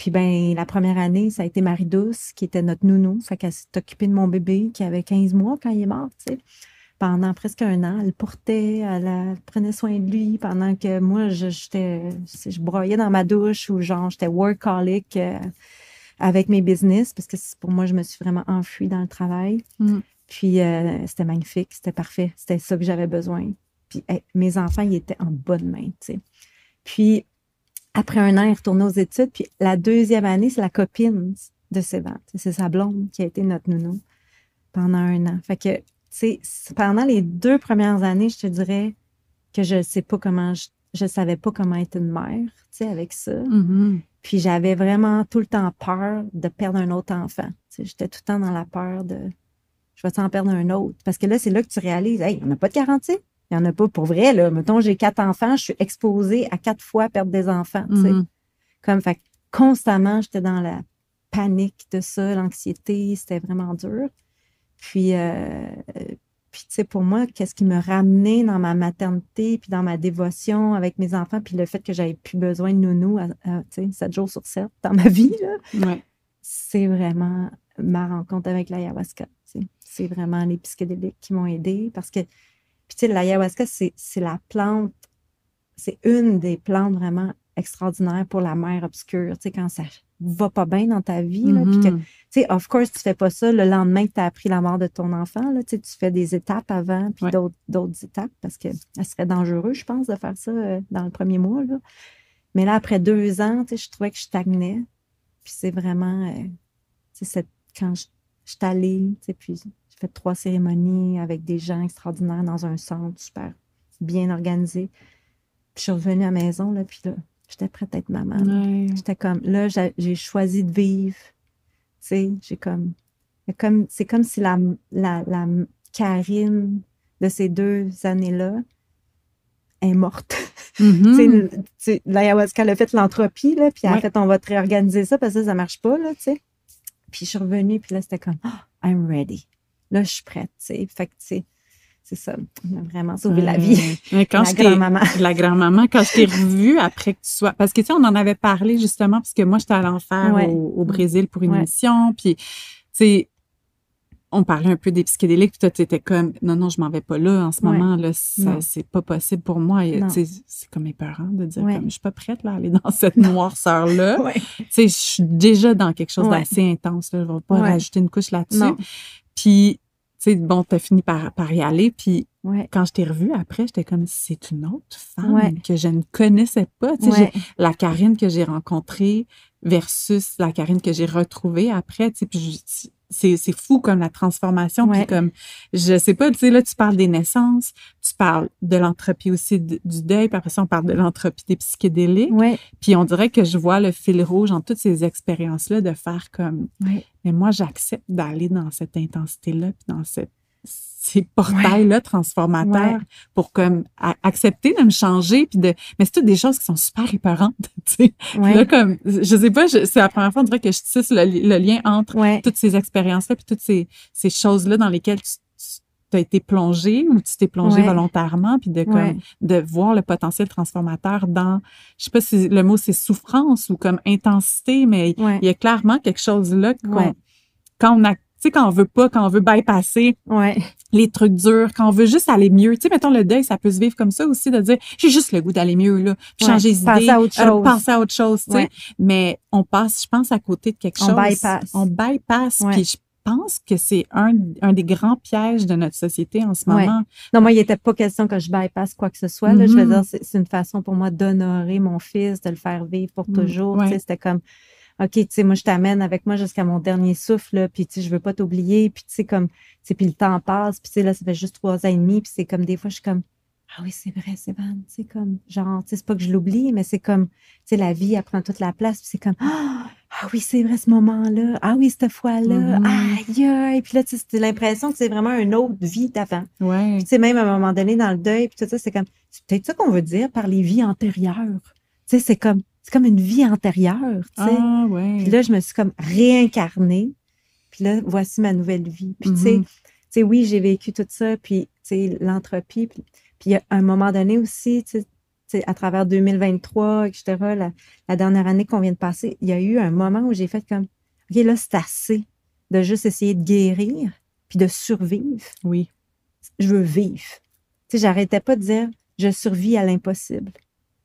Puis ben la première année, ça a été Marie-Douce, qui était notre nounou. Fait qu'elle s'est occupée de mon bébé, qui avait 15 mois quand il est mort, tu sais. Pendant presque un an, elle le portait, elle, elle prenait soin de lui, pendant que moi, je, j'étais, je broyais dans ma douche ou genre, j'étais workaholic euh, avec mes business, parce que pour moi, je me suis vraiment enfuie dans le travail. Mm. Puis euh, c'était magnifique, c'était parfait, c'était ça que j'avais besoin. Puis hey, mes enfants, ils étaient en bonne main, tu sais. Puis après un an, il est retourné aux études. Puis la deuxième année, c'est la copine de Sévan. C'est sa blonde qui a été notre nounou pendant un an. Fait que, tu sais, pendant les deux premières années, je te dirais que je sais pas comment, je, je savais pas comment être une mère, tu sais, avec ça. Mhm. Puis j'avais vraiment tout le temps peur de perdre un autre enfant. Tu sais, J'étais tout le temps dans la peur de je vais en perdre un autre? Parce que là, c'est là que tu réalises, hey, il n'y en a pas de garantie. Il n'y en a pas pour vrai. Là. Mettons, j'ai quatre enfants, je suis exposée à quatre fois perdre des enfants. Mhm. Comme, fait constamment, j'étais dans la panique de ça, l'anxiété, c'était vraiment dur. Puis, euh, puis tu sais, pour moi, qu'est-ce qui me ramenait dans ma maternité, puis dans ma dévotion avec mes enfants, puis le fait que j'avais plus besoin de nounou, à, à, tu sais, 7 jours sur 7 dans ma vie, Ouais. c'est vraiment ma rencontre avec l'ayahuasca. C'est vraiment les psychédéliques qui m'ont aidé parce que, puis tu sais, l'ayahuasca, c'est c'est la plante, c'est une des plantes vraiment extraordinaires pour la mer obscure. Tu sais, quand ça va pas bien dans ta vie, là, puis que, tu sais, of course, tu fais pas ça le lendemain que tu as appris la mort de ton enfant. Là, tu sais, tu fais des étapes avant, puis Ouais. d'autres étapes parce que ça serait dangereux, je pense, de faire ça euh, dans le premier mois. Là. Mais là, après deux ans, tu sais, je trouvais que je stagnais. Puis c'est vraiment, euh, tu sais, cette- quand je, je suis allée, tu sais, puis fait trois cérémonies avec des gens extraordinaires dans un centre super bien organisé. Puis je suis revenue à la maison, là, puis là, j'étais prête à être maman. Ouais. J'étais comme, là, j'ai choisi de vivre. Tu sais, j'ai comme, c'est comme, c'est comme si la, la, la Karine de ces deux années-là est morte. Tu sais, le- tu sais, L'ayahuasca, elle a fait l'entropie, là, puis en Ouais. fait, on va te réorganiser ça parce que ça, ça marche pas, là, tu sais. Puis je suis revenue, puis là, c'était comme, Ah, I'm ready. Là, je suis prête, tu sais. Fait que, tu sais, c'est ça. On a vraiment sauvé la vie. Mais quand La grand-maman. la grand-maman, quand je t'ai revue après que tu sois. Parce que, tu sais, on en avait parlé justement, parce que moi, j'étais faire Ouais. au, au Brésil pour une Ouais. mission. Puis, tu sais, on parlait un peu des psychédéliques, puis toi, tu étais comme, non, non, je m'en vais pas là en ce Ouais. moment, là, c'est pas possible pour moi. C'est comme mes parents de dire, comme, je suis pas prête là, à aller dans cette noirceur-là. Ouais. Tu sais, je suis déjà dans quelque chose d'assez intense, là. Je vais pas rajouter une couche là-dessus. Puis, tu sais, bon, t'as fini par, par y aller, puis Ouais. quand je t'ai revue après, j'étais comme, c'est une autre femme Ouais. que je ne connaissais pas. Tu sais, Ouais. la Karine que j'ai rencontrée versus la Karine que j'ai retrouvée après, tu sais, puis je- c'est, c'est fou comme la transformation. Puis Ouais. comme, je sais pas, tu sais, là, tu parles des naissances, tu parles de l'entropie aussi du deuil, puis après ça, on parle de l'entropie des psychédéliques. Ouais. Puis on dirait que je vois le fil rouge en toutes ces expériences-là de faire comme, Ouais. mais moi, j'accepte d'aller dans cette intensité-là, puis dans cette, ces portails-là transformateurs Ouais. pour comme accepter de me changer, puis de, mais c'est toutes des choses qui sont super épeurantes, tu sais. Ouais. Là, comme, je sais pas, c'est la première fois, on dirait que je tisse le, li- le lien entre toutes ces expériences-là, puis toutes ces, ces choses-là dans lesquelles tu, tu as été plongé ou tu t'es plongé volontairement, puis de, comme, de voir le potentiel transformateur dans, je sais pas si le mot c'est souffrance ou comme intensité, mais il y a clairement quelque chose là qu'on, quand on a, tu sais, quand on veut pas, quand on veut bypasser Ouais. les trucs durs, quand on veut juste aller mieux. Tu sais, mettons le deuil, ça peut se vivre comme ça aussi, de dire, j'ai juste le goût d'aller mieux, là, puis Ouais, changer d'idée, à autre euh, chose. à autre chose, tu sais. Ouais. Mais on passe, je pense, à côté de quelque On chose. bypass. On bypass. Puis je pense que c'est un, un des grands pièges de notre société en ce Ouais. moment. Non, moi, il n'était pas question que je bypasse quoi que ce soit. Là. Je veux Mhm. dire, c'est une façon pour moi d'honorer mon fils, de le faire vivre pour Mm, toujours. ouais. Tu sais, C'était comme, OK, tu sais, moi, je t'amène avec moi jusqu'à mon dernier souffle, puis tu sais, je veux pas t'oublier. Puis tu sais, comme, tu sais, puis le temps passe, puis tu sais, là, ça fait juste trois ans et demi, puis c'est comme, des fois, je suis comme, ah oui, c'est vrai, c'est bon. C'est comme, genre, tu sais, c'est pas que je l'oublie, mais c'est comme, tu sais, la vie, elle prend toute la place, puis c'est comme, ah ah oui, c'est vrai, ce moment-là. Ah oui, cette fois-là. Mhm. Aïe, aïe. Puis là, tu sais, c'est l'impression que c'est vraiment une autre vie d'avant. Ouais. Puis, tu sais, même à un moment donné, dans le deuil, puis tout ça, c'est comme, c'est peut-être ça qu'on veut dire par les vies antérieures. Tu sais, c'est comme, c'est comme une vie antérieure, tu sais. Ah, ouais. Puis là, je me suis comme réincarnée. Puis là, voici ma nouvelle vie. Puis, tu sais, Mhm. tu sais, oui, j'ai vécu tout ça, puis, tu sais, l'entropie. Puis, puis à un moment donné aussi, tu sais, tu sais, à travers 2023, etc., la, la dernière année qu'on vient de passer, il y a eu un moment où j'ai fait comme, OK, là, c'est assez de juste essayer de guérir, puis de survivre. Oui. Je veux vivre. Tu sais, j'arrêtais pas de dire, je survis à l'impossible.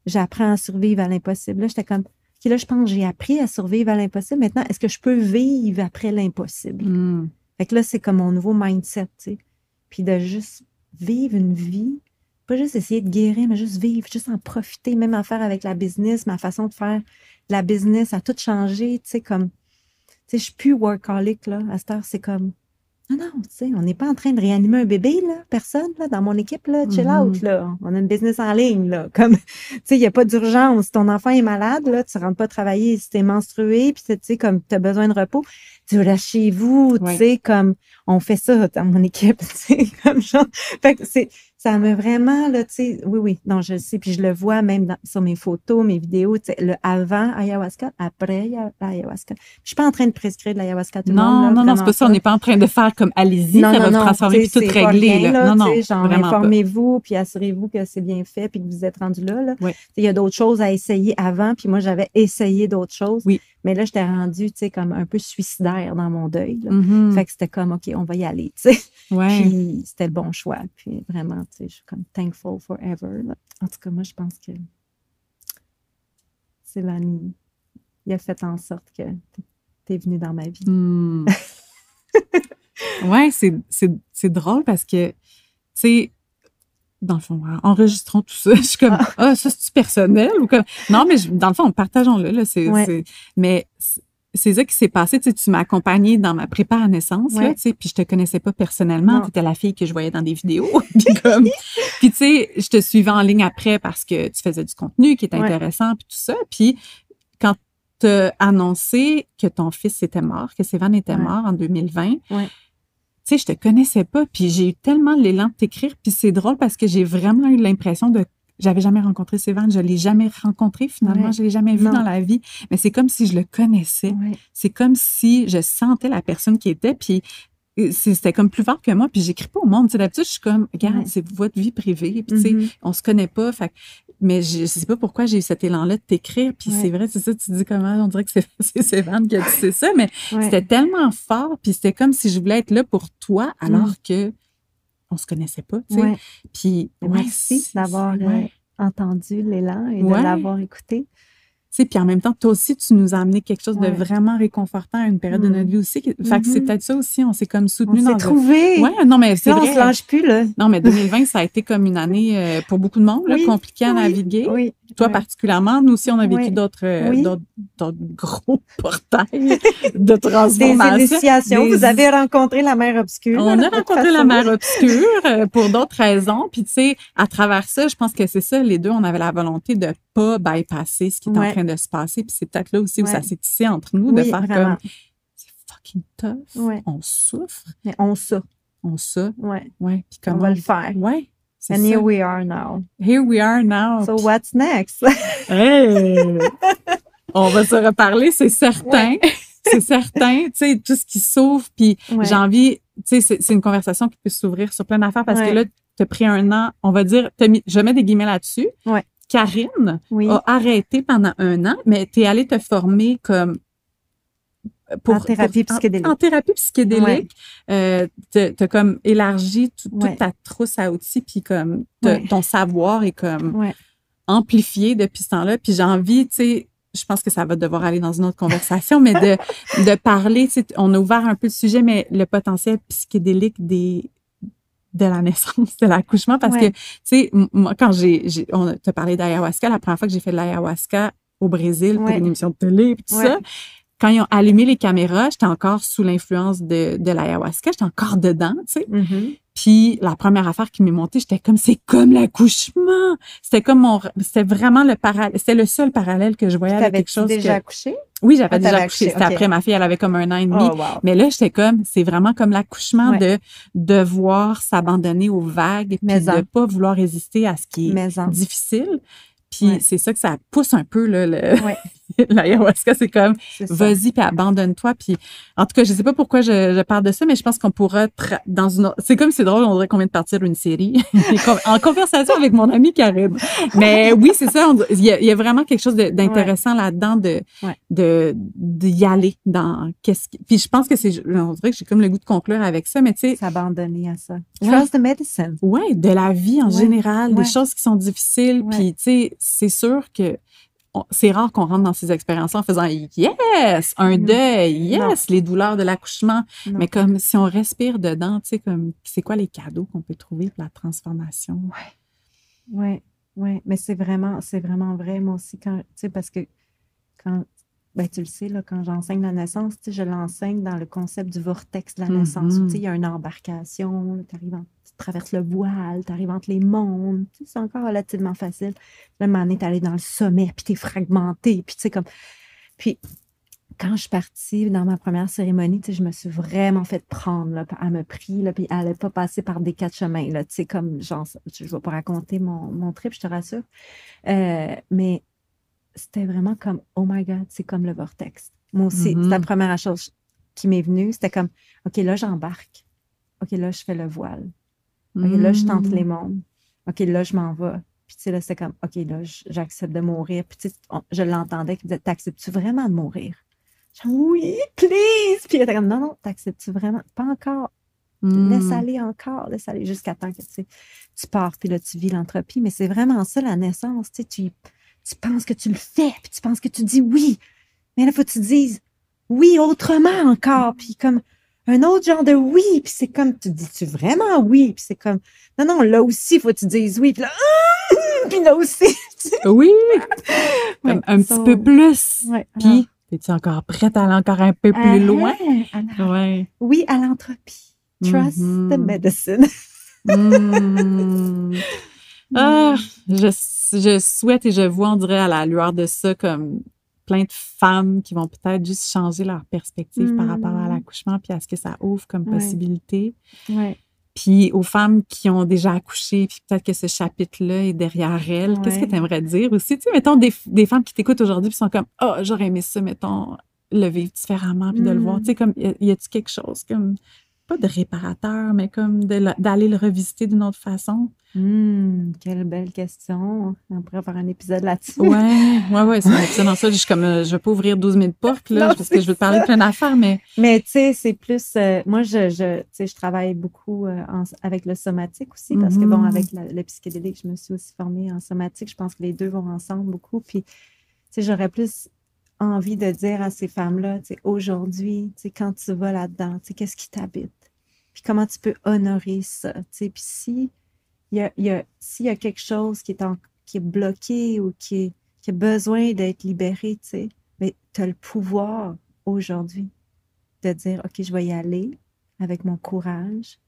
J'apprends à survivre à l'impossible. Là, j'étais comme, OK, là, je pense que j'ai appris à survivre à l'impossible. Maintenant, est-ce que je peux vivre après l'impossible? Mm. Fait que là, c'est comme mon nouveau mindset, tu sais. Puis de juste vivre une vie, pas juste essayer de guérir, mais juste vivre, juste en profiter, même en faire avec la business, ma façon de faire la business a tout changé, tu sais, comme, tu sais, je suis plus workaholic, là, à cette heure, c'est comme, non, non, tu sais, on n'est pas en train de réanimer un bébé, là, personne, là, dans mon équipe, là, chill Mhm. out, là, on a une business en ligne, là, comme, tu sais, il n'y a pas d'urgence, ton enfant est malade, là, tu rentres pas travailler si t'es menstrué, puis tu sais, comme, t'as besoin de repos, tu restes chez vous, Ouais. tu sais, comme, on fait ça dans mon équipe, tu sais, comme genre, fait que c'est, ça me vraiment, là, tu sais, oui, oui, non, je le sais, puis je le vois même dans- sur mes photos, mes vidéos, tu sais, le avant ayahuasca, après aya- ayahuasca. Je suis pas en train de prescrire de l'ayahuasca tout le monde, Non, là, non, non, c'est pas ça. On n'est pas en train de faire comme allez-y, non, ça non, va se non, transformer puis tout régler. rien, là. Non, non, genre, informez-vous, puis assurez-vous que c'est bien fait, puis que vous êtes rendu là. là. Oui. Il y a d'autres choses à essayer avant, puis moi, j'avais essayé d'autres choses. Oui. Mais là, j'étais rendue, tu sais, comme un peu suicidaire dans mon deuil. là. Mhm. Fait que c'était comme, OK, on va y aller, tu sais. Ouais. Puis c'était le bon choix. Puis vraiment, je suis comme thankful forever. là. En tout cas, moi, je pense que c'est l'année. Il a fait en sorte que tu es venu dans ma vie. Hmm. ouais, c'est, drôle parce que, tu sais, dans le fond, enregistrons tout ça. Je suis comme, ah, ça, c'est-tu personnel ou comme. Non, mais je- dans le fond, partageons-le, là. Ouais. mais c'est- ça qui s'est passé. Tu sais, tu m'as accompagnée dans ma prépa à naissance, là, tu sais, puis je te connaissais pas personnellement. Tu étais la fille que je voyais dans des vidéos. puis comme, puis tu sais, je te suivais en ligne après parce que tu faisais du contenu qui était Ouais. intéressant, puis tout ça. Puis quand tu as annoncé que ton fils était mort, que Sévan était Ouais. mort en 2020, Ouais. tu sais, je te connaissais pas, puis j'ai eu tellement l'élan de t'écrire, puis c'est drôle parce que j'ai vraiment eu l'impression de j'avais jamais rencontré Sévan, je l'ai jamais rencontré finalement, Ouais. je l'ai jamais vu Non. dans la vie, mais c'est comme si je le connaissais. Ouais. C'est comme si je sentais la personne qui était, puis euh, c'était comme plus fort que moi, puis j'écris pas au monde. Tu sais, D'habitude, je suis comme, regarde, Ouais. c'est votre vie privée, puis tu sais, Mhm. on se connaît pas, fait, que- mais je, je sais pas pourquoi j'ai eu cet élan-là de t'écrire, puis Ouais. c'est vrai, c'est ça, tu dis comment, on dirait que c'est c'est Sévan qui a dit c'est ça, mais Ouais. c'était tellement fort, puis c'était comme si je voulais être là pour toi, alors Mm. que on se connaissait pas, tu sais. Ouais. Puis, Merci d'avoir euh, entendu l'élan et de l'avoir écouté. Puis en même temps, toi aussi, tu nous as amené quelque chose Ouais. de vraiment réconfortant à une période de Mm. notre vie aussi. Fait que c'est Mhm. peut-être ça aussi, on s'est comme On soutenu s'est dans un- trouvés. Ouais, non, mais c'est on se lâche plus, là. Non, mais 2020, ça a été comme une année euh, pour beaucoup de monde, là, compliquée à oui, naviguer. Oui. Toi ouais. particulièrement, nous aussi, on a vécu Oui. d'autres, euh, Oui. d'autres, d'autres gros portails de Des transformation. initiations. Des- Vous avez rencontré la mer obscure. On a rencontré la mer obscure euh, pour d'autres raisons. Puis, tu sais, à travers ça, je pense que c'est ça, les deux, on avait la volonté de pas bypasser ce qui est en train de se passer. Puis c'est peut-être là aussi où ça s'est tissé entre nous, de faire vraiment. comme, c'est fucking tough. On souffre, Mais on ça. on ça. Ouais. Ouais. Puis On va le faire. Ouais. And ça. here we are now. Here we are now. So what's next? Hey! On va se reparler, c'est certain. C'est certain. Tu sais, tout ce qui s'ouvre, puis Ouais. j'ai envie, tu sais, c'est une conversation qui peut s'ouvrir sur plein d'affaires parce Ouais. que là, tu as pris un an, on va dire, mis, je mets des guillemets là-dessus. Karine Oui. a arrêté pendant un an, mais tu es allée te former comme pour, En thérapie pour- en- psychédélique. En, thérapie psychédélique. Euh, t'as comme élargi tout- Ouais. toute ta trousse à outils, puis comme Ouais. ton savoir est comme amplifié depuis ce temps-là. Puis j'ai envie, tu sais, je pense que ça va devoir aller dans une autre conversation, mais de, de parler, tu sais, on a ouvert un peu le sujet, mais le potentiel psychédélique des de la naissance, de l'accouchement, parce que, tu sais, moi, quand j'ai, on t'a parlé d'ayahuasca, la première fois que j'ai fait de l'ayahuasca au Brésil pour une émission de télé, puis tout ça, quand ils ont allumé les caméras, j'étais encore sous l'influence de, de l'ayahuasca, j'étais encore dedans, tu sais. Mhm. Puis la première affaire qui m'est montée, j'étais comme c'est comme l'accouchement. C'était comme mon c'était vraiment le parallèle, c'était le seul parallèle que je voyais avec quelque chose déjà que accouché? Oui, j'avais Ah, déjà accouché, c'était après ma fille, elle avait comme un an et demi. Oh, wow. Mais là, j'étais comme c'est vraiment comme l'accouchement Ouais. de devoir s'abandonner aux vagues puis Mais en. de pas vouloir résister à ce qui est Mais difficile. Puis Ouais. c'est ça que ça pousse un peu, là, le- Ouais. l'ayahuasca. C'est comme, vas-y, puis abandonne-toi. Puis, en tout cas, je sais pas pourquoi je, je parle de ça, mais je pense qu'on pourra, dans une autre- c'est comme c'est drôle, on dirait qu'on vient de partir d'une série, en conversation avec mon ami Karine. Mais oui, c'est ça, il y, a, il y a vraiment quelque chose d'intéressant là-dedans de, Ouais. de, d'y aller dans qu'est-ce qui, puis je pense que c'est, on dirait que j'ai comme le goût de conclure avec ça, mais tu sais, S'abandonner à ça. Ouais. Trust the medicine. Ouais, de la vie en général, des choses qui sont difficiles. Puis, tu sais, c'est sûr que c'est rare qu'on rentre dans ces expériences en faisant yes, un deuil, yes, les douleurs de l'accouchement. Mais comme si on respire dedans, tu sais, comme c'est quoi les cadeaux qu'on peut trouver pour la transformation? Oui, oui, mais c'est vraiment, c'est vraiment vrai, moi aussi, quand, tu sais, parce que quand, ben, tu le sais, là, quand j'enseigne la naissance, tu je l'enseigne dans le concept du vortex de la naissance, Mhm. tu sais, il y a une embarcation, tu en- tu traverses le voile, tu arrives entre les mondes, tu c'est encore relativement facile. Là, moment donné, t'es allé dans le sommet, puis t'es fragmenté, puis tu sais, comme, puis quand je suis partie dans ma première cérémonie, tu je me suis vraiment fait prendre, là, elle me prie, là, puis elle n'allait pas passer par des quatre chemins, là, tu comme, genre, je ne vais pas raconter mon, mon trip, je te rassure, Euh, mais c'était vraiment comme, oh my God, c'est comme le vortex. Moi aussi, Mhm. c'est la première chose qui m'est venue, c'était comme, OK, là, j'embarque. OK, là, je fais le voile. OK, là, je tente les Mm. mondes. OK, là, je m'en vais. Puis, tu sais, là, c'était comme, OK, là, j'accepte de mourir. Puis, tu sais, on- je l'entendais qui disait, T'acceptes-tu vraiment de mourir? Je dis, oui, please! Puis, elle était comme, non, non, t'acceptes-tu vraiment? Pas encore. Mm. Laisse aller encore, laisse aller jusqu'à temps que tu, sais, tu pars, puis là, tu vis l'entropie. Mais c'est vraiment ça, la naissance. Tu, sais, tu, tu penses que tu le fais, puis tu penses que tu dis oui. Mais là, il faut que tu dises oui autrement encore. Puis comme un autre genre de oui. Puis c'est comme, tu dis-tu vraiment oui? Puis c'est comme, non, non, là aussi, il faut que tu dises oui. Puis là, Ah! puis là aussi. Oui, Ouais, un so- petit peu plus. Ouais, Puis, es-tu encore prête à aller encore un peu plus loin? Ah, alors, Ouais. oui à l'entropie. Trust the medicine. Mm. Ah, je, je souhaite et je vois, on dirait, à la lueur de ça, comme plein de femmes qui vont peut-être juste changer leur perspective par rapport à Mm. l'accouchement, puis à ce que ça ouvre comme Ouais. possibilité. Ouais. Puis aux femmes qui ont déjà accouché, puis peut-être que ce chapitre-là est derrière elles. Qu'est-ce que tu aimerais dire aussi? Tu sais, mettons des, des femmes qui t'écoutent aujourd'hui, puis sont comme, oh, j'aurais aimé ça, mettons, le vivre différemment, puis de le Mm. voir. Tu sais, comme, y a-tu quelque chose comme, pas de réparateur, mais comme d'aller le revisiter d'une autre façon? Hmm, quelle belle question. On pourrait faire un épisode là-dessus. Ouais, ouais, ouais, c'est excellent ça. Je suis comme, euh, je veux pas ouvrir 12 000 portes, là, Non, parce que je veux te parler de plein d'affaires, mais. Mais tu sais, c'est plus. euh, moi, je, je, tu sais, je travaille beaucoup euh, en- avec le somatique aussi, parce que bon, Mhm. avec la- le psychédélique, je me suis aussi formée en somatique. Je pense que les deux vont ensemble beaucoup. Puis, tu sais, j'aurais plus envie de dire à ces femmes-là, tu sais, aujourd'hui, tu sais, quand tu vas là-dedans, tu sais, qu'est-ce qui t'habite? Puis comment tu peux honorer ça? Tu sais, puis si il y a, il y a- s'il y a quelque chose qui est, en- qui est bloqué ou qui, est- qui a besoin d'être libéré, tu sais, mais tu as le pouvoir aujourd'hui de dire, OK, je vais y aller avec mon courage,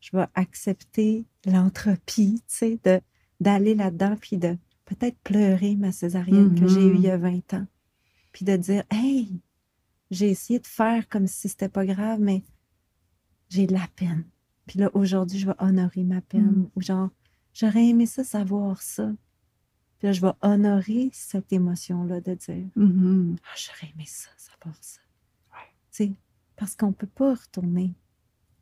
je vais accepter l'entropie, tu sais, de, d'aller là-dedans, puis de peut-être pleurer ma césarienne que j'ai eue il y a 20 ans, puis de dire, hey, j'ai essayé de faire comme si c'était pas grave, mais j'ai de la peine. Puis là, aujourd'hui, je vais honorer ma peine. Mm. Ou genre, j'aurais aimé ça, savoir ça. Puis là, je vais honorer cette émotion-là de dire, Mhm. ah, j'aurais aimé ça, savoir ça. Tu sais, parce qu'on peut pas retourner,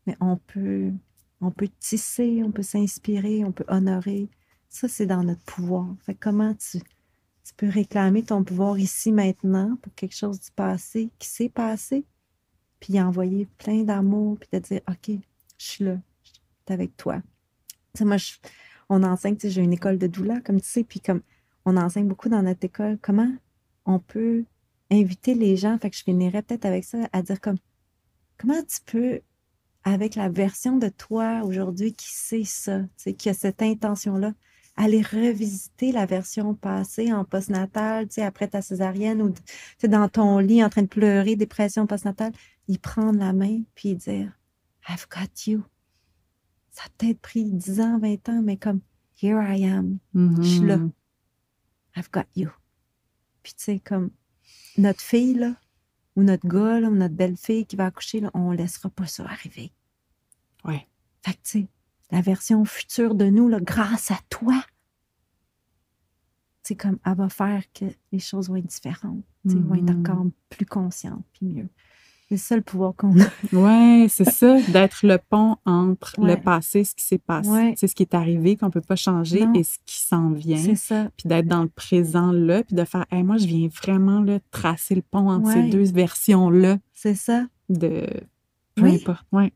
mais on peut, on peut tisser, on peut s'inspirer, on peut honorer. Ça, c'est dans notre pouvoir. Fait comment tu, tu peux réclamer ton pouvoir ici maintenant pour quelque chose du passé qui s'est passé, puis envoyer plein d'amour, puis de dire, OK, je suis là, je suis avec toi. Tu sais, moi, je- on enseigne, tu sais, j'ai une école de doula, comme tu sais, puis comme on enseigne beaucoup dans notre école, comment on peut inviter les gens, fait que je finirais peut-être avec ça, à dire comme, comment tu peux, avec la version de toi aujourd'hui qui sait ça, qui a cette intention-là, aller revisiter la version passée en postnatal, tu sais, après ta césarienne ou tu sais, dans ton lit en train de pleurer, dépression postnatale, y prendre la main puis dire I've got you. Ça a peut-être pris 10 ans, 20 ans, mais comme Here I am, je suis là. Mhm. I've got you. Puis tu sais, comme notre fille, là, ou notre gars, là, ou notre belle-fille qui va accoucher, là, on laissera pas ça arriver. Ouais. Fait que, tu sais, la version future de nous, là, grâce à toi. Sais, comme, elle va faire que les choses vont être différentes, tu sais, vont être Mhm. encore plus conscientes, puis mieux. C'est ça le pouvoir qu'on a. Ouais, c'est ça, d'être le pont entre Ouais. le passé, ce qui s'est passé, Ouais. c'est ce qui est arrivé, qu'on peut pas changer, Non. et ce qui s'en vient. C'est ça. Puis d'être dans le présent là, puis de faire, Hey, moi, je viens vraiment là, tracer le pont entre ces deux versions-là C'est ça. de peu Oui. importe. Ouais.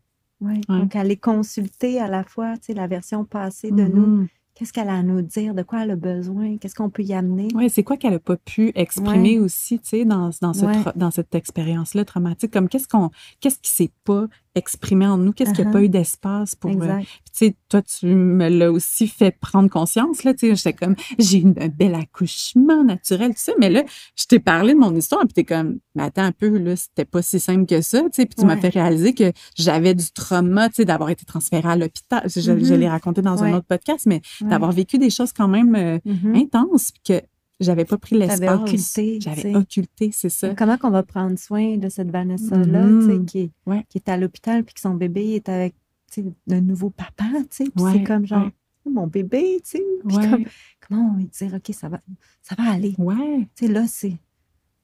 Donc, aller consulter à la fois, tu sais, la version passée de nous. Qu'est-ce qu'elle a à nous dire? De quoi elle a besoin? Qu'est-ce qu'on peut y amener? Ouais, c'est quoi qu'elle a pas pu exprimer aussi, tu sais, dans, dans, ce Ouais. tra- dans cette expérience-là traumatique? Comme qu'est-ce qu'on, qu'est-ce qui s'est pas exprimé en nous? Qu'est-ce qui a Uh-huh. pas eu d'espace pour. euh, tu sais, toi, tu me l'as aussi fait prendre conscience, là, tu sais, j'étais comme, j'ai eu un bel accouchement naturel, tout ça, mais là, je t'ai parlé de mon histoire, puis t'es comme, mais attends un peu, là, c'était pas si simple que ça, tu sais, puis tu m'as fait réaliser que j'avais du trauma, tu sais, d'avoir été transférée à l'hôpital. Je, Mhm. l'ai raconté dans un autre podcast, mais Ouais. d'avoir vécu des choses quand même euh, Mhm. intenses, puis que j'avais pas pris l'espace. occulté, J'avais occulté, c'est ça. Comment qu'on va prendre soin de cette Vanessa-là, Mhm. sais, qui, Ouais. qui est à l'hôpital, puis que son bébé est avec un nouveau papa, tu sais, puis Ouais, c'est comme genre, ouais. Oh, mon bébé, tu sais, comme, comment on va dire, OK, ça va, ça va aller. Ouais. Tu sais, là, c'est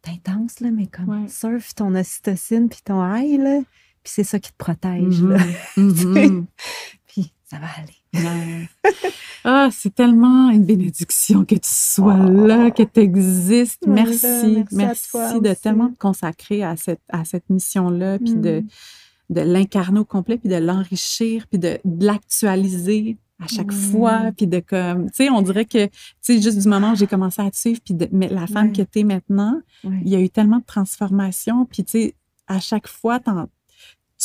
intense, là, mais comme, surf ton ocytocine, puis ton high, là, puis c'est ça qui te protège, Mhm. là. Mhm. Ça va aller. Ah, c'est tellement une bénédiction que tu sois là, que tu existes. Merci. merci à merci toi de aussi. tellement te consacrer à cette, à cette mission-là, puis de, Mm. de l'incarner au complet, puis de l'enrichir, puis de, de l'actualiser à chaque Ouais. fois, puis de comme, tu sais, on dirait que, tu sais, juste du moment où j'ai commencé à te suivre, puis de, mais la femme que tu es maintenant, il y a eu tellement de transformations, puis tu sais, à chaque fois, t'en-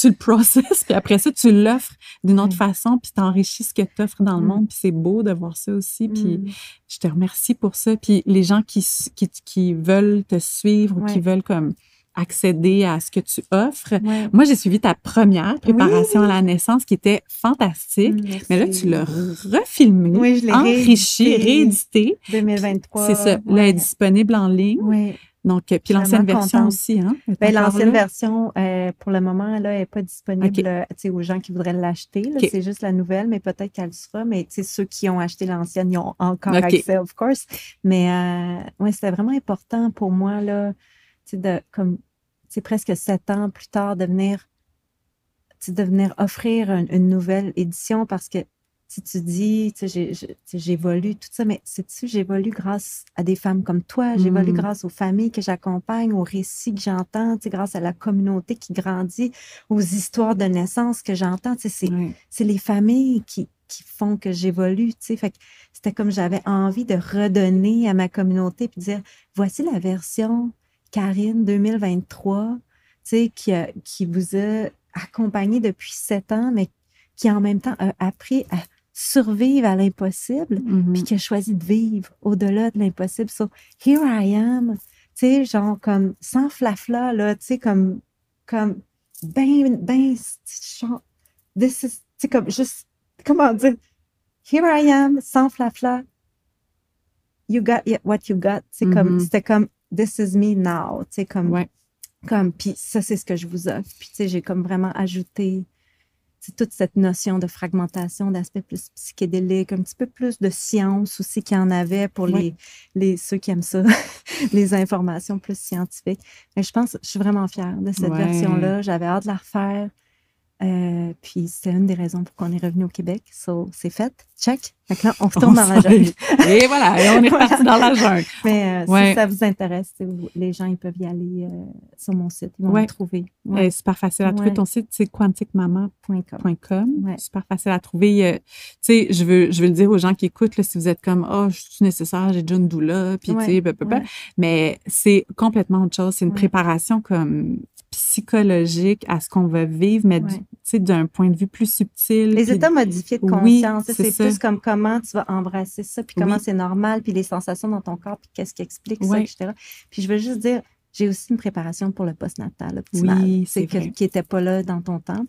tu le processes, puis après ça, tu l'offres d'une autre Ouais. façon, puis t'enrichis ce que tu offres dans le Mm. monde, puis c'est beau de voir ça aussi, puis Mm. je te remercie pour ça. Puis les gens qui, qui, qui veulent te suivre ou qui veulent comme accéder à ce que tu offres, Ouais. moi, j'ai suivi ta première préparation à la naissance qui était fantastique. Mm, Mais là, tu l'as refilmé, Oui, je l'ai enrichi, réédité. réédité. 2023. C'est ça. Là, elle est disponible en ligne. Oui. Donc, euh, puis l'ancienne version contente. aussi, hein? Ben, l'ancienne version, euh, pour le moment, là, n'est pas disponible euh, aux gens qui voudraient l'acheter. C'est juste la nouvelle, mais peut-être qu'elle le sera. Mais tu sais, ceux qui ont acheté l'ancienne, ils ont encore accès, of course. Mais euh, ouais, c'était vraiment important pour moi, là, tu sais, de comme sais, presque sept ans plus tard, de venir, de venir offrir un- une nouvelle édition parce que si tu dis, tu sais, j'évolue, tout ça, mais sais-tu, j'évolue grâce à des femmes comme toi, j'évolue Mm. grâce aux familles que j'accompagne, aux récits que j'entends, tu sais, grâce à la communauté qui grandit, aux histoires de naissance que j'entends, tu sais, c'est les familles qui, qui font que j'évolue, tu sais. Fait c'était comme j'avais envie de redonner à ma communauté puis dire, voici la version Karine 2023, tu sais, qui, a- qui vous a accompagné depuis sept ans, mais qui en même temps a appris à survivre à l'impossible Mhm. puis qui a choisi de vivre au-delà de l'impossible. So, here I am, tu sais, genre comme sans flafla, là, tu sais, comme, comme, ben, ben, genre, this is, tu sais, comme juste, comment dire, here I am, sans flafla, you got what you got, c'est comme, Mhm. c'était comme, this is me now, tu sais, comme, Ouais. comme, puis ça, c'est ce que je vous offre. Puis, tu sais, j'ai comme vraiment ajouté c'est toute cette notion de fragmentation, d'aspect plus psychédélique, un petit peu plus de science aussi qu'il y en avait pour les, les, ceux qui aiment ça, les informations plus scientifiques. Mais je pense, je suis vraiment fière de cette Ouais. version-là. J'avais hâte de la refaire. Euh, puis c'était une des raisons pour qu'on est revenu au Québec. So, c'est fait. Check. Fait que là, on retourne dans la jungle. Et voilà, et on est parti dans la jungle. Mais euh, Ouais. si ça vous intéresse, les gens ils peuvent y aller euh, sur mon site. Ils vont Ouais. me trouver. Euh, Ouais. super facile à trouver. Ton site, c'est quanticmaman.com. Super facile à trouver. Tu sais, je veux, je veux le dire aux gens qui écoutent, là, si vous êtes comme, oh, je suis nécessaire, j'ai déjà une doula, puis tu sais, mais c'est complètement autre chose. C'est une préparation comme psychologique à ce qu'on va vivre, mais Ouais. d'un point de vue plus subtil. Les puis- états modifiés de Oui, conscience, c'est plus comme comment tu vas embrasser ça, puis comment Oui. c'est normal, puis les sensations dans ton corps, puis qu'est-ce qui explique ça, etc. Puis je veux juste dire, j'ai aussi une préparation pour le postnatal optimal, Oui, c'est que- qui n'était pas là dans ton temps.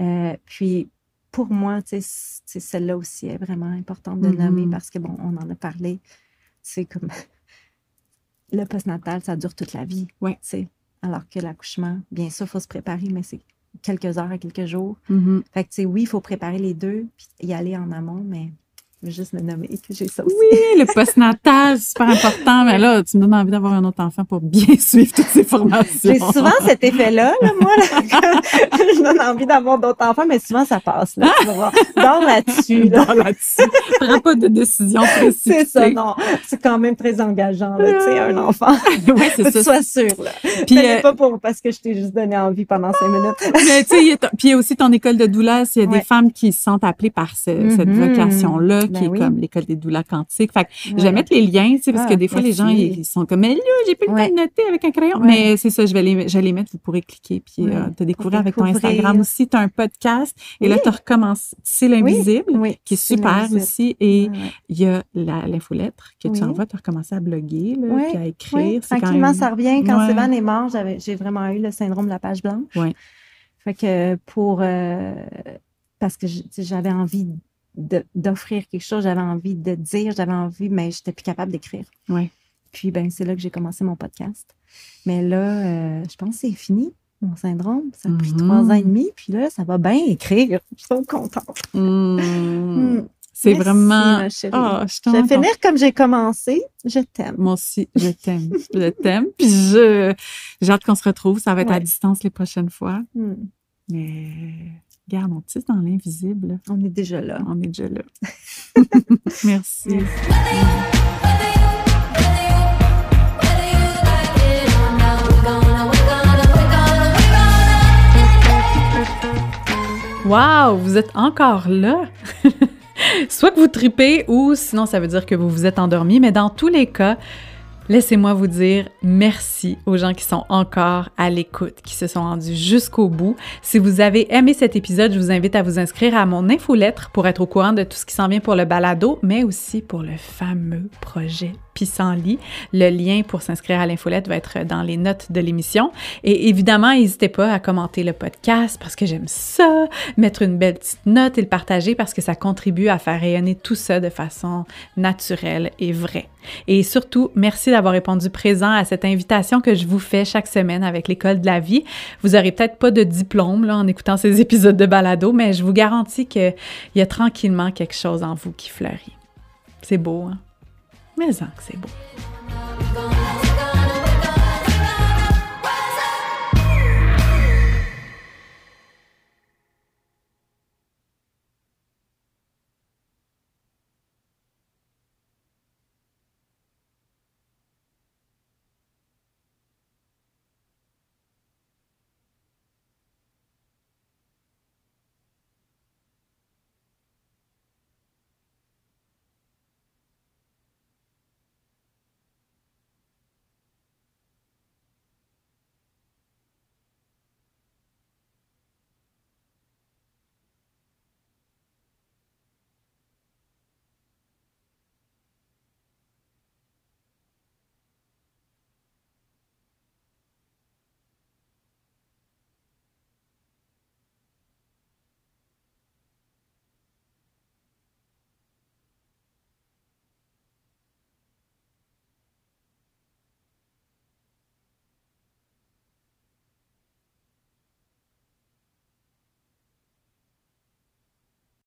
Euh, puis pour moi, celle-là aussi est vraiment importante de nommer parce que, bon, on en a parlé, c'est comme le postnatal, ça dure toute la vie. Ouais. Alors que l'accouchement, bien sûr, il faut se préparer, mais c'est quelques heures à quelques jours. Mhm. Fait que, tu sais, oui, il faut préparer les deux, puis y aller en amont, mais Je veux juste le nommer que j'ai ça aussi. Oui, le postnatal, c'est super important. Mais là, tu me donnes envie d'avoir un autre enfant pour bien suivre toutes ces formations. J'ai souvent cet effet-là, là, moi. Là, je donne envie d'avoir d'autres enfants, mais souvent, ça passe. Là, tu vas voir. Dors là-dessus. Là. Dors là-dessus. Prends pas de décision précipitée. C'est ça, non. C'est quand même très engageant, là, tu sais, un enfant. oui, c'est Faut que tu ça. sois sûr, là. Puis, euh, pas pour, parce que je t'ai juste donné envie pendant cinq minutes. Mais tu sais, il y a ton- puis il aussi ton école de doula, s'il y a des femmes qui se sentent appelées par ce- cette Mhm. vocation-là, Ben qui est oui. comme l'école des doulas quantiques. Fait que je vais mettre les liens, tu sais, parce Ah, que des fois, les gens, ils sont comme, mais là, j'ai plus le Ouais. temps de noter avec un crayon. Ouais. Mais c'est ça, je vais les, je vais les mettre, vous pourrez cliquer, puis Ouais. euh, te découvrir avec ton. Instagram aussi. Tu as un podcast, et là, Oui. tu recommences, c'est l'invisible, Oui, qui est super aussi, et il y a la- l'infolettre que tu Oui. envoies, tu as recommencé à bloguer, là, Oui, puis à écrire. Oui, tranquillement, ça revient. Quand. Sévan est mort, j'ai vraiment eu le syndrome de la page blanche. Fait que pour. euh, parce que j'avais envie d'offrir quelque chose, j'avais envie de dire, j'avais envie, mais j'étais plus capable d'écrire. Ouais. Puis, ben, c'est là que j'ai commencé mon podcast. Mais là, euh, je pense que c'est fini, mon syndrome. Ça a pris Mhm. trois ans et demi, puis là, ça va bien écrire. Je suis contente. Mm. Mm. C'est vraiment. ma chérie. Ah, je Je vais finir comme j'ai commencé. Je t'aime. Moi aussi, je t'aime. je t'aime. Puis je, j'ai hâte qu'on se retrouve. Ça va être à distance les prochaines fois. Hmm. Mais regarde, on tisse dans l'invisible. On est déjà là. On est déjà là. Merci. Wow, vous êtes encore là. Soit que vous tripez ou sinon ça veut dire que vous vous êtes endormi, mais dans tous les cas, laissez-moi vous dire merci aux gens qui sont encore à l'écoute, qui se sont rendus jusqu'au bout. Si vous avez aimé cet épisode, je vous invite à vous inscrire à mon infolettre pour être au courant de tout ce qui s'en vient pour le balado, mais aussi pour le fameux projet Le lien pour s'inscrire à l'infolette va être dans les notes de l'émission. Et évidemment, n'hésitez pas à commenter le podcast parce que j'aime ça, mettre une belle petite note et le partager parce que ça contribue à faire rayonner tout ça de façon naturelle et vraie. Et surtout, merci d'avoir répondu présent à cette invitation que je vous fais chaque semaine avec l'École de la vie. Vous aurez peut-être pas de diplôme en écoutant ces épisodes de balado, mais je vous garantis qu'il y a tranquillement quelque chose en vous qui fleurit. C'est beau, hein? Mais que c'est beau.